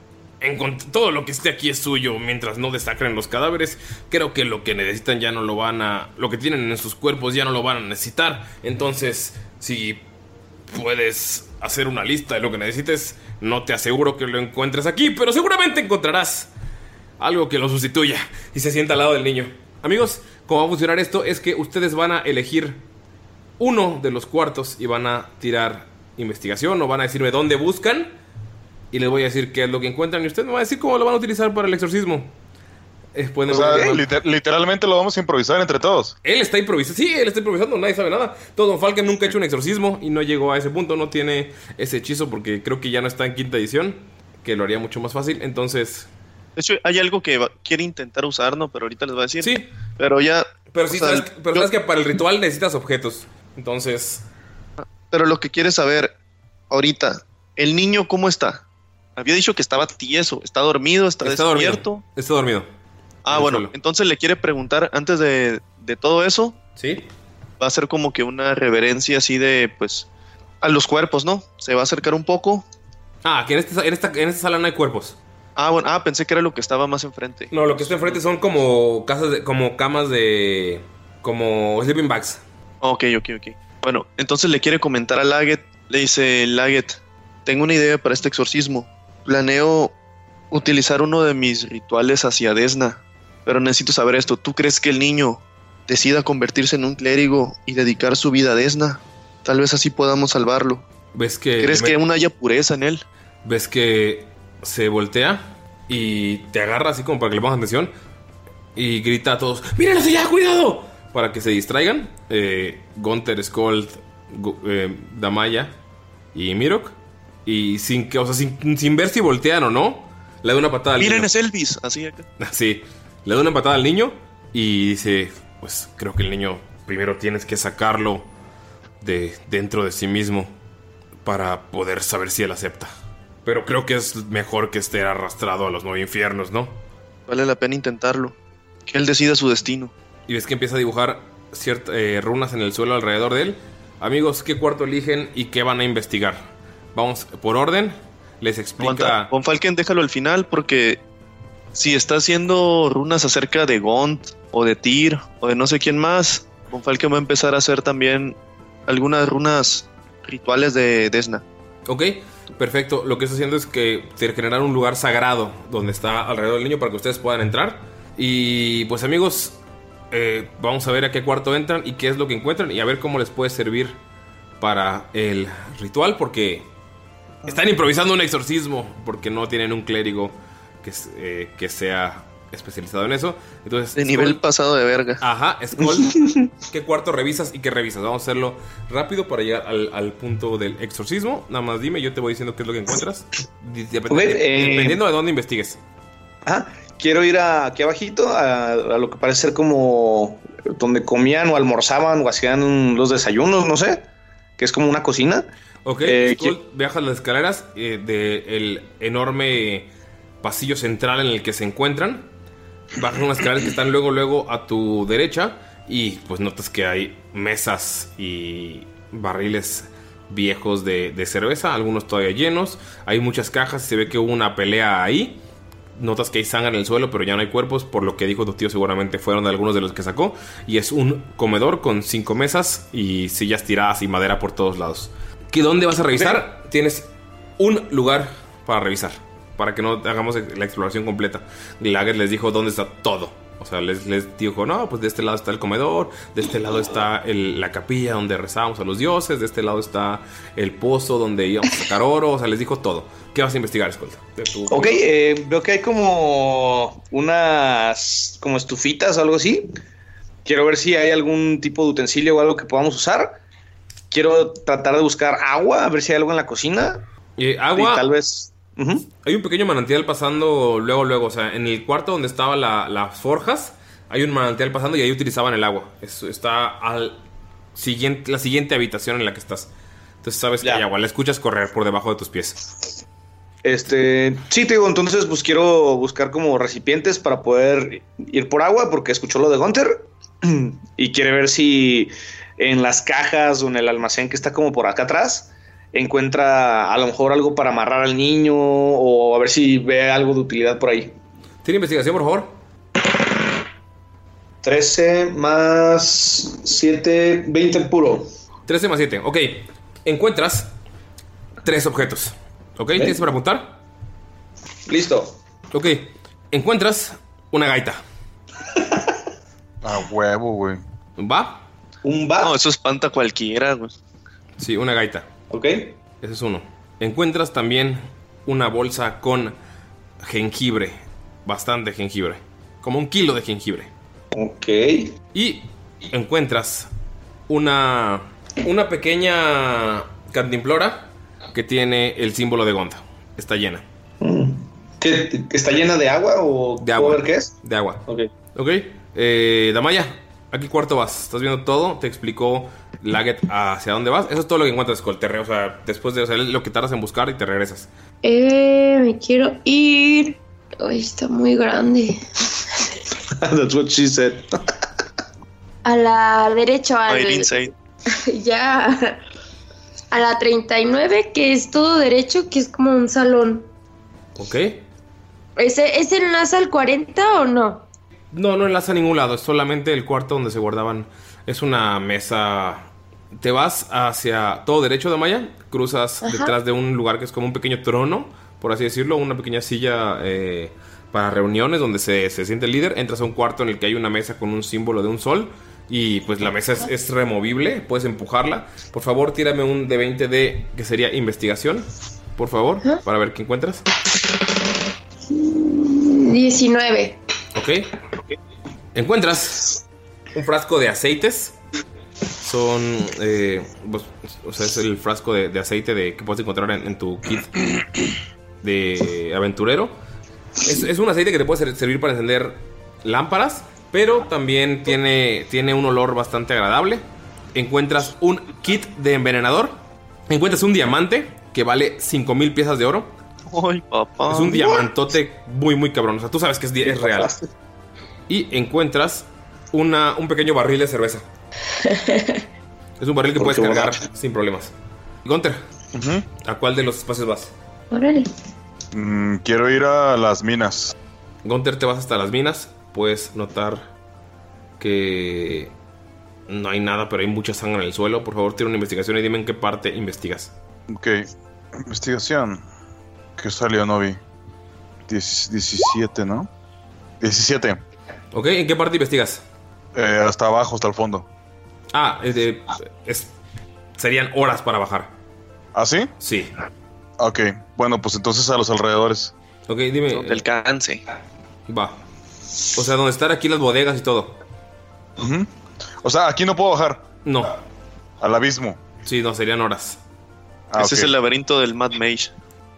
todo lo que esté aquí es suyo mientras no destacren los cadáveres. Creo que lo que necesitan ya no lo van a, lo que tienen en sus cuerpos ya no lo van a necesitar. Entonces, si puedes hacer una lista de lo que necesites, no te aseguro que lo encuentres aquí, pero seguramente encontrarás algo que lo sustituya y se sienta al lado del niño. Amigos, cómo va a funcionar esto es que ustedes van a elegir uno de los cuartos y van a tirar investigación o van a decirme dónde buscan y les voy a decir qué es lo que encuentran y usted me va a decir cómo lo van a utilizar para el exorcismo. Eh, pueden O sea, evaluar- liter- literalmente lo vamos a improvisar entre todos. él está improvisando. Sí, él está improvisando, nadie sabe nada. Todo Don Falken nunca ha hecho un exorcismo y no llegó a ese punto, no tiene ese hechizo porque creo que ya no está en quinta edición, que lo haría mucho más fácil. Entonces, De hecho, hay algo que quiere intentar usar, ¿no? Pero ahorita les voy a decir. Sí. Pero ya. pero sí, sea, sabes, pero yo- sabes que para el ritual necesitas objetos. Entonces, Pero lo que quiere saber ahorita, ¿el niño cómo está? Había dicho que estaba tieso, está dormido, está, está dormido. despierto. Está dormido. Ah, En bueno, suelo. entonces le quiere preguntar antes de, de todo eso. Sí. Va a ser como que una reverencia así de, pues, a los cuerpos, ¿no? Se va a acercar un poco. Ah, que en, este- en esta, en esta sala no hay cuerpos. Ah, bueno, ah, pensé que era lo que estaba más enfrente. No, lo que está enfrente son como casas de, como camas de. como sleeping bags. Ok, ok, ok. Bueno, entonces le quiere comentar a Laget. Le dice, Laget, tengo una idea para este exorcismo. Planeo utilizar uno de mis rituales hacia Desna. Pero necesito saber esto. ¿Tú crees que el niño decida convertirse en un clérigo y dedicar su vida a Desna? Tal vez así podamos salvarlo. ¿Ves que. ¿Crees que aún haya pureza en él? ves que se voltea y te agarra así como para que le pongas atención y grita a todos: ¡Miren hacia allá, cuidado! Para que se distraigan. Eh, Gunther, Skold, Gu- eh, Damaya y Mirok. Y sin que, o sea, sin, sin ver si voltean o no, le da una patada al Miren, niño. es Elvis. Así acá. [laughs] Sí, le da una patada al niño y dice, pues creo que el niño primero tienes que sacarlo de dentro de sí mismo para poder saber si él acepta. Pero creo que es mejor que esté arrastrado a los nueve infiernos, ¿no? Vale la pena intentarlo. Que él decida su destino. Y ves que empieza a dibujar ciertas runas en el suelo alrededor de él. Amigos, ¿qué cuarto eligen y qué van a investigar? Vamos por orden. Les explica... Von Falken déjalo al final porque si está haciendo runas acerca de Gont o de Tyr o de no sé quién más, Von Falken va a empezar a hacer también algunas runas rituales de Desna. Ok, perfecto. Lo que está haciendo es que te generar un lugar sagrado donde está alrededor del niño para que ustedes puedan entrar. Y pues amigos, eh, vamos a ver a qué cuarto entran y qué es lo que encuentran y a ver cómo les puede servir para el ritual porque Están improvisando un exorcismo porque no tienen un clérigo que, eh, que sea especializado en eso. Entonces, De nivel pasado de verga. Ajá, Skull, [laughs] ¿qué cuarto revisas y qué revisas? Vamos a hacerlo rápido para llegar al, al punto del exorcismo. Nada más dime, yo te voy diciendo qué es lo que encuentras. Dep- eh, Dependiendo de dónde investigues. Ajá. Quiero ir a- aquí abajito a, a lo que parece ser como donde comían o almorzaban o hacían los desayunos, no sé, que es como una cocina. Ok, Eh, Skull, viajas las escaleras eh, del enorme pasillo central en el que se encuentran. Bajas unas escaleras que están luego, luego a tu derecha. Y pues notas que hay mesas y barriles viejos de, de cerveza, algunos todavía llenos. Hay muchas cajas, se ve que hubo una pelea ahí. Notas que hay sangre en el suelo, pero ya no hay cuerpos. Por lo que dijo tu tío, seguramente fueron de algunos de los que sacó. Y es un comedor con cinco mesas y sillas tiradas y madera por todos lados. ¿Qué dónde vas a revisar? Tienes un lugar para revisar. Para que no hagamos la exploración completa. Lager les dijo dónde está todo. O sea, les, les dijo, no, pues de este lado está el comedor, de este lado está el- la capilla donde rezábamos a los dioses, de este lado está el pozo donde íbamos a sacar oro. O sea, les dijo todo. ¿Qué vas a investigar, Escolta? Ok, eh, veo que hay como unas como estufitas o algo así. Quiero ver si hay algún tipo de utensilio o algo que podamos usar. Quiero tratar de buscar agua, a ver si hay algo en la cocina. Eh, agua. Y tal vez. Hay un pequeño manantial pasando luego, luego. O sea, en el cuarto donde estaban la- las forjas, hay un manantial pasando y ahí utilizaban el agua. Eso está al siguiente, la siguiente habitación en la que estás. Entonces sabes que hay agua. La escuchas correr por debajo de tus pies. Este, sí, te digo, entonces pues quiero buscar como recipientes para poder ir por agua porque escuchó lo de Gunter [clears throat] y quiere ver si en las cajas o en el almacén que está como por acá atrás encuentra a lo mejor algo para amarrar al niño o a ver si ve algo de utilidad por ahí. ¿Tiene investigación, por favor? 13 más 7, 20 puro. 13 más 7. Ok. Encuentras tres objetos. ¿Ok? ¿Tienes para apuntar? Listo. Ok. Encuentras una gaita. [laughs] A huevo, güey. ¿Va? ¿Un va? No, eso espanta a cualquiera, güey. Sí, una gaita. Ok. Ese es uno. Encuentras también una bolsa con jengibre. Bastante jengibre. Como un kilo de jengibre. Ok. Y encuentras una, una pequeña cantimplora que tiene el símbolo de Gonda. Está llena. ¿Que, que está llena de agua o De agua. ¿Puedo ver qué es? De agua. Ok. Ok. Eh, Damaya, ¿a qué cuarto vas? ¿Estás viendo todo? Te explicó Laget hacia dónde vas. Eso es todo lo que encuentras con el terreno. O sea, después de o sea, lo que tardas en buscar y te regresas. Eh, me quiero ir. Ay, está muy grande. [laughs] That's what she said. A la derecha, al. [laughs] Ya. A la 39, que es todo derecho, que es como un salón. ¿Ok? ¿Ese, ¿Ese enlaza al 40 o no? No, no enlaza a ningún lado. Es solamente el cuarto donde se guardaban. Es una mesa. Te vas hacia todo derecho de Maya. Cruzas Ajá. detrás de un lugar que es como un pequeño trono, por así decirlo. Una pequeña silla eh, para reuniones donde se, se siente el líder. Entras a un cuarto en el que hay una mesa con un símbolo de un sol. Y pues la mesa es, es removible. Puedes empujarla. Por favor, tírame un de 20 de que sería investigación. Por favor, para ver qué encuentras. 19. Ok. Encuentras un frasco de aceites. Son. eh, pues, o sea, es el frasco de, de aceite de, que puedes encontrar en, en tu kit de aventurero. Es, es un aceite que te puede ser- servir para encender lámparas, pero también tiene, tiene un olor bastante agradable. Encuentras un kit de envenenador. Encuentras un diamante que vale 5000 piezas de oro. Ay, papá. Es un diamantote muy, muy cabrón. O sea, tú sabes que es, es real. Y encuentras una, un pequeño barril de cerveza. [laughs] Es un barril que ¿Por puedes cargar sin problemas. Gunter, ¿a cuál de los espacios vas? Órale. Mm, quiero ir a las minas. Gunter, te vas hasta las minas. Puedes notar que no hay nada, pero hay mucha sangre en el suelo. Por favor, tira una investigación y dime en qué parte investigas. Ok. Investigación. ¿Qué salió, Novi? Diez- 17, ¿no? 17. ¿Ok? ¿En qué parte investigas? Eh, hasta abajo, hasta el fondo. Ah, es de- es- serían horas para bajar. ¿Ah, sí? Sí. Ok, bueno, pues entonces a los alrededores. Ok, dime. Donde alcance. Va. O sea, donde están aquí las bodegas y todo. O sea, aquí no puedo bajar. No. Al abismo. Sí, no, serían horas. Ah, Ese es el laberinto del Mad Mage.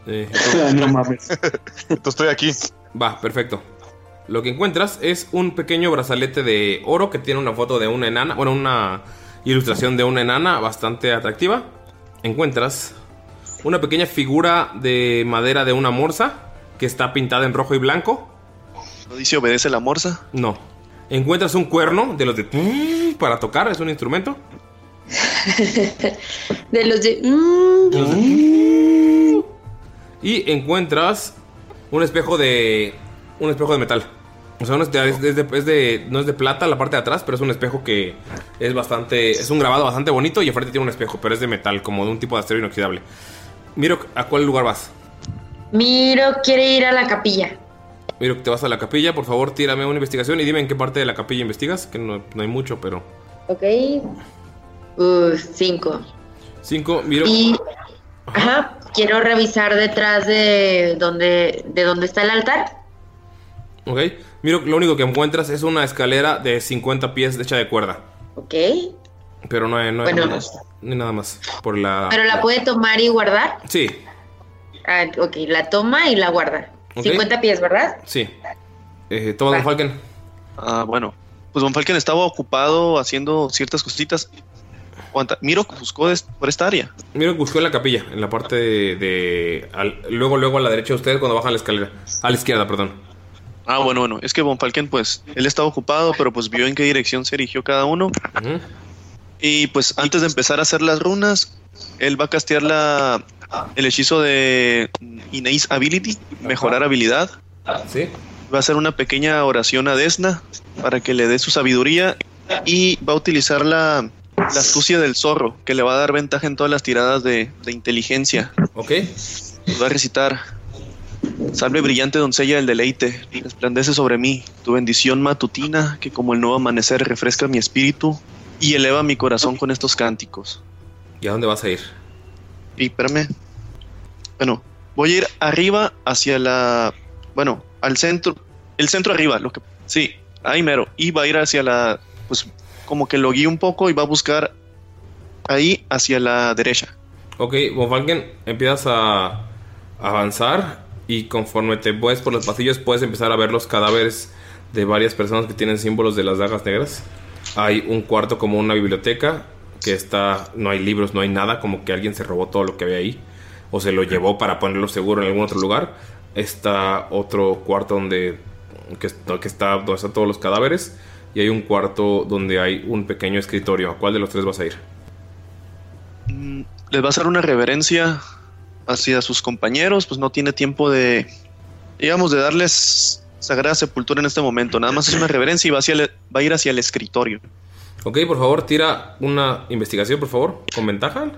Eh, [laughs] no mames. [laughs] Entonces estoy aquí. Va, perfecto. Lo que encuentras es un pequeño brazalete de oro que tiene una foto de una enana, bueno, una ilustración de una enana bastante atractiva. Encuentras una pequeña figura de madera de una morsa que está pintada en rojo y blanco. ¿No dice obedece la morsa? No. Encuentras un cuerno de los de para tocar, es un instrumento. [laughs] De los de. mm, Y encuentras un espejo de. Un espejo de metal. O sea, no es de, es de- es de- no es de plata la parte de atrás, pero es un espejo que es bastante. Es un grabado bastante bonito y enfrente tiene un espejo, pero es de metal, como de un tipo de acero inoxidable. Miro, ¿a cuál lugar vas? Miro quiere ir a la capilla. Miro que te vas a la capilla, por favor, tírame una investigación y dime en qué parte de la capilla investigas, que no, no hay mucho, pero. Ok. Uh, cinco. Cinco, miro. Y. Ajá. Quiero revisar detrás de donde, de donde está el altar. Ok. Miro, lo único que encuentras es una escalera de 50 pies hecha de cuerda. Ok. Pero no hay, no hay- Bueno. no nada más. Por la. Pero la puede tomar y guardar. Sí, Ah, ok, la toma y la guarda. Ok. 50 pies, ¿verdad? sí. Eh, toma Don Falken. Ah, bueno. Pues Von Falken estaba ocupado haciendo ciertas cositas. Miro buscó por esta área. Miro que buscó en la capilla, en la parte de. de- al- luego, luego a la derecha de ustedes cuando bajan la escalera. A la izquierda, perdón. Ah, bueno, bueno. Es que Von Falken, pues, él estaba ocupado, pero pues vio en qué dirección se erigió cada uno. Y pues antes de empezar a hacer las runas, él va a castear la, el hechizo de Innate Ability, mejorar habilidad. Sí. Va a hacer una pequeña oración a Desna para que le dé su sabiduría y va a utilizar la, la astucia del zorro, que le va a dar ventaja en todas las tiradas de, de inteligencia. Ok. Va a recitar. Salve brillante doncella del deleite, resplandece sobre mí tu bendición matutina que como el nuevo amanecer refresca mi espíritu y eleva mi corazón con estos cánticos. ¿Y a dónde vas a ir? Y espérame. Bueno, voy a ir arriba hacia la. Bueno, al centro. El centro arriba, lo que. Sí, ahí mero. Y va a ir hacia la. Pues como que lo guíe un poco y va a buscar ahí hacia la derecha. Ok, Von Falken, empiezas a avanzar y conforme te mueves por los pasillos puedes empezar a ver los cadáveres de varias personas que tienen símbolos de las dagas negras. Hay un cuarto como una biblioteca que está, no hay libros, no hay nada, como que alguien se robó todo lo que había ahí o se lo llevó para ponerlo seguro en algún otro lugar. Está otro cuarto donde que, que está donde están todos los cadáveres y hay un cuarto donde hay un pequeño escritorio. ¿A cuál de los tres vas a ir? Mm, Les va a hacer una reverencia hacia sus compañeros, pues no tiene tiempo de, digamos, de darles sagrada sepultura en este momento. Nada más es una reverencia y va, hacia el- va a ir hacia el escritorio. Ok, por favor, tira una investigación, por favor, con ventaja.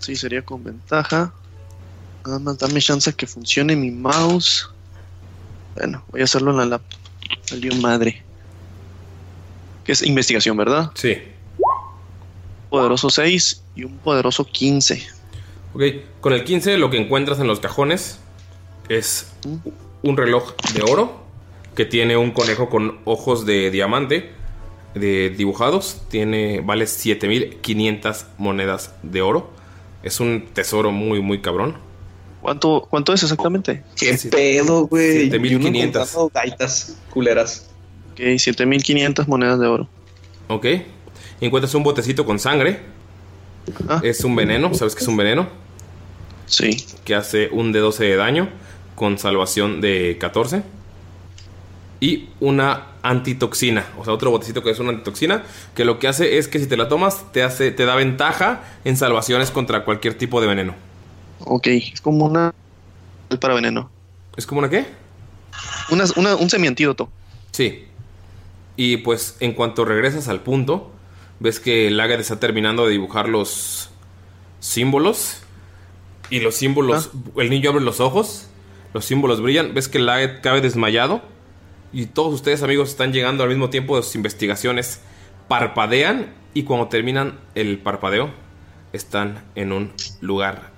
Sí, sería con ventaja. Nada más dame chance que funcione mi mouse. Bueno, voy a hacerlo en la laptop. Salió madre. Que es investigación, ¿verdad? Sí. Poderoso 6 y un poderoso 15. Ok, con el 15 lo que encuentras en los cajones es un reloj de oro que tiene un conejo con ojos de diamante de dibujados. Tiene, vale 7500 monedas de oro. Es un tesoro muy, muy cabrón. ¿Cuánto, cuánto es exactamente? ¿Qué pedo, güey? 7500. Y uno comprando Gaitas culeras. Ok, 7500 monedas de oro. Ok. Encuentras un botecito con sangre. Es un veneno, ¿sabes qué es un veneno? Sí. Que hace un de 12 de daño con salvación de 14. Y una antitoxina, o sea, otro botecito que es una antitoxina, que lo que hace es que si te la tomas te hace te da ventaja en salvaciones contra cualquier tipo de veneno. Ok, es como una. para veneno. ¿Es como una qué? Una, una- un semiantídoto. Sí. Y pues en cuanto regresas al punto, ves que Lagat está terminando de dibujar los símbolos. Y los símbolos, el niño abre los ojos, los símbolos brillan, ves que Lagat cabe desmayado. Y todos ustedes amigos están llegando al mismo tiempo de sus investigaciones. Parpadean y cuando terminan el parpadeo, están en un lugar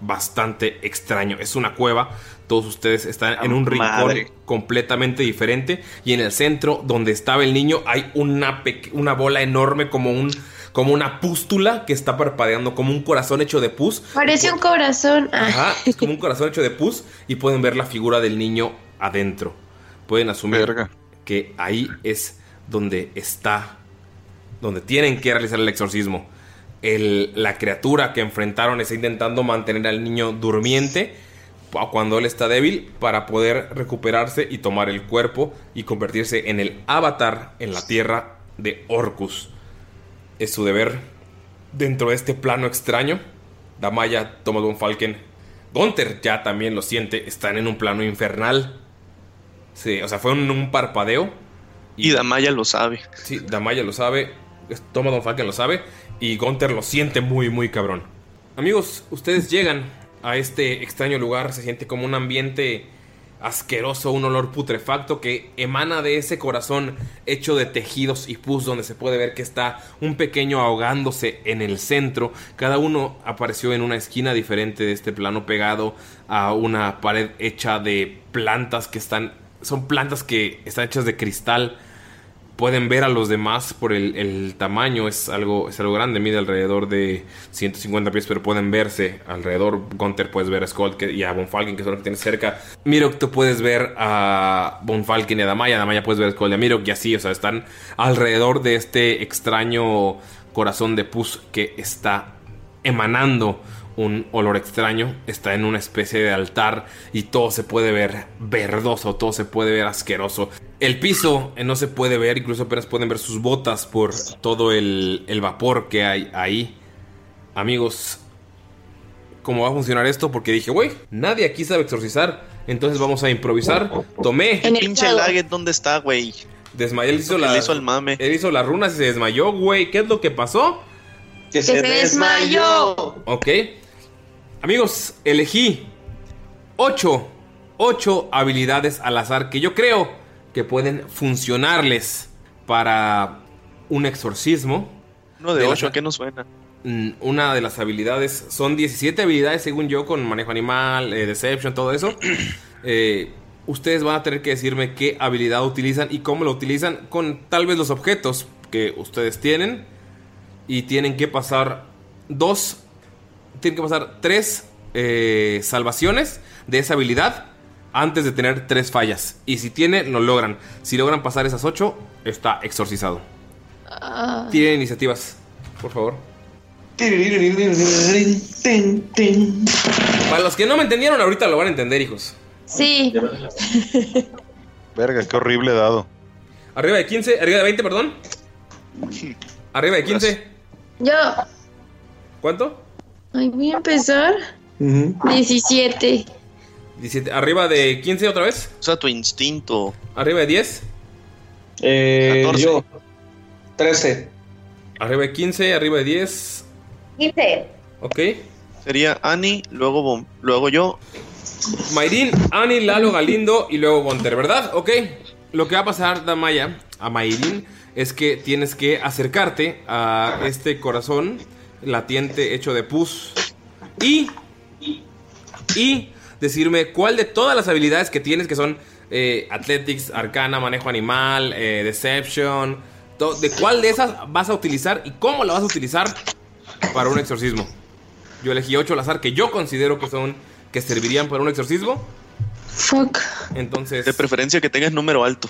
bastante extraño. Es una cueva. Todos ustedes están en un rincón madre. completamente diferente. Y en el centro, donde estaba el niño, hay una, una bola enorme como un. Como una pústula que está parpadeando, como un corazón hecho de pus. Parece un corazón. Ah. Ajá, es como un corazón hecho de pus y pueden ver la figura del niño adentro. Pueden asumir que ahí es donde está, donde tienen que realizar el exorcismo. El- la criatura que enfrentaron está intentando mantener al niño durmiente cuando él está débil para poder recuperarse y tomar el cuerpo y convertirse en el avatar en la tierra de Orcus. Es su deber dentro de este plano extraño. Damaya, Thomas von Falken, Gunther ya también lo siente, están en un plano infernal. Sí, o sea, fue un, un parpadeo. Y Damaya lo sabe. Sí, Damaya lo sabe, Thomas von Falken lo sabe y Gunther lo siente muy, muy cabrón. Amigos, ustedes llegan a este extraño lugar, se siente como un ambiente asqueroso, un olor putrefacto que emana de ese corazón hecho de tejidos y pus donde se puede ver que está un pequeño ahogándose en el centro. Cada uno apareció en una esquina diferente de este plano pegado a una pared hecha de plantas que están son plantas que están hechas de cristal. Pueden ver a los demás por el, tamaño, es algo, es algo grande, mide alrededor de 150 pies, pero pueden verse alrededor. Gunther puedes ver a Scott y a Von Falken, que son los que tienes cerca. Mirok, tú puedes ver a Von Falken y a Damaya. Damaya puedes ver a Scott y a Mirok, y así, o sea, están alrededor de este extraño corazón de pus que está emanando un olor extraño, está en una especie de altar y todo se puede ver verdoso, todo se puede ver asqueroso. El piso eh, no se puede ver, incluso apenas pueden ver sus botas por todo el, el vapor que hay ahí. Amigos, ¿cómo va a funcionar esto? Porque dije, güey, nadie aquí sabe exorcizar, entonces vamos a improvisar. Tomé. El pinche Laget, ¿dónde está, güey? Desmayé, él hizo la, le hizo al mame. Él hizo las runas y se desmayó, güey. ¿Qué es lo que pasó? Que se desmayó. Ok. Amigos, elegí 8, 8 habilidades al azar que yo creo que pueden funcionarles para un exorcismo. Uno de De ¿a qué nos suena? Mm, Una de las habilidades son 17 habilidades según yo con manejo animal, eh, deception, todo eso. [clears throat] Eh, ustedes van a tener que decirme qué habilidad utilizan y cómo lo utilizan con tal vez los objetos que ustedes tienen. Y tienen que pasar dos, tienen que pasar tres eh, salvaciones de esa habilidad antes de tener tres fallas. Y si tiene, lo logran. Si logran pasar esas ocho, está exorcizado. Ah. Tienen iniciativas, por favor. Para los que no me entendieron, ahorita lo van a entender, hijos. Sí. Verga, qué horrible dado. Arriba de 15, arriba de 20, perdón. Arriba de 15. Yo. ¿Cuánto? Ay, voy a empezar. 17. 17. Arriba de 15 otra vez. Usa tu instinto. Arriba de 10. Eh, 14. yo. 13. Arriba de 15, arriba de 10. 15. Ok. Sería Annie, luego, Bom- luego yo. Mayrin, Ani, Lalo, Galindo y luego Gunter, ¿verdad? Ok. Lo que va a pasar, Damaya, a Mayrin, es que tienes que acercarte a este corazón latiente hecho de pus y. Y decirme cuál de todas las habilidades que tienes, que son eh, Athletics, Arcana, Manejo Animal, eh, Deception, to- de cuál de esas vas a utilizar y cómo la vas a utilizar para un exorcismo. Yo elegí 8 al azar que yo considero que son que servirían para un exorcismo. Fuck. Entonces, De preferencia que tengas número alto.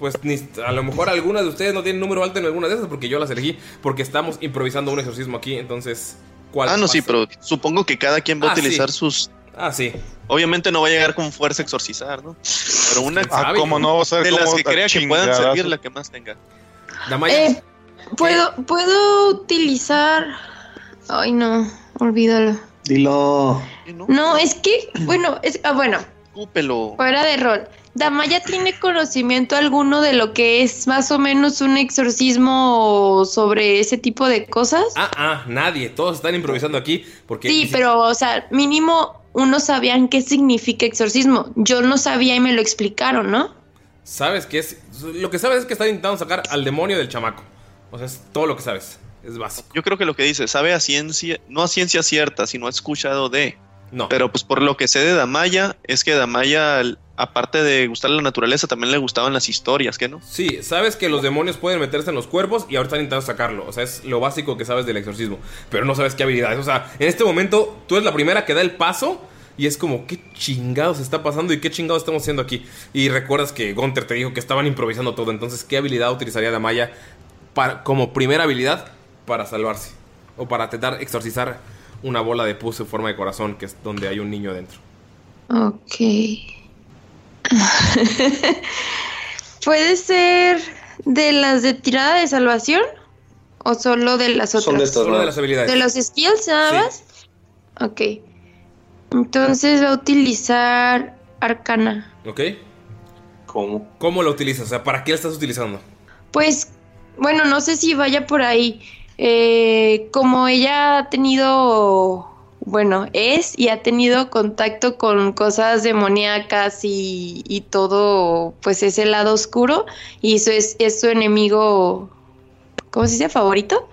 pues ni- a lo mejor algunas de ustedes no tienen número alto en alguna de esas porque yo las elegí porque estamos improvisando un exorcismo aquí, entonces ¿cuál Ah, no, sí, pero supongo que cada quien va a Ah, utilizar sí. sus. Ah, sí. Obviamente no va a llegar con fuerza a exorcizar, ¿no? Pero una Ah, ¿cómo no? O sea, de las ¿cómo que crea que puedan servir, la que más tenga. Damaya, Eh, ¿puedo, ¿Puedo utilizar...? Ay, no. Olvídalo. Dilo. No, es que... Bueno, es... Ah, bueno. Escúpelo. Fuera de rol. ¿Damaya tiene conocimiento alguno de lo que es más o menos un exorcismo sobre ese tipo de cosas? Ah, ah, nadie, todos están improvisando aquí porque Sí, pero, o sea, mínimo unos sabían qué significa exorcismo. Yo no sabía y me lo explicaron, ¿no? sabes que es lo que sabes es que están intentando sacar al demonio del chamaco. O sea, es todo lo que sabes. Es básico. Yo creo que lo que dice, sabe a ciencia, no a ciencia cierta, sino ha escuchado de. No. Pero pues por lo que sé de Damaya, es que Damaya, aparte de gustarle la naturaleza, también le gustaban las historias, ¿qué no? Sí, sabes que los demonios pueden meterse en los cuerpos y ahorita están intentando sacarlo. O sea, es lo básico que sabes del exorcismo. Pero no sabes qué habilidades. O sea, en este momento tú eres la primera que da el paso y es como, ¿qué chingados está pasando y qué chingados estamos haciendo aquí? Y recuerdas que Gunther te dijo que estaban improvisando todo. Entonces, ¿qué habilidad utilizaría Damaya para, como primera habilidad para salvarse? O para intentar exorcizar una bola de pus en forma de corazón, que es donde hay un niño dentro. Ok. [laughs] ¿Puede ser de las de tirada de salvación? ¿O solo de las otras? Son de estas, Solo de las habilidades. ¿De los skills nada Sí. más? Ok. Entonces va a utilizar Arcana. ¿Ok? ¿Cómo? ¿Cómo lo utilizas? O sea, ¿para qué la estás utilizando? Pues, bueno, no sé si vaya por ahí. Eh, como ella ha tenido, bueno, es y ha tenido contacto con cosas demoníacas y, y todo, pues ese lado oscuro, y eso es, es su enemigo, ¿cómo se dice? ¿Favorito?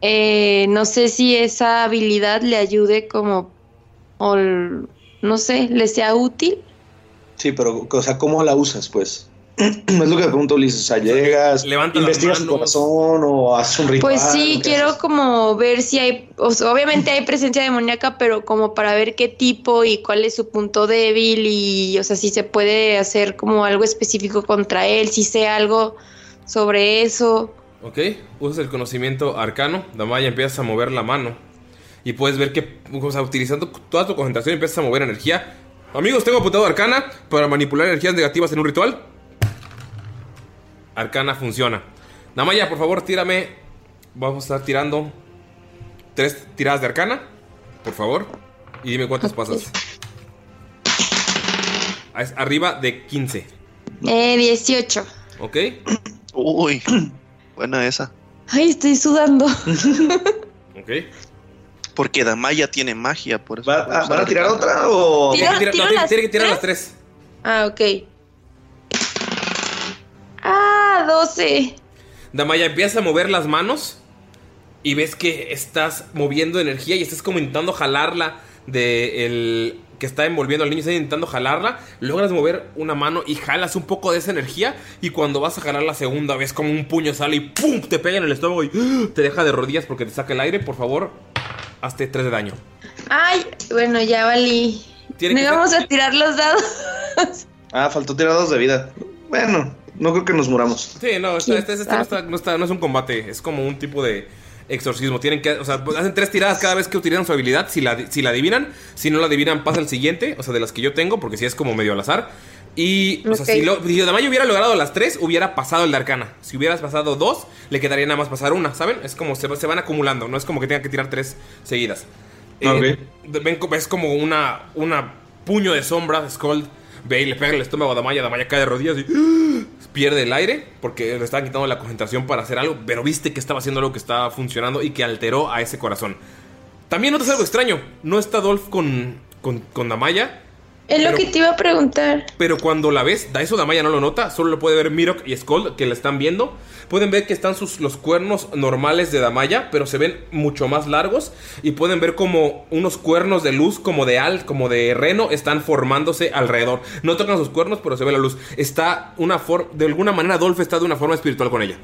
Eh, no sé si esa habilidad le ayude como, o no sé, le sea útil. Sí, pero, o sea, ¿cómo la usas, pues? [clears throat] es lo que pregunto, Ulises. O sea, llegas, levanta investigas tu corazón o haces un ritual. Pues sí, ¿o qué quiero haces? como ver si hay, o sea, obviamente hay presencia demoníaca, pero como para ver qué tipo y cuál es su punto débil y, o sea, si se puede hacer como algo específico contra él, si sé algo sobre eso. Ok, usas el conocimiento arcano. Damaya empiezas a mover la mano. Y puedes ver que, o sea, utilizando toda tu concentración, empiezas a mover energía. Amigos, tengo apuntado arcana para manipular energías negativas en un ritual. Arcana funciona. Damaya, por favor, tírame. Vamos a estar tirando tres tiradas de arcana. Por favor. Y dime cuántas pasas. Es arriba de 15. Eh, 18. ¿Ok? Uy, buena esa. Ay, estoy sudando. [laughs] Ok. Porque Damaya tiene magia, por eso. ¿Va- ¿Van a tirar otra o...? Tira- Tiene no, tiene- las tiene que tirar tres. las tres. Ah, ok. Ah, 12. Damaya, empiezas a mover las manos y ves que estás moviendo energía y estás como intentando jalarla de el que está envolviendo al niño, estás intentando jalarla, logras mover una mano y jalas un poco de esa energía y cuando vas a jalar la segunda vez como un puño sale y ¡pum! te pega en el estómago y ¡ah! te deja de rodillas porque te saca el aire, por favor, hazte 3 de daño. Ay, bueno, ya valí. ¿No vamos a tirar los dados? Ah, faltó tirar dos de vida. Bueno, no creo que nos muramos. Sí, no, esta- esta- esta no, está- no está- no es un combate, es como un tipo de exorcismo. Tienen que, o sea, hacen tres tiradas cada vez que utilizan su habilidad. Si la, si la adivinan, si no la adivinan, pasa el siguiente, o sea, de las que yo tengo, porque si es como medio al azar. Y, o sea, si, lo, si hubiera logrado las tres, hubiera pasado el de arcana. Si hubieras pasado dos, le quedaría nada más pasar una, ¿saben? Es como se, se van acumulando, no es como que tengan que tirar tres seguidas. Eh, ven, co- ves como una, una puño de sombra, Skull ve y le pega el estómago a Damaya, Damaya cae de rodillas y ¡ah! Pierde el aire porque le estaban quitando la concentración para hacer algo, pero viste que estaba haciendo algo que estaba funcionando y que alteró a ese corazón. También notas algo extraño, no está Dolph con, con, con Damaya, Es lo que te iba a preguntar. pero cuando la ves, da eso Damaya no lo nota, solo lo puede ver Mirok y Skull que la están viendo. Pueden ver que están sus, los cuernos normales de Damaya, pero se ven mucho más largos. Y pueden ver como unos cuernos de luz, como de al, como de reno, están formándose alrededor. No tocan sus cuernos, pero se ve la luz. Está una forma, de alguna manera Dolph está de una forma espiritual con ella.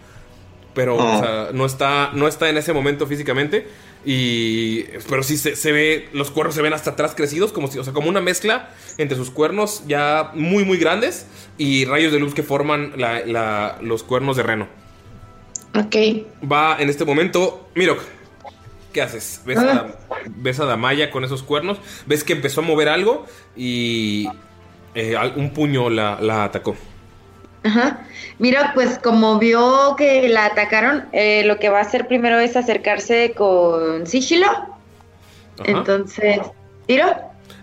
Pero, Oh. o sea, no está, no está en ese momento físicamente. Y. Pero sí se, se ve. Los cuernos se ven hasta atrás crecidos. Como si, o sea, como una mezcla entre sus cuernos ya muy, muy grandes. Y rayos de luz que forman la- la- los cuernos de reno. Ok. Va en este momento. Mirok. ¿Qué haces? ¿Ves, Ah. a, ves a Damaya con esos cuernos? ¿Ves que empezó a mover algo? Y. eh, un puño la, la atacó. Ajá. Mira, pues como vio que la atacaron, eh, lo que va a hacer primero es acercarse con sigilo. Entonces, ¿tiro?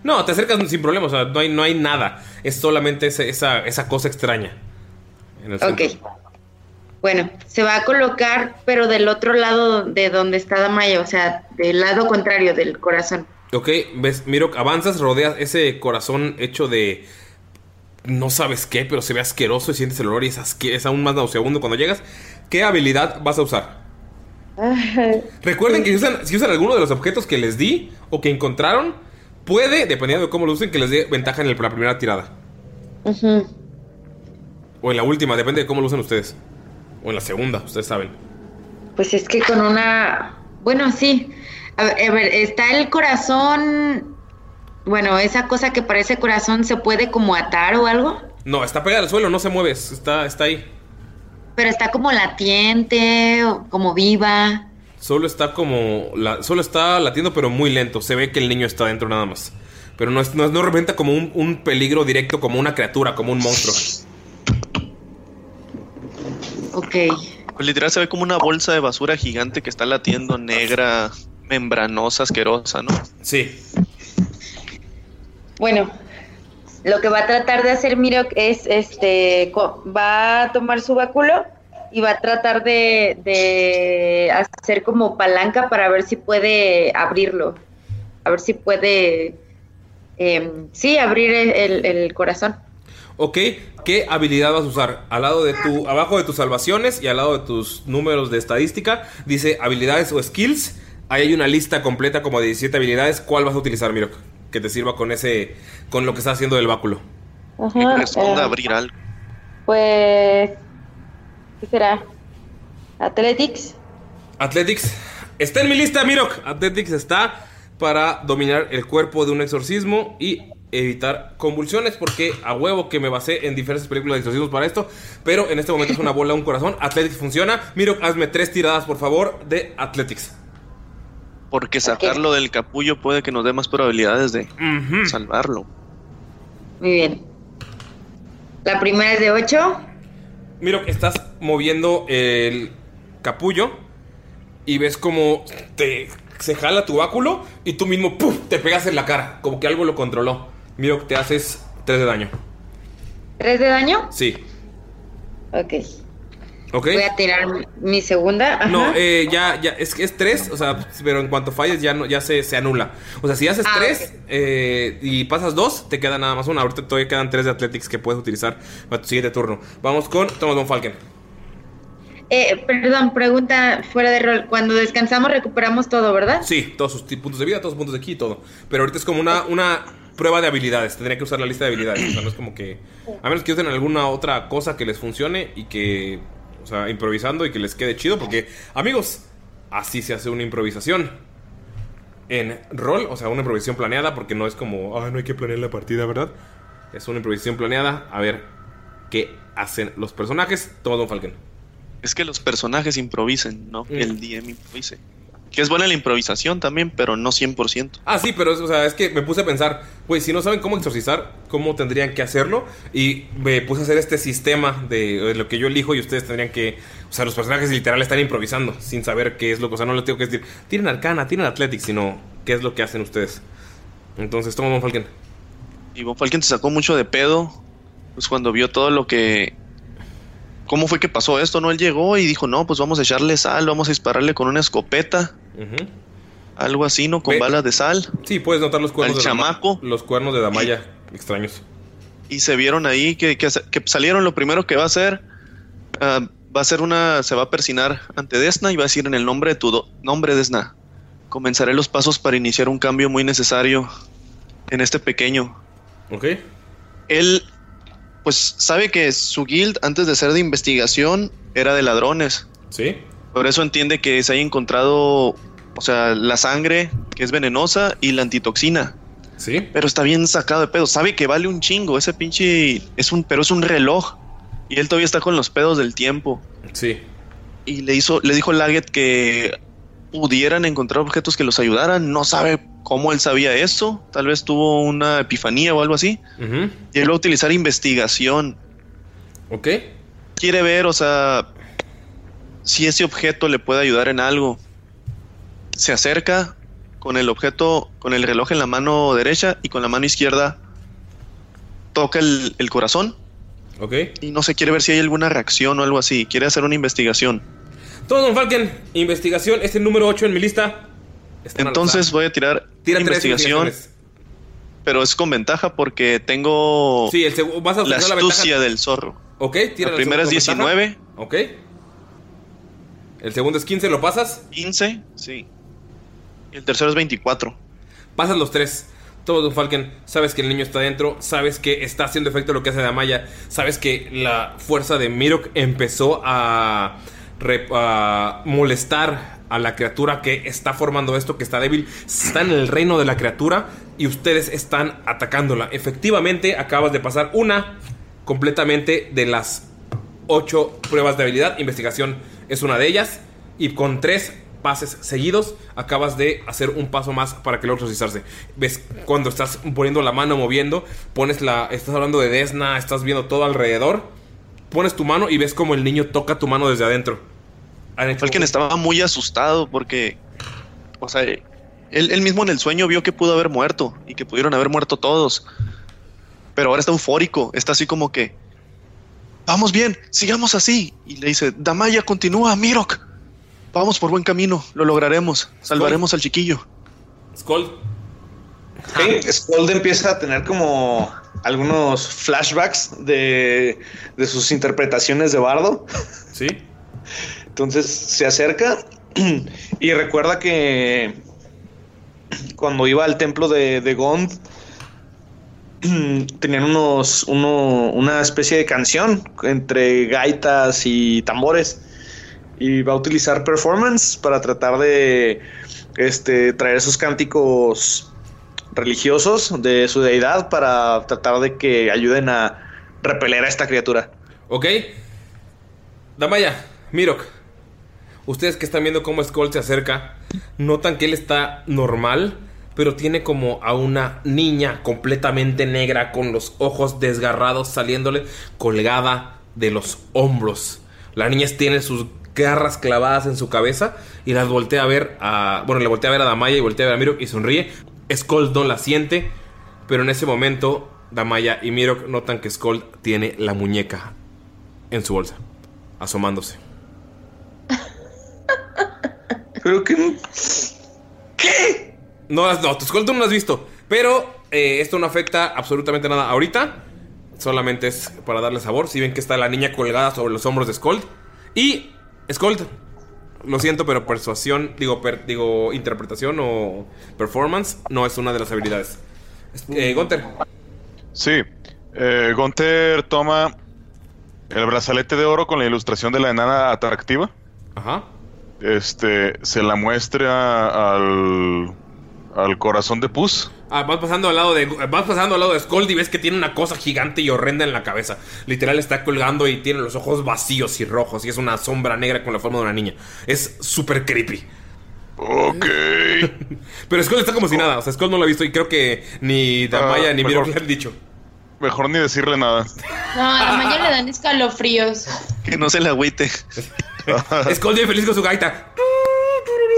No, te acercas sin problema. O sea, no hay, no hay nada. Es solamente ese- esa, esa cosa extraña. En el Ok. Bueno, se va a colocar, pero del otro lado de donde está Damaya, o sea, del lado contrario del corazón. Ok, ves, Mirok, avanzas, rodeas ese corazón hecho de. No sabes qué, pero se ve asqueroso y sientes el olor y es, asque- es aún más nauseabundo cuando llegas. ¿Qué habilidad vas a usar? [laughs] Recuerden que si usan, si usan alguno de los objetos que les di o que encontraron, puede, dependiendo de cómo lo usen, que les dé ventaja en el- la primera tirada. O en la última, depende de cómo lo usen ustedes. O en la segunda, ustedes saben. Pues es que con una. Bueno, sí. A ver, está el corazón. Bueno, esa cosa que parece corazón se puede como atar o algo. No, está pegada al suelo, no se mueve, está, está ahí. Pero está como latiente o como viva. Solo está como. la- solo está latiendo, pero muy lento. Se ve que el niño está dentro nada más. Pero no, es, no, no representa como un, un peligro directo, como una criatura, como un monstruo. Ok. Pues literal se ve como una bolsa de basura gigante que está latiendo negra, membranosa, asquerosa, ¿no? Sí. Bueno, lo que va a tratar de hacer Mirok es, este, va a tomar su báculo y va a tratar de, de hacer como palanca para ver si puede abrirlo, a ver si puede, em, sí, abrir el, el- el corazón. Ok, ¿qué habilidad vas a usar? Al lado de tu, abajo de tus salvaciones y al lado de tus números de estadística, dice habilidades o skills. Ahí hay una lista completa como de 17 habilidades. ¿Cuál vas a utilizar, Mirok? Que te sirva con ese, con lo que estás haciendo del báculo. Que Ajá, corresponda eh, abrir algo. pues, ¿qué será? Athletics. Athletics. Está en mi lista, Mirok. Athletics está para dominar el cuerpo de un exorcismo y evitar convulsiones porque a huevo que me basé en diferentes películas de exorcismos para esto, pero en este momento es una bola, un corazón. Athletics funciona. Mirok, hazme tres tiradas, por favor, de Athletics. Porque sacarlo del capullo puede que nos dé más probabilidades de salvarlo. Muy bien. La primera es de 8. Miro que estás moviendo el capullo y ves como te se jala tu báculo y tú mismo ¡puf! te pegas en la cara, como que algo lo controló. Miro que te haces 3 de daño. ¿3 de daño? Sí. Ok. Voy a tirar mi- segunda. Ajá. No, eh, ya, ya, es que es 3, o sea, pero en cuanto falles ya no, ya se, se anula. O sea, si haces Ah, 3 y pasas 2, te queda nada más una. Ahorita todavía quedan 3 de Athletics que puedes utilizar para tu siguiente turno. Vamos con Thomas Von Falken. Eh, perdón, pregunta fuera de rol. Cuando descansamos recuperamos todo, ¿verdad? Sí, todos sus puntos de vida, todos sus puntos de aquí y todo. Pero ahorita es como una, una prueba de habilidades. Tendría que usar la lista de habilidades. O sea, no es como que. A menos que usen alguna otra cosa que les funcione y que. O sea, improvisando y que les quede chido. Porque, amigos, así se hace una improvisación. En rol, o sea, una improvisación planeada. Porque no es como. Ah, no hay que planear la partida, ¿verdad? Es una improvisación planeada. A ver qué hacen los personajes. Toma Don Falken. Es que los personajes improvisen, ¿no? Que el DM improvise. Que es buena la improvisación también, pero no 100%. Ah, sí, pero es, o sea, es que me puse a pensar, pues si no saben cómo exorcizar, ¿cómo tendrían que hacerlo? Y me puse a hacer este sistema de, de lo que yo elijo y ustedes tendrían que, o sea, los personajes literal están improvisando sin saber qué es lo que, o sea, no les tengo que decir, tienen arcana, tienen athletics, sino qué es lo que hacen ustedes. Entonces, toma Von Falken. Y Von Falken se sacó mucho de pedo, pues cuando vio todo lo que... ¿Cómo fue que pasó esto? No, él llegó y dijo, no, pues vamos a echarle sal, vamos a dispararle con una escopeta. Algo así, ¿no? Con Ve- balas de sal. Sí, puedes notar los cuernos Al de Dama- chamaco. los cuernos de Damaya extraños. Y se vieron ahí que, que, que salieron lo primero que va a hacer. ah, va a ser una... Se va a persinar ante Desna y va a decir en el nombre de tu do- nombre, Desna. Comenzaré los pasos para iniciar un cambio muy necesario en este pequeño. ¿Ok? Él, pues, sabe que su guild, antes de ser de investigación, era de ladrones. Sí. Por eso entiende que se haya encontrado, o sea, la sangre, que es venenosa, y la antitoxina. Sí. Pero está bien sacado de pedo. Sabe que vale un chingo. Ese pinche. Es un, pero es un reloj. Y él todavía está con los pedos del tiempo. Sí. Y le hizo, le dijo Laget que pudieran encontrar objetos que los ayudaran. No sabe cómo él sabía eso. Tal vez tuvo una epifanía o algo así. Y él va a utilizar investigación. ¿Ok? Quiere ver, o sea, si ese objeto le puede ayudar en algo. Se acerca con el objeto, con el reloj en la mano derecha y con la mano izquierda toca el, el corazón. ¿Ok? Y no se quiere ver si hay alguna reacción o algo así. Quiere hacer una investigación. Todo Don Falken, investigación, este es el número 8 en mi lista. Entonces voy a tirar Tira investigación. Pero es con ventaja porque tengo Sí, el vas a la astucia del zorro. Ok, tira La primera es segunda con ventaja. 19. Ok. El segundo es 15, ¿lo pasas? 15, sí. Y el tercero es 24. Pasas los tres. Todo Don Falken, sabes que el niño está dentro, sabes que está haciendo efecto lo que hace Damaya, sabes que la fuerza de Mirok empezó a, a molestar a la criatura que está formando esto, que está débil, está en el reino de la criatura y ustedes están atacándola. Efectivamente, acabas de pasar una completamente de las ocho pruebas de habilidad. Investigación es una de ellas. Y con tres pases seguidos, acabas de hacer un paso más para que logre exorcizarse. Ves cuando estás poniendo la mano, moviendo, pones la. Estás hablando de Desna, estás viendo todo alrededor. Pones tu mano y ves como el niño toca tu mano desde adentro. Falken estaba muy asustado porque, o sea, él, él mismo en el sueño vio que pudo haber muerto y que pudieron haber muerto todos. Pero ahora está eufórico, está así como que, vamos bien, sigamos así. Y le dice, Damaya, continúa, Mirok. Vamos por buen camino, lo lograremos, salvaremos al chiquillo. Skull. Skold empieza a tener como algunos flashbacks de, de sus interpretaciones de Bardo. Sí. Entonces se acerca y recuerda que cuando iba al templo de, de Gond [clears throat] tenían unos uno- una especie de canción entre gaitas y tambores y va a utilizar performance para tratar de este traer esos cánticos religiosos de su deidad para tratar de que ayuden a repeler a esta criatura. Ok. Damaya, Mirok. Ustedes que están viendo cómo Skull se acerca, notan que él está normal, pero tiene como a una niña completamente negra con los ojos desgarrados saliéndole colgada de los hombros. La niña tiene sus garras clavadas en su cabeza y las voltea a ver a. Bueno, le voltea a ver a Damaya y voltea a ver a Mirok y sonríe. Skull no la siente, pero en ese momento Damaya y Mirok notan que Skull tiene la muñeca en su bolsa, asomándose. [laughs] Pero que. ¿Qué? No, no, tu Skull tú no lo has visto. Pero eh, esto no afecta absolutamente nada ahorita. Solamente es para darle sabor. Si ven que está la niña colgada sobre los hombros de Skold. Y Skold, lo siento, pero persuasión, digo, per- digo, interpretación o performance no es una de las habilidades. Eh, Gunter. Sí. Eh, Gunther toma el brazalete de oro con la ilustración de la enana atractiva. Ajá. Este, se la muestra al, al corazón de Pus. Ah, vas pasando al lado de vas pasando al lado de Skold y ves que tiene una cosa gigante y horrenda en la cabeza. Literal está colgando y tiene los ojos vacíos y rojos y es una sombra negra con la forma de una niña. Es súper creepy. Ok. [laughs] Pero Skold está como si nada. O sea, Skold no lo ha visto y creo que ni Damaya Ah, ni. Mirok le han dicho. Mejor ni decirle nada. No, a le dan escalofríos. Que no se le agüite. [laughs] Skold bien feliz con su gaita.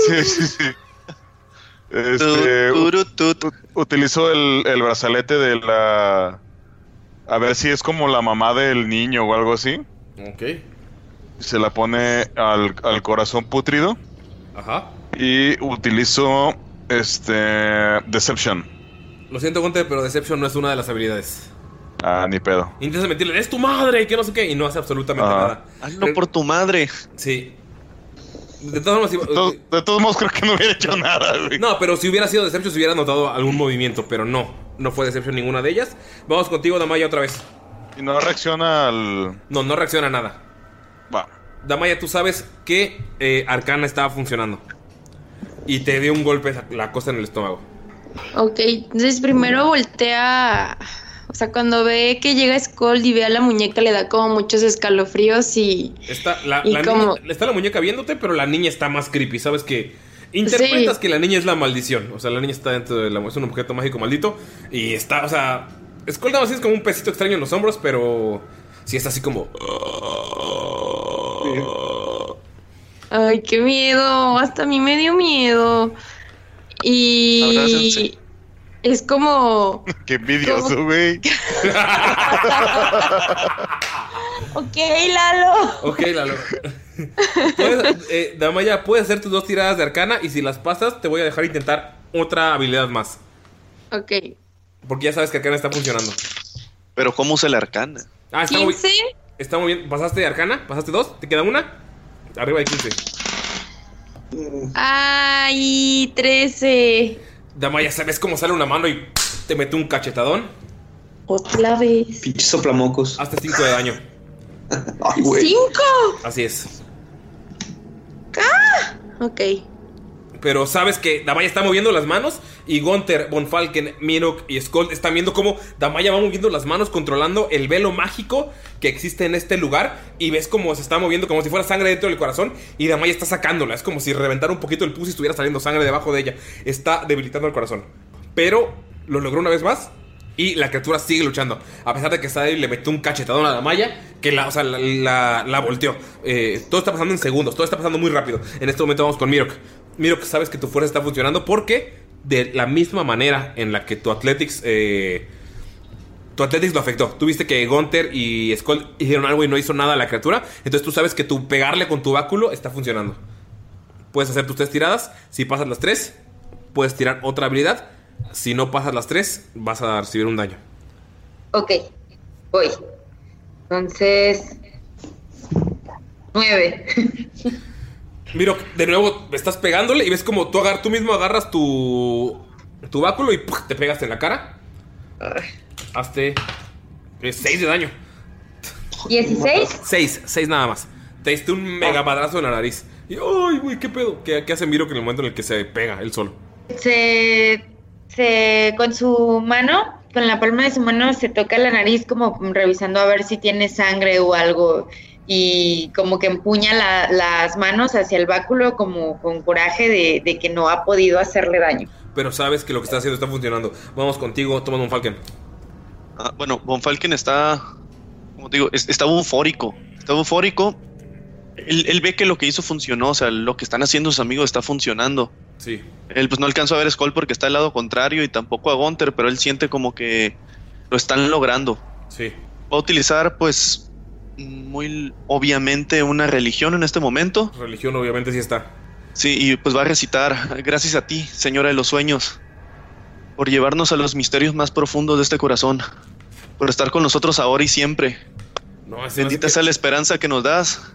Sí, sí, sí. Este, u- utilizó el, el brazalete de la... A ver si es como la mamá del niño o algo así. Ok. Se la pone al, al corazón putrido. Ajá. Y utilizó este Deception. Lo siento, Gunter, pero Deception no es una de las habilidades. Ah, ni pedo. Intentas mentirle, es tu madre, y que no sé qué, y no hace absolutamente Ajá. nada. Hazlo por tu madre. Sí. De todas formas, de, todos modos creo que no hubiera hecho nada, güey. No, pero si hubiera sido Deception, se hubiera notado algún movimiento, pero no. No fue Deception ninguna de ellas. Vamos contigo, Damaya, otra vez. Y no reacciona al. No, no reacciona a nada. Va. Damaya, tú sabes que eh, Arcana estaba funcionando. Y te dio un golpe la cosa en el estómago. Ok, entonces primero voltea. O sea, cuando ve que llega Skull y ve a la muñeca, le da como muchos escalofríos y. Está la, Y la como- niña- está la muñeca viéndote, pero la niña está más creepy. Sabes que interpretas Sí. que la niña es la maldición. O sea, la niña está dentro de la. Es un objeto mágico maldito. Y está, o sea. Skull nada más es como un pesito extraño en los hombros, pero. Sí está así como. Ay, qué miedo. Hasta a mí me dio miedo. Y. Abrácense. Es como. [laughs] Qué envidioso, güey. [laughs] Ok, Lalo. Ok, Lalo. Puedes, eh, Damaya, puedes hacer tus dos tiradas de arcana y si las pasas, te voy a dejar intentar otra habilidad más. Ok. Porque ya sabes que arcana está funcionando. Pero ¿cómo usa la arcana? Ah, está muy, 15. está muy bien. ¿Pasaste arcana? ¿Pasaste dos? ¿Te queda una? Arriba hay 15. Ay, 13. Damaya, ¿sabes cómo sale una mano y te mete un cachetadón? Otra vez. Pinche soplamocos. Hasta 5 de daño. [laughs] ¿Cinco? Así es. ¡Ah! Ok. Pero sabes que Damaya está moviendo las manos y Gunther, Von Falken, Mirok y Skold están viendo cómo Damaya va moviendo las manos controlando el velo mágico que existe en este lugar y ves cómo se está moviendo como si fuera sangre dentro del corazón y Damaya está sacándola. Es como si reventara un poquito el pus y estuviera saliendo sangre debajo de ella. Está debilitando el corazón. Pero lo logró una vez más y la criatura sigue luchando. A pesar de que débil, le metió un cachetadón a Damaya que la, o sea, la, la- la volteó. Eh, todo está pasando en segundos, todo está pasando muy rápido. En este momento vamos con Mirok. Mirok, sabes que tu fuerza está funcionando porque de la misma manera en la que tu Athletics... eh, tu Athletics lo afectó. Tú viste que Gunther y Skull hicieron algo y no hizo nada a la criatura. Entonces tú sabes que tu pegarle con tu báculo está funcionando. Puedes hacer tus tres tiradas. Si pasas las tres, puedes tirar otra habilidad. Si no pasas las tres, vas a recibir un daño. Ok, voy. Entonces. Nueve. [laughs] Miro, de nuevo estás pegándole y ves como tú, agar- tú mismo agarras tu, tu báculo y te pegas en la cara. Hazte 6 de daño. ¿16? 6, 6 nada más. Te diste un mega madrazo en la nariz. Y, ¡ay, güey, qué pedo! ¿Qué, qué hace Miro en el momento en el que se pega él solo? Se, se. Con su mano, con la palma de su mano, se toca la nariz, como revisando a ver si tiene sangre o algo. Y como que empuña la- las manos hacia el báculo, como con coraje de, de que no ha podido hacerle daño. Pero sabes que lo que estás haciendo está funcionando. Vamos contigo, toma un Falcon. Ah, bueno, Von Falken está, como te digo, es- está eufórico. Está eufórico. Él, él ve que lo que hizo funcionó, o sea, lo que están haciendo sus amigos está funcionando. Sí. Él pues no alcanzó a ver a Skull porque está al lado contrario y tampoco a Gunter, pero él siente como que lo están logrando. Sí. Va a utilizar pues muy obviamente una religión en este momento. Religión obviamente sí está. Sí, y pues va a recitar, gracias a ti, Señora de los Sueños, por llevarnos a los misterios más profundos de este corazón, por estar con nosotros ahora y siempre. No, Bendita sea la esperanza que nos das,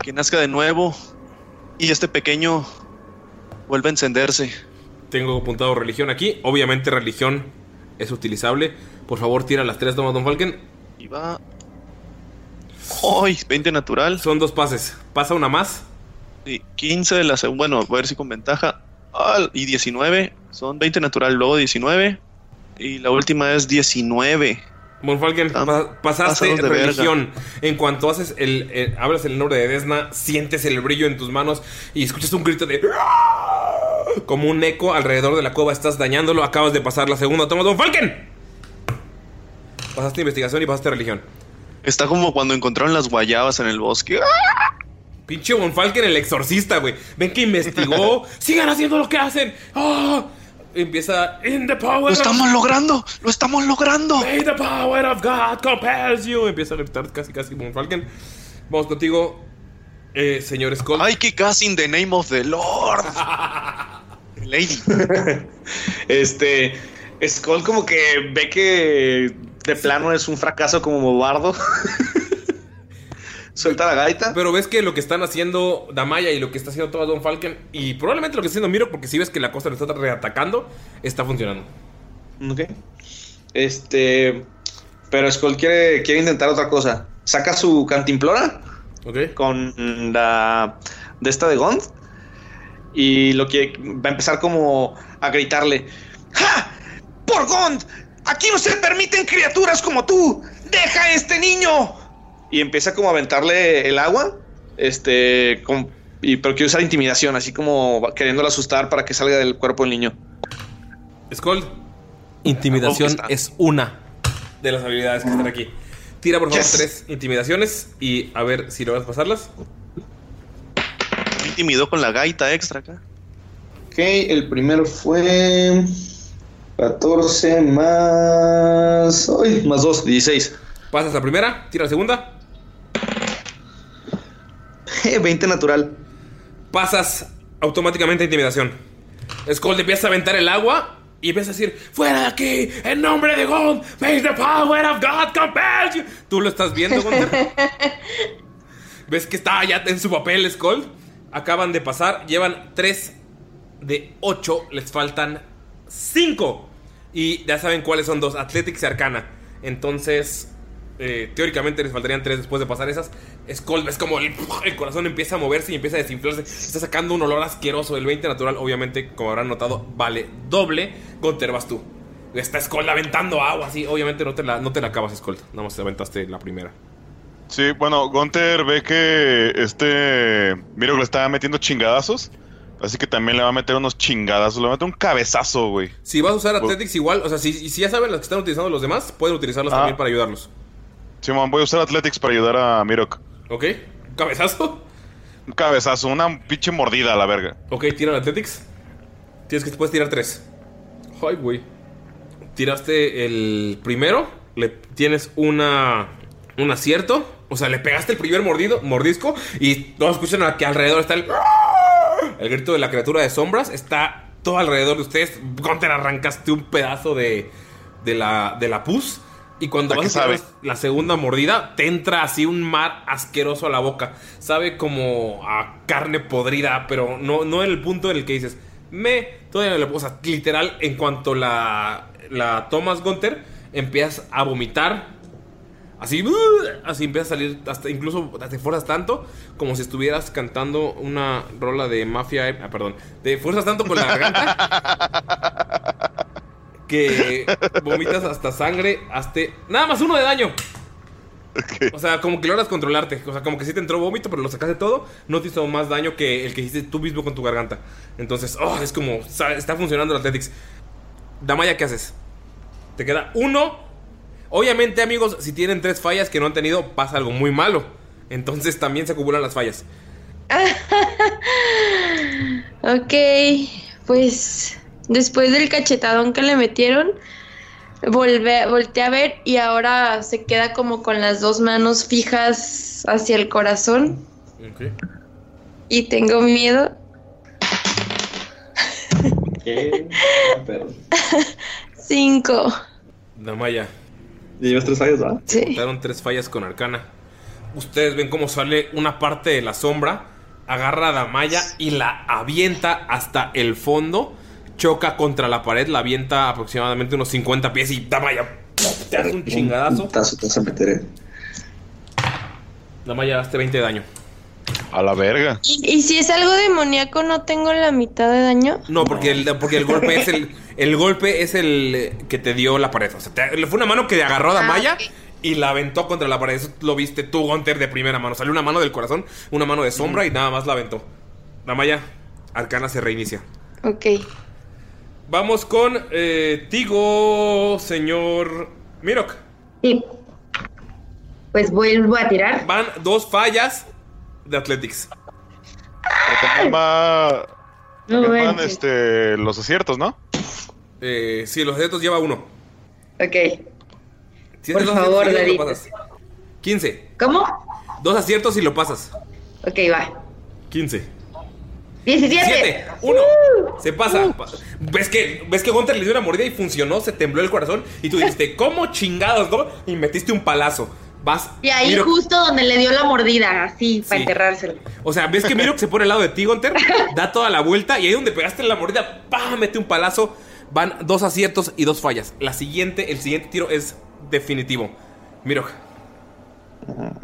que nazca de nuevo y este pequeño vuelva a encenderse. Tengo apuntado religión aquí. Obviamente religión es utilizable. Por favor, tira las tres tomas, Don Falken. Y va. ¡Ay! 20 natural. Son dos pases. Pasa una más. Sí, 15 de la segunda. Bueno, voy a ver si con ventaja. Ah, y 19. Son 20 natural, luego 19. Y la última es 19. Monfalken, pa- pasaste verga. religión. En cuanto haces el, el- hablas el nombre de Desna, sientes el brillo en tus manos y escuchas un grito de como un eco alrededor de la cueva. Estás dañándolo. Acabas de pasar la segunda. Toma, Don Falken. Pasaste investigación y pasaste religión. Está como cuando encontraron las guayabas en el bosque. Pinche Von Falken, el exorcista, güey. Ven que investigó. [laughs] Sigan haciendo lo que hacen. ¡Ah! Empieza. In the power ¡Lo estamos of- logrando! ¡Lo estamos logrando! May the power of God compels you. Empieza a gritar casi, casi Von Falken. Vamos contigo, eh, señor Skull. ¡Ay, que casi in the name of the Lord! [laughs] Lady. [laughs] Este. Skull como que ve que de plano es un fracaso como bardo. [laughs] Suelta la gaita. Pero ves que lo que están haciendo Damaya y lo que está haciendo todo Don Falken y probablemente lo que está haciendo Miro, porque si ves que la costa lo está reatacando, está funcionando. Ok. Este. Pero Skull quiere, quiere intentar otra cosa. Saca su cantimplora. Ok. Con la. De esta de Gond. Y lo que va a empezar como a gritarle. ¡Ja! ¡Por Gond! ¡Aquí no se permiten criaturas como tú! ¡Deja a este niño! Y empieza como a aventarle el agua. Este. con- y, pero quiere usar intimidación, así como queriéndolo asustar para que salga del cuerpo del niño. Skull, intimidación es una de las habilidades que están aquí. Tira por favor Yes. tres intimidaciones y a ver si logras pasarlas. Me intimidó con la gaita extra acá. Ok, el primero fue 14 más. Ay, más 2, 16. Pasas la primera, tira la segunda. [laughs] 20 natural. Pasas automáticamente a intimidación. Skull te empieza a aventar el agua y empieza a decir: ¡Fuera de aquí! ¡En nombre de God! ¡May the power of God compel you! Tú lo estás viendo, Gunther. [laughs] ¿Ves que está ya en su papel, Skull? acaban de pasar. Llevan 3 de 8. Les faltan 5. Y ya saben cuáles son dos: Athletics y Arcana. Entonces, eh, teóricamente les faltarían 3 después de pasar esas. Skull, ves como el, el corazón empieza a moverse y empieza a desinflarse. Está sacando un olor asqueroso. El 20 natural, obviamente, como habrán notado, vale doble. Gunter, vas tú. Está Skull aventando agua así. Obviamente no te la, no te la acabas, Skull. Nada más te aventaste la primera. Sí, bueno, Gunter ve que este Miro le está metiendo chingadazos. Así que también le va a meter unos chingadazos. Le va a meter un cabezazo, güey. Si vas a usar Athletics igual, o sea, si, si ya saben las que están utilizando los demás, pueden utilizarlos Ah. también para ayudarlos. Simón, voy a usar Athletics para ayudar a Mirok. ¿Ok? ¿Un cabezazo? Un cabezazo, una pinche mordida a la verga. Ok, tiran Athletics. Tienes que puedes tirar tres. Ay, güey. Tiraste el primero. Le tienes una. Un acierto. O sea, le pegaste el primer mordido, mordisco. Y todos escuchan a que alrededor está el. El grito de la criatura de sombras. Está todo alrededor de ustedes. Gunter, arrancaste un pedazo de. De la, de la pus. Y cuando ¿A vas a la segunda mordida, te entra así un mar asqueroso a la boca. Sabe como a carne podrida, pero no, no en el punto en el que dices, me, todavía no le- O sea, literal, en cuanto la, la tomas, Gunter, empiezas a vomitar. Así, ¡uh! así empieza a salir, hasta incluso te fuerzas tanto como si estuvieras cantando una rola de mafia. Ah, perdón, te fuerzas tanto con la garganta [laughs] que vomitas hasta sangre, hasta nada más uno de daño. O sea, como que logras controlarte. O sea, como que sí te entró vómito, pero lo sacaste todo. No te hizo más daño que el que hiciste tú mismo con tu garganta. Entonces, oh, es como, está funcionando el Athletics. Damaya, ¿qué haces? Te queda uno. Obviamente, amigos, si tienen tres fallas que no han tenido, pasa algo muy malo. Entonces también se acumulan las fallas. [laughs] Ok, pues después del cachetadón que le metieron, volve, volteé a ver y ahora se queda como con las dos manos fijas hacia el corazón y tengo miedo. [laughs] [laughs] Cinco. Damaya. ¿Ya llevas tres fallas, ¿verdad? Sí. Contaron tres fallas con Arcana. Ustedes ven cómo sale una parte de la sombra, agarra a Damaya y la avienta hasta el fondo. Choca contra la pared, la avienta aproximadamente unos 50 pies y Damaya te hace un chingadazo. Tazo, te vas a meter, eh. Damaya, hazte 20 de daño. A la verga. ¿Y, y si es algo demoníaco, no tengo la mitad de daño? No, porque el, porque el golpe es el. El golpe es el eh, que te dio la pared. O sea, te- fue una mano que agarró a Damaya y la aventó contra la pared. Eso lo viste tú, Gunter, de primera mano. Salió una mano del corazón, una mano de sombra y nada más la aventó. Damaya, Arcana se reinicia. Ok. Vamos con eh, Tigo, señor Mirok. Sí. Pues vuelvo a tirar. Van dos fallas de Athletics. No manches. este, los aciertos, ¿no? Eh, sí, los aciertos lleva uno. Ok. Por favor, pasas. 15. ¿Cómo? Dos aciertos y lo pasas. Ok, va. 15. 17. 7. 1. Se pasa. Pa- ¿Ves que, ves que Gunter le dio una mordida y funcionó, se tembló el corazón. Y tú dijiste, ¿cómo chingados, no? Y metiste un palazo. Vas. Y ahí Miro- justo donde le dio la mordida, así, para enterrárselo. O sea, ves que Mirok se pone al lado de ti, Gunter, [laughs] da toda la vuelta y ahí donde pegaste la mordida, ¡pam! mete un palazo. Van dos aciertos y dos fallas. La siguiente, el siguiente tiro es definitivo. Mirok,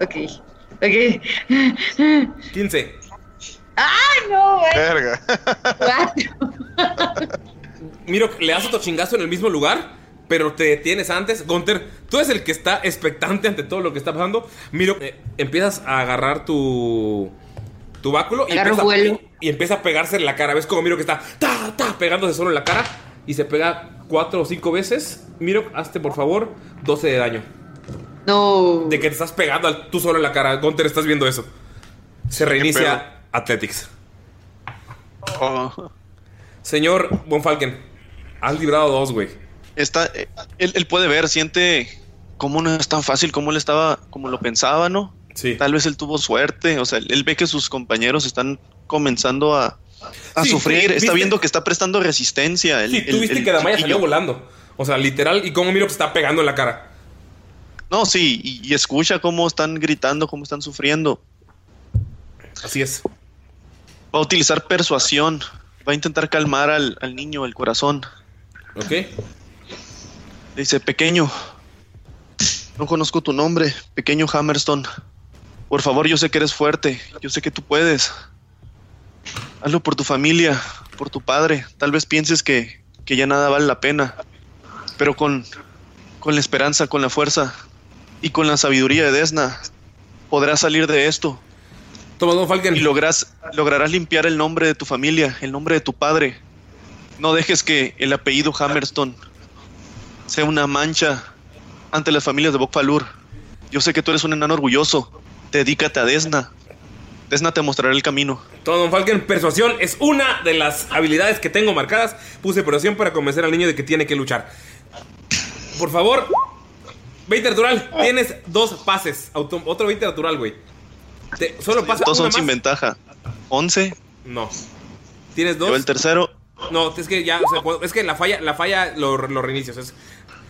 Ok. Ok. [laughs] 15. ¡Ay, no, güey! Verga. [laughs] Cuatro. Mirok, le das otro chingazo en el mismo lugar, pero te detienes antes. Gunter, tú eres el que está expectante ante todo lo que está pasando. Mirok, eh, empiezas a agarrar tu. tu báculo y empieza, vuelo. y empieza a pegarse en la cara. ¿Ves como Mirok está ta, ta, pegándose solo en la cara? Y se pega cuatro o cinco veces. Mirok, hazte por favor 12 de daño. No. De que te estás pegando al- tú solo en la cara. Gunter, estás viendo eso. Se reinicia Athletics. Oh. Señor Von Falken, has librado dos, güey. Está, eh, él, él puede ver, siente cómo no es tan fácil como él estaba, como lo pensaba, ¿no? Sí. Tal vez él tuvo suerte, o sea, él ve que sus compañeros están comenzando a, a Sí, sufrir, está viendo que está prestando resistencia. El, Sí, tú viste el que Damaya chiquillo. salió volando. O sea, literal, y cómo miro que está pegando en la cara. No, sí, y, y escucha cómo están gritando, cómo están sufriendo. Así es. Va a utilizar persuasión. Va a intentar calmar al, al niño, el corazón. Ok. Dice, pequeño, no conozco tu nombre, pequeño Hammerstone. Por favor, yo sé que eres fuerte, yo sé que tú puedes. Hazlo por tu familia, por tu padre. Tal vez pienses que, que ya nada vale la pena, pero con, con la esperanza, con la fuerza y con la sabiduría de Desna, podrás salir de esto. Toma, Don Falken. Y lograrás limpiar el nombre de tu familia, el nombre de tu padre. No dejes que el apellido Hammerstone sea una mancha ante las familias de Bokfalur. Yo sé que tú eres un enano orgulloso. Dedícate a Desna. Desna te mostrará el camino. Todo Don Falken, persuasión es una de las habilidades que tengo marcadas. Puse persuasión para convencer al niño de que tiene que luchar. Por favor, 20 natural. Tienes dos pases. Auto- otro 20 natural, güey. Te- Solo pasa Todos son sin ventaja. 11. No. ¿Tienes dos? Yo el tercero. No, es que ya, o sea, es que la falla, la falla lo, lo reinicias. Es,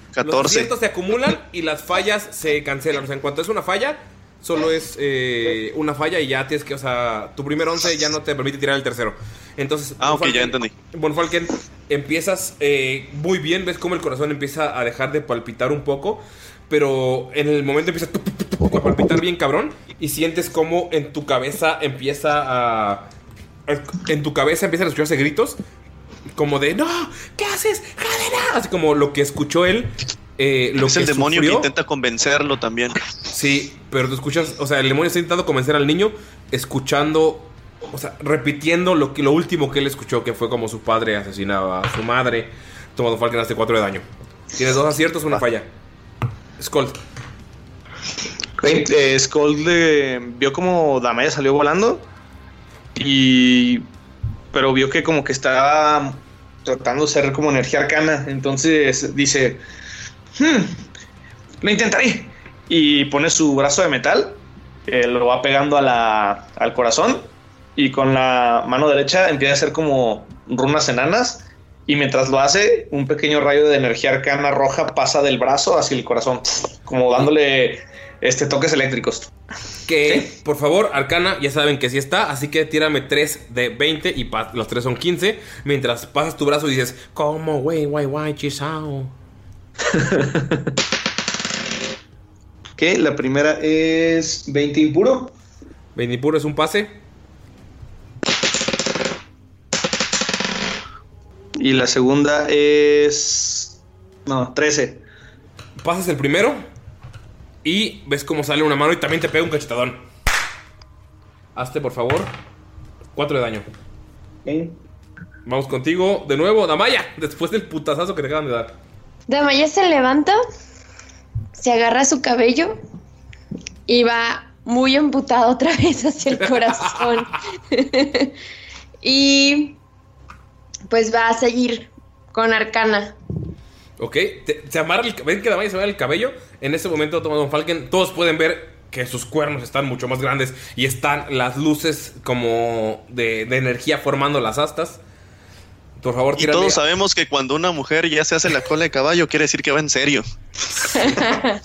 Los 14. aciertos se acumulan y las fallas se cancelan. O sea, en cuanto es una falla, solo es eh, una falla y ya tienes que, o sea, tu primer 11 ya no te permite tirar el tercero. Entonces, Ah, ok, ya entendí. Von Falken, empiezas eh, muy bien, ves cómo el corazón empieza a dejar de palpitar un poco, pero en el momento empieza a palpitar bien cabrón y sientes como en tu cabeza empieza a... En tu cabeza empiezan a escucharse gritos como de no, ¿qué haces? Así como lo que escuchó él. Eh, lo es que el demonio que intenta convencerlo también. Sí, pero tú escuchas, o sea, el demonio está intentando convencer al niño, escuchando, o sea, repitiendo lo, que, lo último que él escuchó, que fue como su padre asesinaba a su madre, tomando Falcon hace 4 de daño. Tienes dos aciertos, una falla. Skull. Eh, Skull le- vio como Damaya salió volando y pero vio que como que estaba tratando de ser como energía arcana entonces dice "Hmm, lo intentaré. Y pone su brazo de metal eh, lo va pegando a la- al corazón y con la mano derecha empieza a hacer como runas enanas y mientras lo hace un pequeño rayo de energía arcana roja pasa del brazo hacia el corazón como dándole este toques eléctricos. Que, por favor, Arcana, ya saben que sí está, así que tírame 3 de 20 y los 3 son 15. Mientras pasas tu brazo y dices, ¿cómo, güey, guay, guay, chisao? Ok, la primera es 20 impuro. 20 impuro es un pase. Y la segunda es. No, 13. Pasas el primero y ves cómo sale una mano y también te pega un cachetadón. Hazte, por favor, 4 de daño. Vamos contigo de nuevo, Damaya, después del putazazo que te acaban de dar. Damaya se levanta, se agarra su cabello y va muy emputada otra [laughs] vez hacia el corazón. [laughs] y pues va a seguir con Arcana. Ok, se amarra el ven que Damaya se amarra el cabello. En ese momento toma Don Falken. Todos pueden ver que sus cuernos están mucho más grandes y están las luces como de, de energía formando las astas. Por favor, Y tírale. todos sabemos que cuando una mujer ya se hace la cola de caballo, quiere decir que va en serio. [laughs]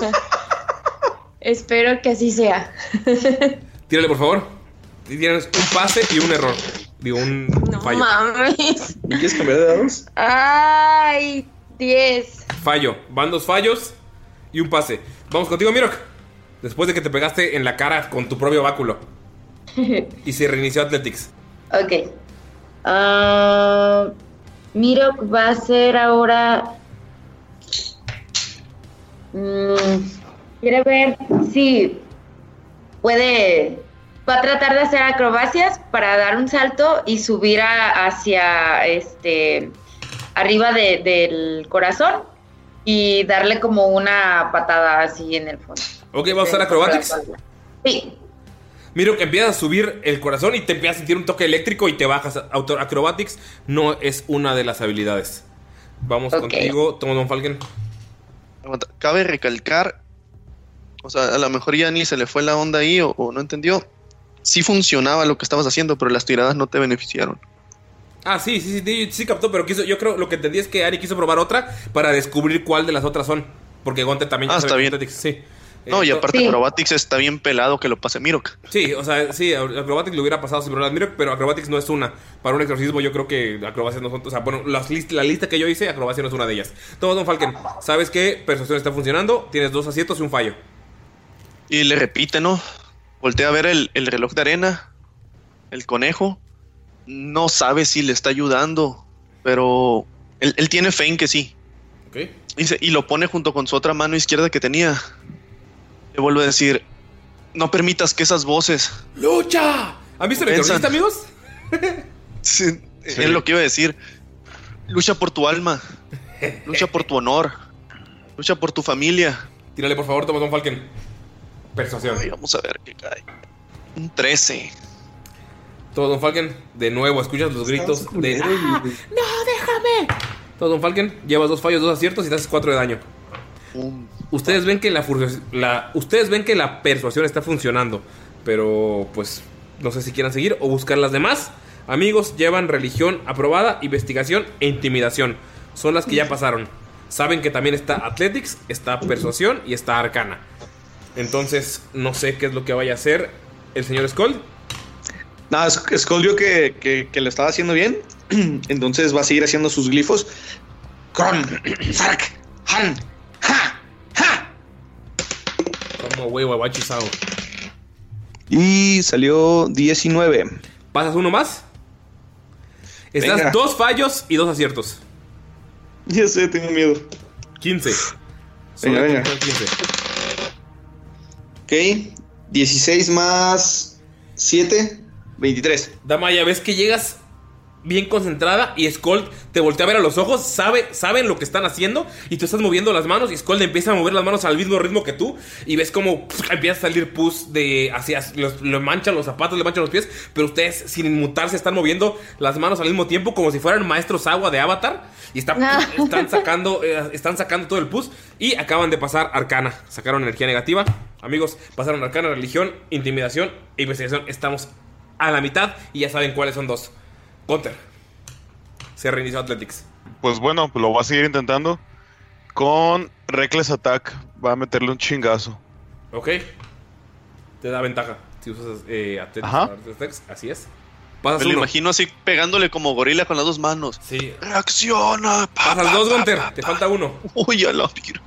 Espero que así sea. [laughs] Tírale, por favor. Y Tienes un pase y un error. Digo, un fallo. Mames. ¿Quieres cambiar de dados? Ay, 10. Fallo. Van dos fallos y un pase. Vamos contigo, Mirok. Después de que te pegaste en la cara con tu propio báculo. [laughs] Y se reinició Athletics. Ok. Ah, Mirok va a hacer ahora. Mm, quiere ver si puede. Va a tratar de hacer acrobacias para dar un salto y subir a- hacia este arriba de- del corazón y darle como una patada así en el fondo. Ok, vamos a hacer acrobatics. Sí. Miro que empiezas a subir el corazón y te empiezas a sentir un toque eléctrico y te bajas. Auto acrobatics no es una de las habilidades. Vamos contigo, toma Don Falken. Cabe recalcar, o sea, a lo mejor ya ni se le fue la onda ahí o, o no entendió. Sí funcionaba lo que estabas haciendo, pero las tiradas no te beneficiaron. Ah, sí, sí, sí, sí, captó, pero quiso, yo creo lo que entendí es que Ari quiso probar otra para descubrir cuál de las otras son. Porque Gonte también Ah, está bien. Sí. No, y aparte Sí. Acrobatics está bien pelado que lo pase Mirok. Sí, o sea, sí, Acrobatics lo hubiera pasado sin problemas, Mirok, pero Acrobatics no es una. Para un exorcismo yo creo que Acrobacias no son... O sea, bueno, las list- la lista que yo hice, Acrobacia no es una de ellas. Todo, Don Falken, ¿sabes que Persuasión está funcionando? Tienes dos aciertos y un fallo. Y le repite, ¿no? Voltea a ver el, el reloj de arena. El conejo. No sabe si le está ayudando. Pero él, él tiene fe en que sí. Ok. Dice, y lo pone junto con su otra mano izquierda que tenía. Le vuelve a decir, no permitas que esas voces... ¡Lucha! ¿Han visto el Piensan- amigos? Sí, Es lo que iba a decir. Lucha por tu alma. Lucha por tu honor. Lucha por tu familia. Tírale, por favor, toma Don Falken. Persuasión. Ay, vamos a ver qué cae. Un 13. Todo, Don Falken, de nuevo, escuchas los gritos de... ¡Ah! ¡No, déjame! Todo, Don Falken, llevas dos fallos, dos aciertos y te haces cuatro de daño. Ustedes ven que la, ustedes ven que la persuasión está funcionando, pero pues no sé si quieran seguir o buscar las demás. Amigos, llevan religión aprobada, investigación e intimidación. Son las que ya pasaron. Saben que también está Athletics, está persuasión y está arcana. Entonces, no sé qué es lo que vaya a hacer el señor Skull. Nada, Sk- Skull vio que, que, que lo estaba haciendo bien. [clears throat] Entonces va a seguir haciendo sus glifos. Kron, [coughs] Han. Como güey. Y salió 19. ¿Pasas uno más? Estás Venga. dos fallos y dos aciertos. Ya sé, tengo miedo. 15. Venga, venga. con 15. Ok. 16 más 7, 23. Damaya, ves que llegas bien concentrada y Skull te voltea a ver a los ojos, sabe, saben lo que están haciendo y tú estás moviendo las manos y Skull empieza a mover las manos al mismo ritmo que tú y ves como empieza a salir pus de hacia los, le manchan los zapatos, le manchan los pies, pero ustedes sin inmutarse están moviendo las manos al mismo tiempo como si fueran maestros agua de Avatar y está- [laughs] están sacando eh, están sacando todo el pus y acaban de pasar Arcana, sacaron energía negativa. Amigos, pasaron Arcana, religión, intimidación e investigación. Estamos a la mitad y ya saben cuáles son dos. Gunter. Se reinició Athletics. Pues bueno, lo va a seguir intentando. Con Reckless Attack va a meterle un chingazo. Ok. Te da ventaja si usas eh, Athletics. Ajá. Athletics, Así es. Me Pasas lo uno. imagino así pegándole como gorila con las dos manos. Sí. Reacciona. pa, Pasas pa, dos, pa, Gunter. Te falta uno. Uy, ya la miro.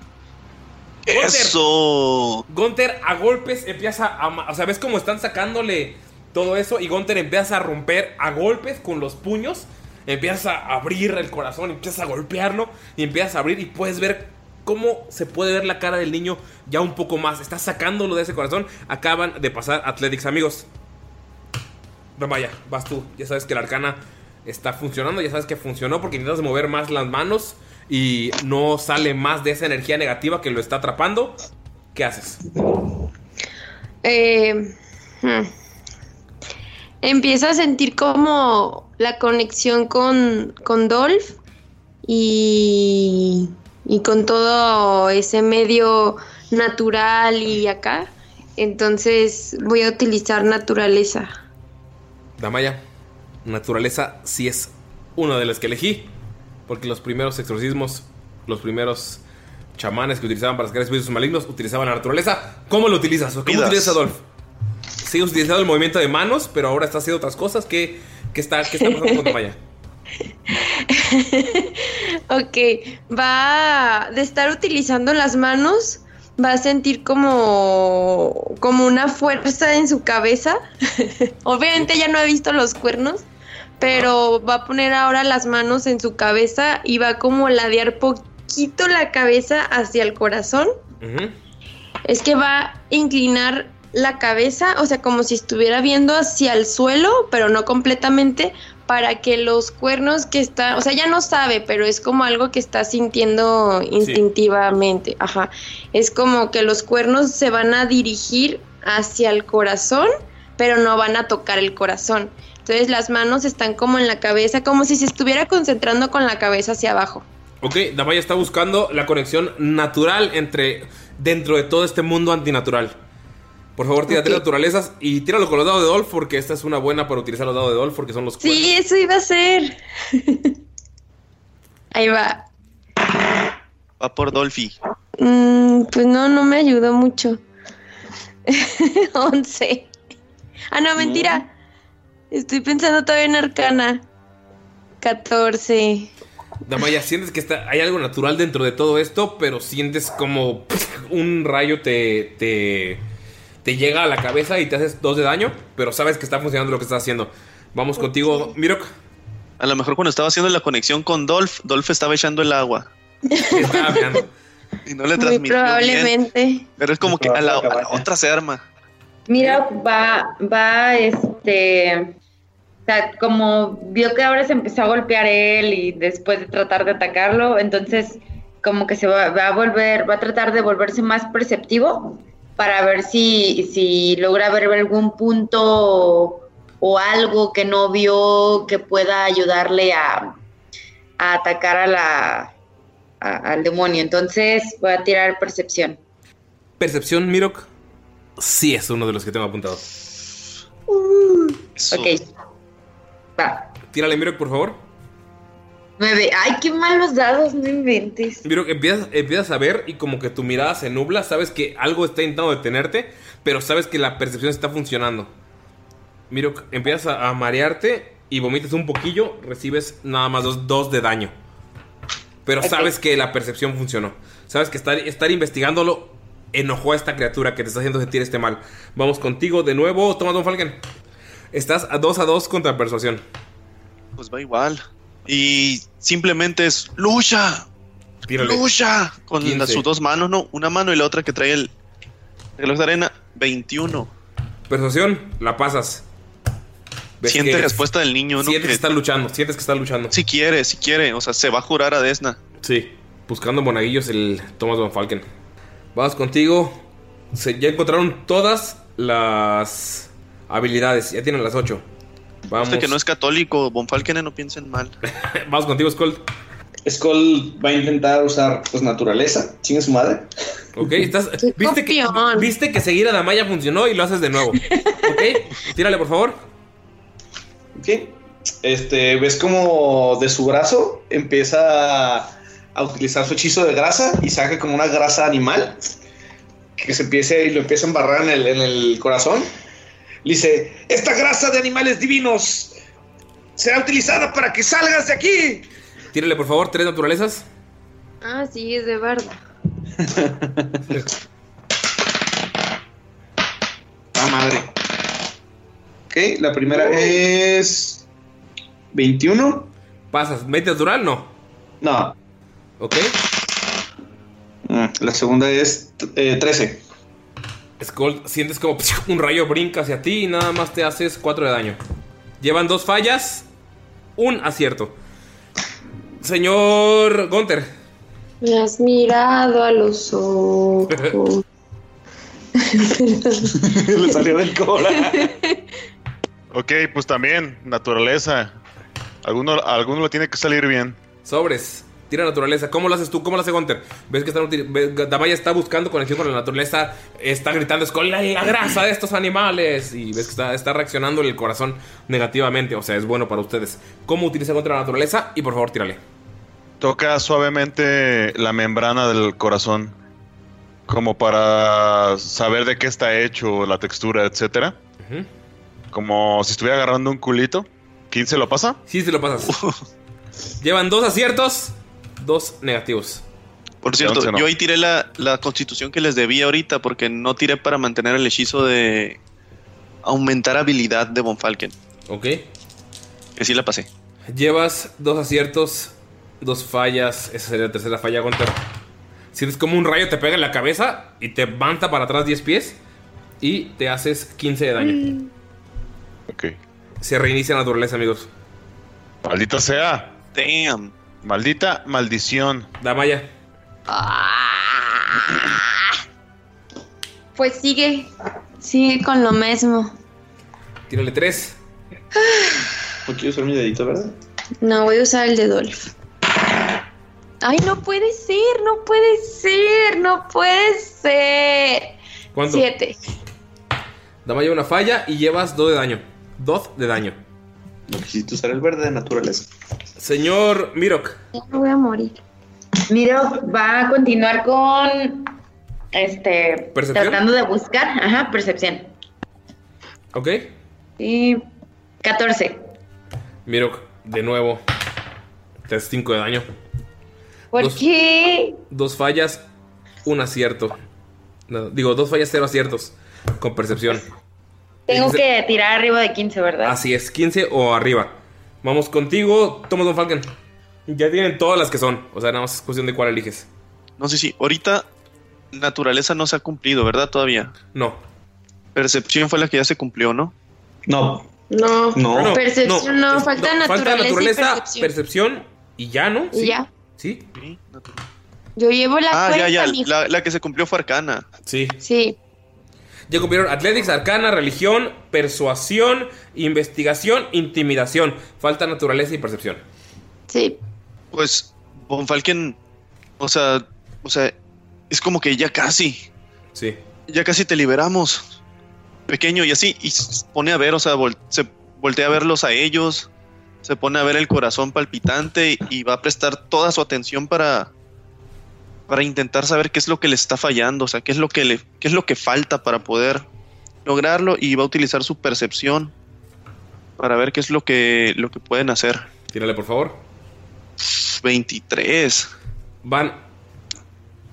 Gunter. Eso. Gunter a golpes empieza a... O sea, ves cómo están sacándole todo eso y Gunter empieza a romper a golpes con los puños. Empieza a abrir el corazón, empieza a golpearlo y empiezas a abrir y puedes ver cómo se puede ver la cara del niño ya un poco más. Está sacándolo de ese corazón. Acaban de pasar Athletics, amigos. Vaya, vas tú. Ya sabes que la arcana está funcionando. Ya sabes que funcionó porque intentas mover más las manos y no sale más de esa energía negativa que lo está atrapando. ¿Qué haces? Eh, hmm. Empiezo a sentir como la conexión con, con Dolph y, y con todo ese medio natural y acá. Entonces voy a utilizar naturaleza. Damaya, naturaleza sí es una de las que elegí. Porque los primeros exorcismos, los primeros chamanes que utilizaban para sacar espíritus malignos utilizaban la naturaleza. ¿Cómo lo utilizas? ¿O ¿Cómo Vidas. utilizas Adolf? Sigues utilizando el movimiento de manos, pero ahora estás haciendo otras cosas. ¿Qué, qué está, qué está pasando con Damaya? [laughs] Ok, va de estar utilizando las manos, va a sentir como, como una fuerza en su cabeza. [laughs] Obviamente ya no ha visto los cuernos, pero va a poner ahora las manos en su cabeza y va como a ladear poquito la cabeza hacia el corazón. Es que va a inclinar la cabeza, o sea, como si estuviera viendo hacia el suelo, pero no completamente, para que los cuernos que está, o sea, ya no sabe, pero es como algo que está sintiendo instintivamente, ajá. Es como que los cuernos se van a dirigir hacia el corazón, pero no van a tocar el corazón. Entonces las manos están como en la cabeza, como si se estuviera concentrando con la cabeza hacia abajo. Ok, Damaya está buscando la conexión natural entre dentro de todo este mundo antinatural. Por favor, tírate naturalezas y tíralo con los dados de Dolph porque esta es una buena para utilizar los dados de Dolph porque son los Sí, eso iba a ser. [laughs] Ahí va. Va por Dolphy. Mm, pues no, no me ayudó mucho. [laughs] 11. Ah, no, mentira. Estoy pensando todavía en Arcana. 14. Damaya, sientes que está, hay algo natural dentro de todo esto, pero sientes como un rayo te, te, te llega a la cabeza y te haces dos de daño, pero sabes que está funcionando lo que estás haciendo. Vamos contigo, Mirok. A lo mejor cuando estaba haciendo la conexión con Dolph, Dolph estaba echando el agua. [laughs] y no le Muy transmitió bien. probablemente. Pero es como que a la, a la otra se arma. Mira, va, va, este, o sea, como vio que ahora se empezó a golpear él y después de tratar de atacarlo, entonces como que se va, va a volver, va a tratar de volverse más perceptivo para ver si, si logra ver algún punto o algo que no vio que pueda ayudarle a, a atacar a la, a- al demonio. Entonces voy a tirar percepción. Percepción, Mirok. Sí, es uno de los que tengo apuntados. Ok. Va. Tírale, Mirok, por favor. Nueve. Ay, qué malos dados, no inventes. Mirok, empiezas, empiezas a ver y como que tu mirada se nubla. Sabes que algo está intentando detenerte, pero sabes que la percepción está funcionando. Mirok, empiezas a, a marearte y vomitas un poquillo. Recibes nada más dos, dos de daño. Pero sabes que la percepción funcionó. Sabes que estar, estar investigándolo enojó a esta criatura que te está haciendo sentir este mal. Vamos contigo de nuevo. Toma, Don Falken. Estás a 2 a 2 contra persuasión. Pues va igual. Y simplemente es lucha. Tírale. Lucha. Con 15. las- sus dos manos, ¿no? Una mano y la otra que trae el reloj de arena. 21. Persuasión, la pasas. Siente que- respuesta del niño, ¿no? Sientes que Que- está luchando, sientes que está luchando. Si quiere, si quiere. O sea, se va a jurar a Desna. Sí, buscando monaguillos el Thomas Van Falken. Vamos contigo. Se- ya encontraron todas las habilidades. Ya tienen las 8. Vamos. Usted que no es católico, Von Falken, no piensen mal. [laughs] Vamos contigo, Skull. Skull va a intentar usar pues naturaleza. Chingue su madre. Ok, estás. ¿Viste que, viste que seguir a Damaya funcionó y lo haces de nuevo. Ok, tírale por favor. Ok. Este, ves como de su brazo empieza a utilizar su hechizo de grasa y saca como una grasa animal que se empiece y lo empieza a embarrar en el, en el corazón. Le dice: Esta grasa de animales divinos será utilizada para que salgas de aquí. Tírale por favor, tres naturalezas. Ah, sí, es de barda. [laughs] Ah, madre. Ok, la primera es 21. ¿Pasas? ¿Mente natural? No. No. Ok. Mm, La segunda es eh, 13. Skull, sientes como [laughs] un rayo brinca hacia ti y nada más te haces 4 de daño. Llevan dos fallas, un acierto. Señor Gunter. Me has mirado a los ojos. [laughs] [laughs] Le salió del cola. Ok, pues también, naturaleza. Alguno, alguno le tiene que salir bien. Sobres. Tira naturaleza. ¿Cómo lo haces tú? ¿Cómo lo hace Gunter? ¿Ves que está, util- ve- Damaya está buscando conexión con la naturaleza? Está gritando, es con la, la grasa de estos animales. Y ves que está, está reaccionando el corazón negativamente. O sea, es bueno para ustedes. ¿Cómo utiliza contra la naturaleza? Y por favor, tírale. Toca suavemente la membrana del corazón. Como para saber de qué está hecho, la textura, etcétera. Ujú. Como si estuviera agarrando un culito. ¿15 lo pasa? Sí, se lo pasas. [laughs] Llevan dos aciertos, dos negativos. Por cierto, no. yo ahí tiré la, la constitución que les debía ahorita porque no tiré para mantener el hechizo de aumentar habilidad de Von Falken. Ok. Que sí la pasé. Llevas dos aciertos, dos fallas. Esa sería la tercera falla, Gunter. Sientes como un rayo te pega en la cabeza y te manta para atrás 10 pies y te haces 15 de daño. Ok. Se reinicia la naturaleza, amigos. Maldita sea. Damn. Maldita maldición. Damaya. Pues sigue, sigue con lo mismo. Tírale 3. No quiero usar mi dedito, ¿verdad? No, voy a usar el de Dolph. Ay, no puede ser, no puede ser, no puede ser. ¿Cuánto? Siete. Damaya una falla y llevas 2 de daño. 2 de daño. No quisiste usar el verde de naturaleza. Señor Mirok. Ya me voy a morir. Miro va a continuar con Este, ¿Percepción? tratando de buscar, ajá, percepción. ¿Ok? Y 14. Miro de nuevo. Te haces 5 de daño. ¿Por Dos. qué? Dos fallas, un acierto. No, digo, dos fallas, cero aciertos. Con percepción. Tengo que tirar arriba de 15, ¿verdad? Así es, 15 o arriba. Vamos contigo, Thomas Don Falcon. Ya tienen todas las que son. O sea, nada más es cuestión de cuál eliges. No sé si ahorita naturaleza no se ha cumplido, ¿verdad? Todavía. No. Percepción fue la que ya se cumplió, ¿no? No. No. No. Percepción no, falta naturaleza, Falta naturaleza, y percepción. percepción y ya, ¿no? Y ya. ¿Sí? Yo llevo la Ah, cuenta, ya, ya. la que se cumplió fue Arcana. Sí. Sí. Ya cumplieron Athletics, Arcana, Religión, Persuasión, Investigación, Intimidación. Falta naturaleza y percepción. Sí. Pues, Von Falken, o sea, o sea, es como que ya casi, Sí. ya casi te liberamos. Pequeño y así, y se pone a ver, o sea, vol- se voltea a verlos a ellos, se pone a ver el corazón palpitante y, y va a prestar toda su atención para para intentar saber qué es lo que le está fallando, o sea, qué es lo que le qué es lo que falta para poder lograrlo y va a utilizar su percepción para ver qué es lo que lo que pueden hacer. Tírale, por favor. 23. Van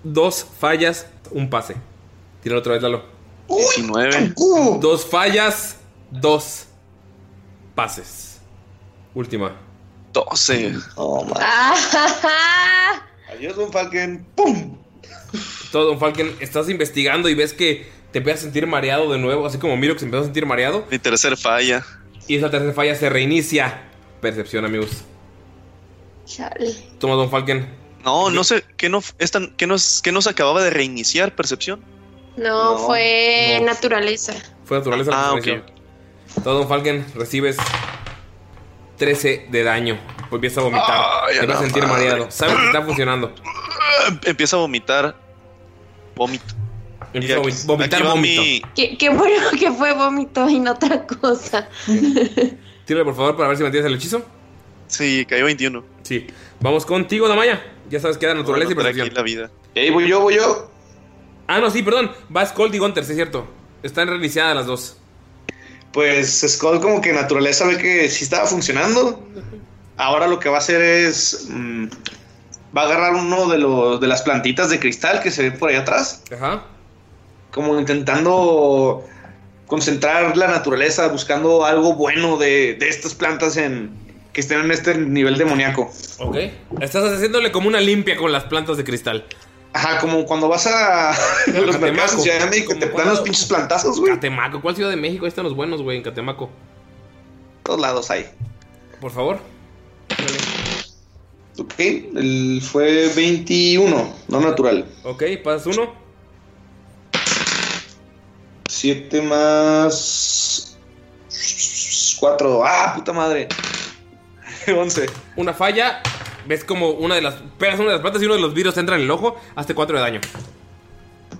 dos fallas, un pase. Tíralo otra vez, Lalo. 19. Dos fallas, dos pases. Última. 12. Ah, [laughs] Adiós, Don Falken. ¡Pum! Todo, Don Falken, estás investigando y ves que te empiezas a sentir mareado de nuevo, así como Miro que se empezó a sentir mareado. Mi tercer falla. Y esa tercera falla se reinicia. Percepción, amigos. Chale. Toma, Don Falken. No, no sé, ¿qué, no, esta, qué, nos, qué nos acababa de reiniciar? ¿Percepción? No, fue no. naturaleza. Fue naturaleza la Ah, reinició. Todo, Don Falken, recibes 13 de daño. Pues empiezas a vomitar. Ay, a te vas a sentir madre. mareado. Sabes que está funcionando. [clears throat] Empieza a vomitar. Vómito. Empieza a aquí- vomitar vómito. mi- Qué, qué bueno [laughs] que fue vómito y no otra cosa. Tírale, por favor, para ver si mantienes el hechizo. Sí, cayó 21. Sí. Vamos contigo, Damaya. Ya sabes que da naturaleza y Bueno, percepción. aquí la vida. Ey, voy yo, voy yo. Ah, no, sí, perdón. Va Scold y Gunter, sí es cierto. Están reiniciadas las dos. Pues Skull como que naturaleza ve que sí estaba funcionando. Ahora lo que va a hacer es... mm, va a agarrar uno de, los, de las plantitas de cristal que se ven por ahí atrás. Ajá. Como intentando concentrar la naturaleza, buscando algo bueno de, de estas plantas en, que estén en este nivel demoníaco. Ok. Estás haciéndole como una limpia con las plantas de cristal. Ajá, como cuando vas a, [laughs] a los mercados en Ciudad de México, te dan los pinches plantazos, güey. Catemaco. ¿Cuál ciudad de México? Ahí están los buenos, güey, en Catemaco. Todos lados hay. Por favor. Ok, el fue 21, no natural. Ok, pasas uno. 7 más 4. Ah, puta madre. [laughs] 11. Una falla. Ves como una de las. Pegas una de las plantas y uno de los virus entra en el ojo. Hazte 4 de daño.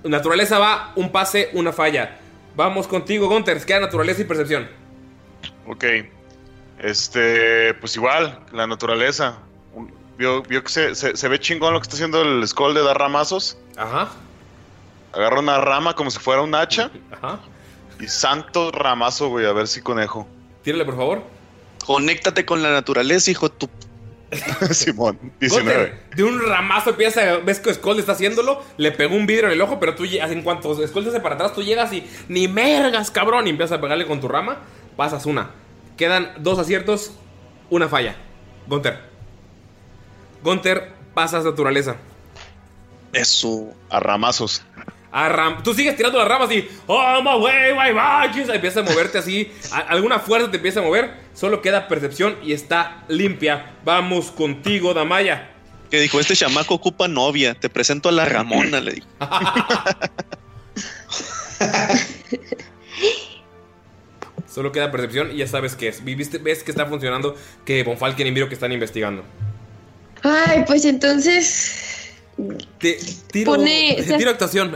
Naturaleza va, un pase, una falla. Vamos contigo, Gunter. Queda naturaleza y percepción. Ok. Este, pues igual, la naturaleza. Un- Vio, vio que se, se- se ve chingón lo que está haciendo el Skull de dar ramazos. Ajá. Agarra una rama como si fuera un hacha. Ajá. Y santo ramazo, güey, a ver si conejo. Tírale, por favor. Conéctate con la naturaleza, hijo. Tu... [laughs] Simón, 19. Gunter, de un ramazo empieza, ves que Skull está haciéndolo, le pegó un vidrio en el ojo, pero tú en cuanto Skull se hace para atrás, tú llegas y ni mergas, cabrón, y empiezas a pegarle con tu rama, pasas una. Quedan dos aciertos, una falla. Gunter. Gunter, pasas naturaleza. Eso. A ramazos. A ram- tú sigues tirando las ramas y oh my way, my baches", empieza a moverte así, a- alguna fuerza te empieza a mover, solo queda percepción y está limpia. Vamos contigo, Damaya. Que dijo, este chamaco ocupa novia. Te presento a la Ramona, le dijo. [laughs] Solo queda percepción y ya sabes qué es. Viviste, ves que está funcionando, que Von Falken y Miro que están investigando. Ay, pues entonces. Te, tiro, Pone- [laughs] tiro actuación.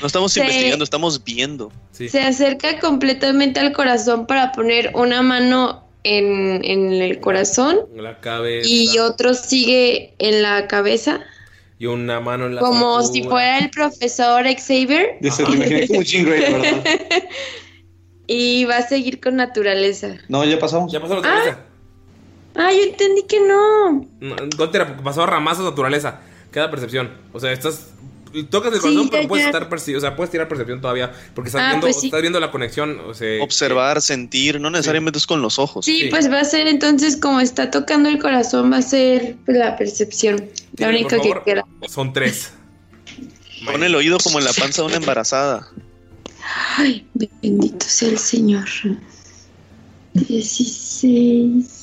No estamos [laughs] investigando, estamos viendo. Se acerca completamente al corazón para poner una mano en, en el corazón La cabeza. y otro sigue en la cabeza. y una mano en la Como cintura. si fuera el profesor Xavier. Yo se lo imaginé como Jean Grey, ¿verdad? y va a seguir con naturaleza. No, ya pasamos. Ya pasó la naturaleza. Ah, yo entendí que no. No, pasó a ramazo naturaleza. Queda percepción. O sea, estás. Tocas el Sí, corazón, ya, pero puedes ya. estar perci- O sea, puedes tirar percepción todavía. Porque estás, Ah, viendo, pues sí. estás viendo la conexión. O sea, Observar, sentir, no necesariamente es con los ojos. Sí, pues va a ser entonces como está tocando el corazón, va a ser pues, la percepción. La única que queda. Son tres. Pon el oído como en la panza de una embarazada. Ay, bendito sea el Señor. 16.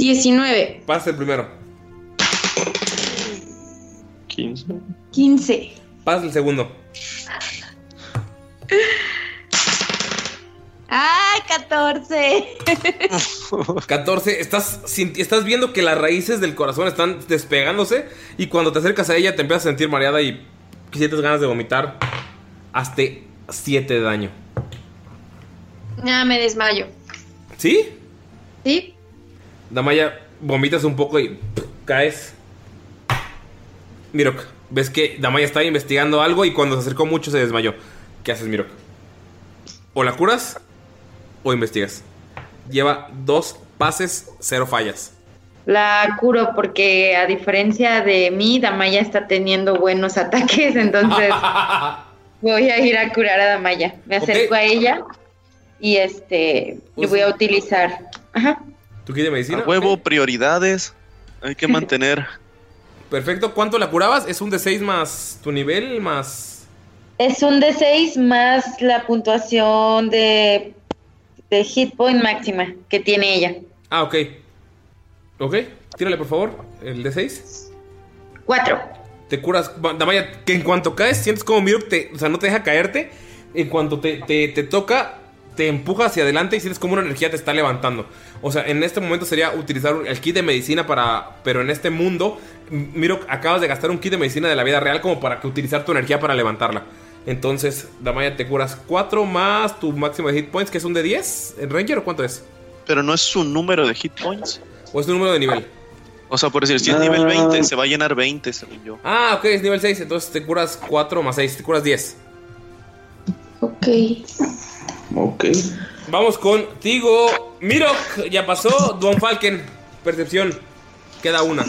19. Pasa el primero. 15. 15. Pasa el segundo. ¡Ay, 14! 14. Estás, estás viendo que las raíces del corazón están despegándose. Y cuando te acercas a ella, te empiezas a sentir mareada y sientes ganas de vomitar. Hasta 7 de daño. Ya me desmayo. ¿Sí? ¿Sí? Damaya, vomitas un poco y pff, caes. Mirok, ves que Damaya está investigando algo y cuando se acercó mucho se desmayó. ¿Qué haces, Mirok? O la curas o investigas. Lleva dos pases, cero fallas. La curo porque a diferencia de mí, Damaya está teniendo buenos [laughs] ataques, entonces [laughs] voy a ir a curar a Damaya. Me acerco a ella y este y voy a utilizar. Ajá. ¿Tú quieres medicina? A huevo, prioridades. Hay que mantener. [laughs] Perfecto. ¿Cuánto la curabas? ¿Es un de 6 más tu nivel? Más. Es un D6 más la puntuación de, de hit point máxima que tiene ella. Ah, ok. Ok, tírale por favor. El de 6. Cuatro. Te curas. Damaya, que en cuanto caes, sientes como Mirok te. O sea, no te deja caerte. En cuanto te, te, te toca, te empuja hacia adelante y sientes como una energía te está levantando. O sea, en este momento sería utilizar un- el kit de medicina para. Pero en este mundo, M- Mirok, acabas de gastar un kit de medicina de la vida real como para que utilizar tu energía para levantarla. Entonces, Damaya, te curas 4 más tu máximo de hit points, que es un de 10. ¿En Ranger o cuánto es? Pero no es su número de hit points. ¿O es tu número de nivel? O sea, por decir, si es nivel 20, se va a llenar 20, según yo. Ah, ok, es nivel 6. Entonces te curas 4 más 6, te curas 10. Ok. Ok. Vamos contigo. Mirok, ya pasó. Don Falken, percepción. Queda una.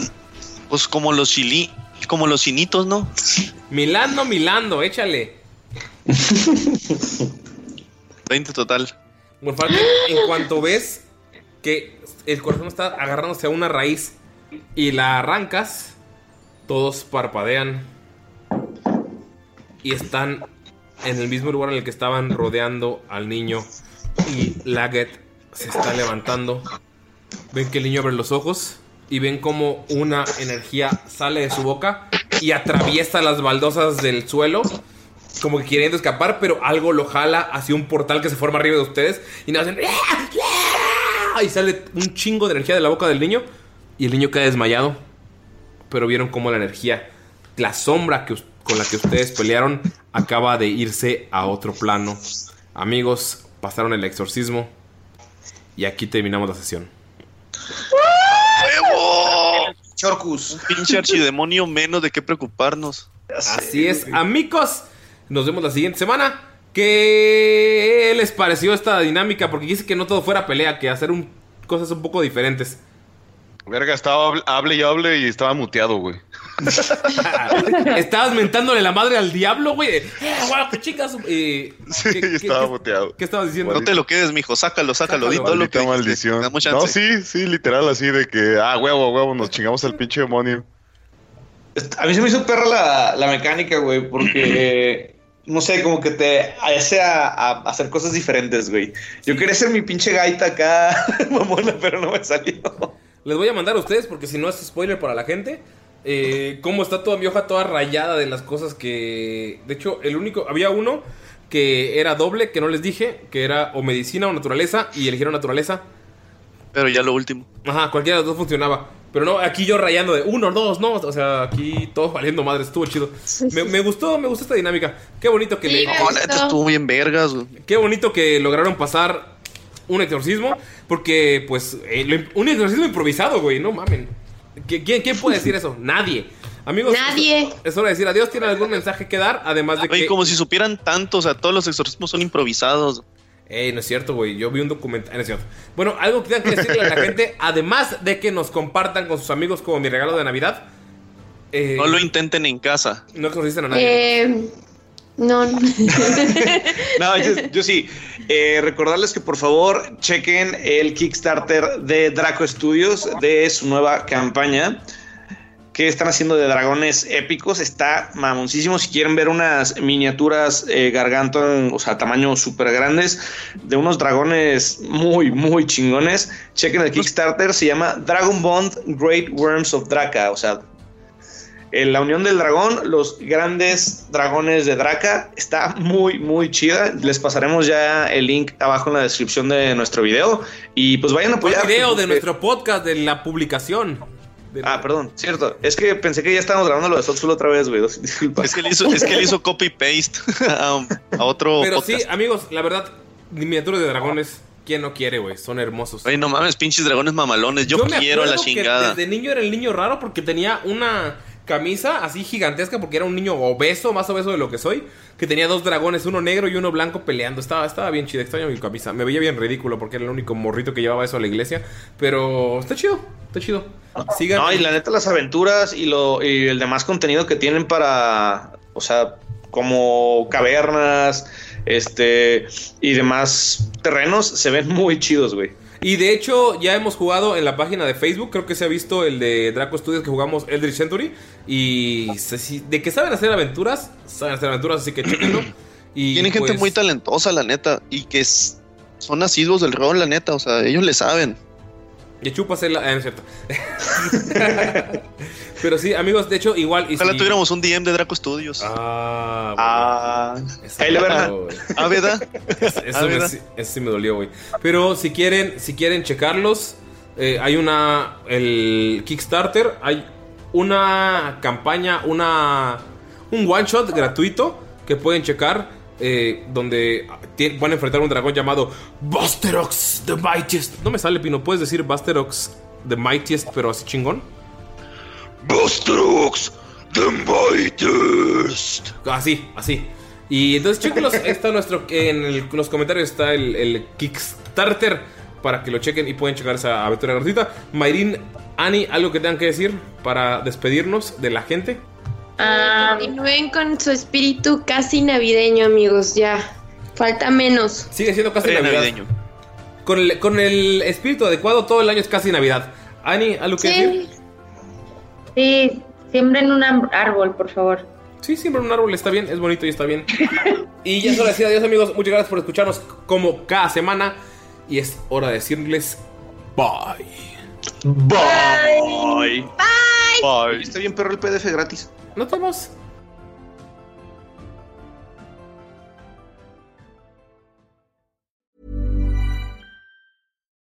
Pues como los chili, como los chinitos, ¿no? Milando, Milando, échale. 20 total. Don Falken, en cuanto ves que el corazón está agarrándose a una raíz y la arrancas, todos parpadean y están en el mismo lugar en el que estaban rodeando al niño y Laget se está levantando. Ven que el niño abre los ojos y ven como una energía sale de su boca y atraviesa las baldosas del suelo. Como que queriendo escapar, pero algo lo jala hacia un portal que se forma arriba de ustedes. Y nada, hacen. Y sale un chingo de energía de la boca del niño. Y el niño cae desmayado. Pero vieron cómo la energía, la sombra que, con la que ustedes pelearon, acaba de irse a otro plano. Amigos, pasaron el exorcismo. Y aquí terminamos la sesión. ¡Huevo! Chorcus. Un pinche archidemonio menos de qué preocuparnos. Así es, amigos. Nos vemos la siguiente semana. ¿Qué les pareció esta dinámica? Porque quise que no todo fuera pelea, que hacer un- cosas un poco diferentes. Verga, estaba hable, hable y hable y estaba muteado, güey. [laughs] Estabas mentándole la madre al diablo, güey. Eh, guau, qué chingas. Eh, Sí, ¿qué- estaba qué- muteado. ¿Qué estabas diciendo? No te lo quedes, mijo, sácalo, sácalo. Di todo lo que Maldita dijiste. maldición. No, sí, sí, literal, así de que, ah, huevo, huevo, nos chingamos al pinche demonio. A mí se me hizo perra la, la mecánica, güey, porque no sé, como que te hace a, a hacer cosas diferentes, güey. Yo quería ser mi pinche gaita acá, [laughs] mamona, pero no me salió. Les voy a mandar a ustedes porque si no es spoiler para la gente. Eh, cómo está toda mi hoja toda rayada de las cosas que... De hecho, el único... Había uno que era doble, que no les dije, que era o medicina o naturaleza, y eligieron naturaleza. Pero ya lo último. Ajá, cualquiera de los dos funcionaba. Pero no, aquí yo rayando de uno, dos, no. O sea, aquí todo valiendo madre, estuvo chido. Me, me gustó, me gustó esta dinámica. Qué bonito que le... No, neta, estuvo bien vergas, güey. Qué bonito que lograron pasar un exorcismo. Porque, pues, eh, lo un exorcismo improvisado, güey. No mamen. ¿Qui- ¿Quién, quién puede decir eso? Nadie. Amigos, Nadie. Es, hora de decir adiós. ¿Tienen algún mensaje que dar? Además de Güey, que. como si supieran tanto, o sea, todos los exorcismos son improvisados. Ey, no es cierto, güey. Yo vi un documental. No es cierto. Bueno, algo que tengan que decirle a la gente, [laughs] además de que nos compartan con sus amigos como mi regalo de Navidad. eh, No lo intenten en casa. no exorcisten a nadie. Eh, no. [laughs] No, yo, yo sí. Eh, recordarles que por favor chequen el Kickstarter de Draco Studios de su nueva campaña. Que están haciendo de dragones épicos. Está mamoncísimo. Si quieren ver unas miniaturas eh, garganton, o sea, tamaño súper grandes, de unos dragones muy, muy chingones, chequen el Kickstarter. Se llama Dragon Bond Great Worms of Draca. O sea, en la unión del dragón, los grandes dragones de Draca. Está muy, muy chida. Les pasaremos ya el link abajo en la descripción de nuestro video. Y pues vayan a apoyar. el video de nuestro podcast, de la publicación. Ah, perdón, cierto. Es que pensé que ya estábamos grabando lo de Soulful otra vez, güey. Disculpa. Es que él hizo, es que él hizo [laughs] copy paste a, a otro Pero podcast. sí, amigos, la verdad, miniaturas de dragones, ¿quién no quiere, güey? Son hermosos. Ay, no mames, pinches dragones mamalones. Yo, quiero la acuerdo que chingada. Desde niño era el niño raro porque tenía una camisa así gigantesca porque era un niño obeso, más obeso de lo que soy, que tenía dos dragones, uno negro y uno blanco peleando. Estaba, estaba bien chido, extraño mi camisa. Me veía bien ridículo porque era el único morrito que llevaba eso a la iglesia, pero está chido, está chido. Sigan. No, y la neta, las aventuras y, lo, y el demás contenido que tienen para, o sea, como cavernas, este, y demás terrenos, se ven muy chidos, güey. Y de hecho, ya hemos jugado en la página de Facebook. Creo que se ha visto el de Draco Studios que jugamos Eldritch Century. Y de que saben hacer aventuras, saben hacer aventuras, así que chéquenlo. [clears throat] Y Tienen gente pues, muy talentosa, la neta. Y que son asiduos del rol, la neta. O sea, ellos le saben. Y chupas el... Ah, no es cierto. [laughs] Pero sí, amigos, de hecho, igual... Y Ojalá si- tuviéramos un DM de Draco Studios. Ah, Ah, Eso ahí me verán. dolió, güey. Ah, ¿verdad? Eso, Ah, me- ¿verdad? sí- eso sí me dolió, güey. Pero si quieren, si quieren checarlos, eh, hay una. El Kickstarter, hay una campaña, una. Un one shot gratuito que pueden checar. Eh, donde van a enfrentar a un dragón llamado Busterox the Mightiest. No me sale, Pino. ¿Puedes decir Busterox the Mightiest, pero así chingón? Busterox the Mightiest. Así, así. Y entonces, chéquenlos. Está nuestro. En el- los comentarios está el, el Kickstarter para que lo chequen y pueden checar esa aventura gratuita. Mayrin, Ani, ¿algo que tengan que decir para despedirnos de la gente? Ah, Continúen con su espíritu casi navideño, amigos. Ya. Falta menos. Sigue siendo casi Navidad. navideño. Con el, con el espíritu adecuado, todo el año es casi Navidad. Ani, ¿algo que decir? Sí. Sí, siembren un árbol, por favor. Sí, siempre un árbol está bien, es bonito y está bien. y ya es hora de decir adiós, amigos. Muchas gracias por escucharnos como cada semana. Y es hora de decirles bye. Bye. Bye. Está bien, perro, el PDF gratis. Nos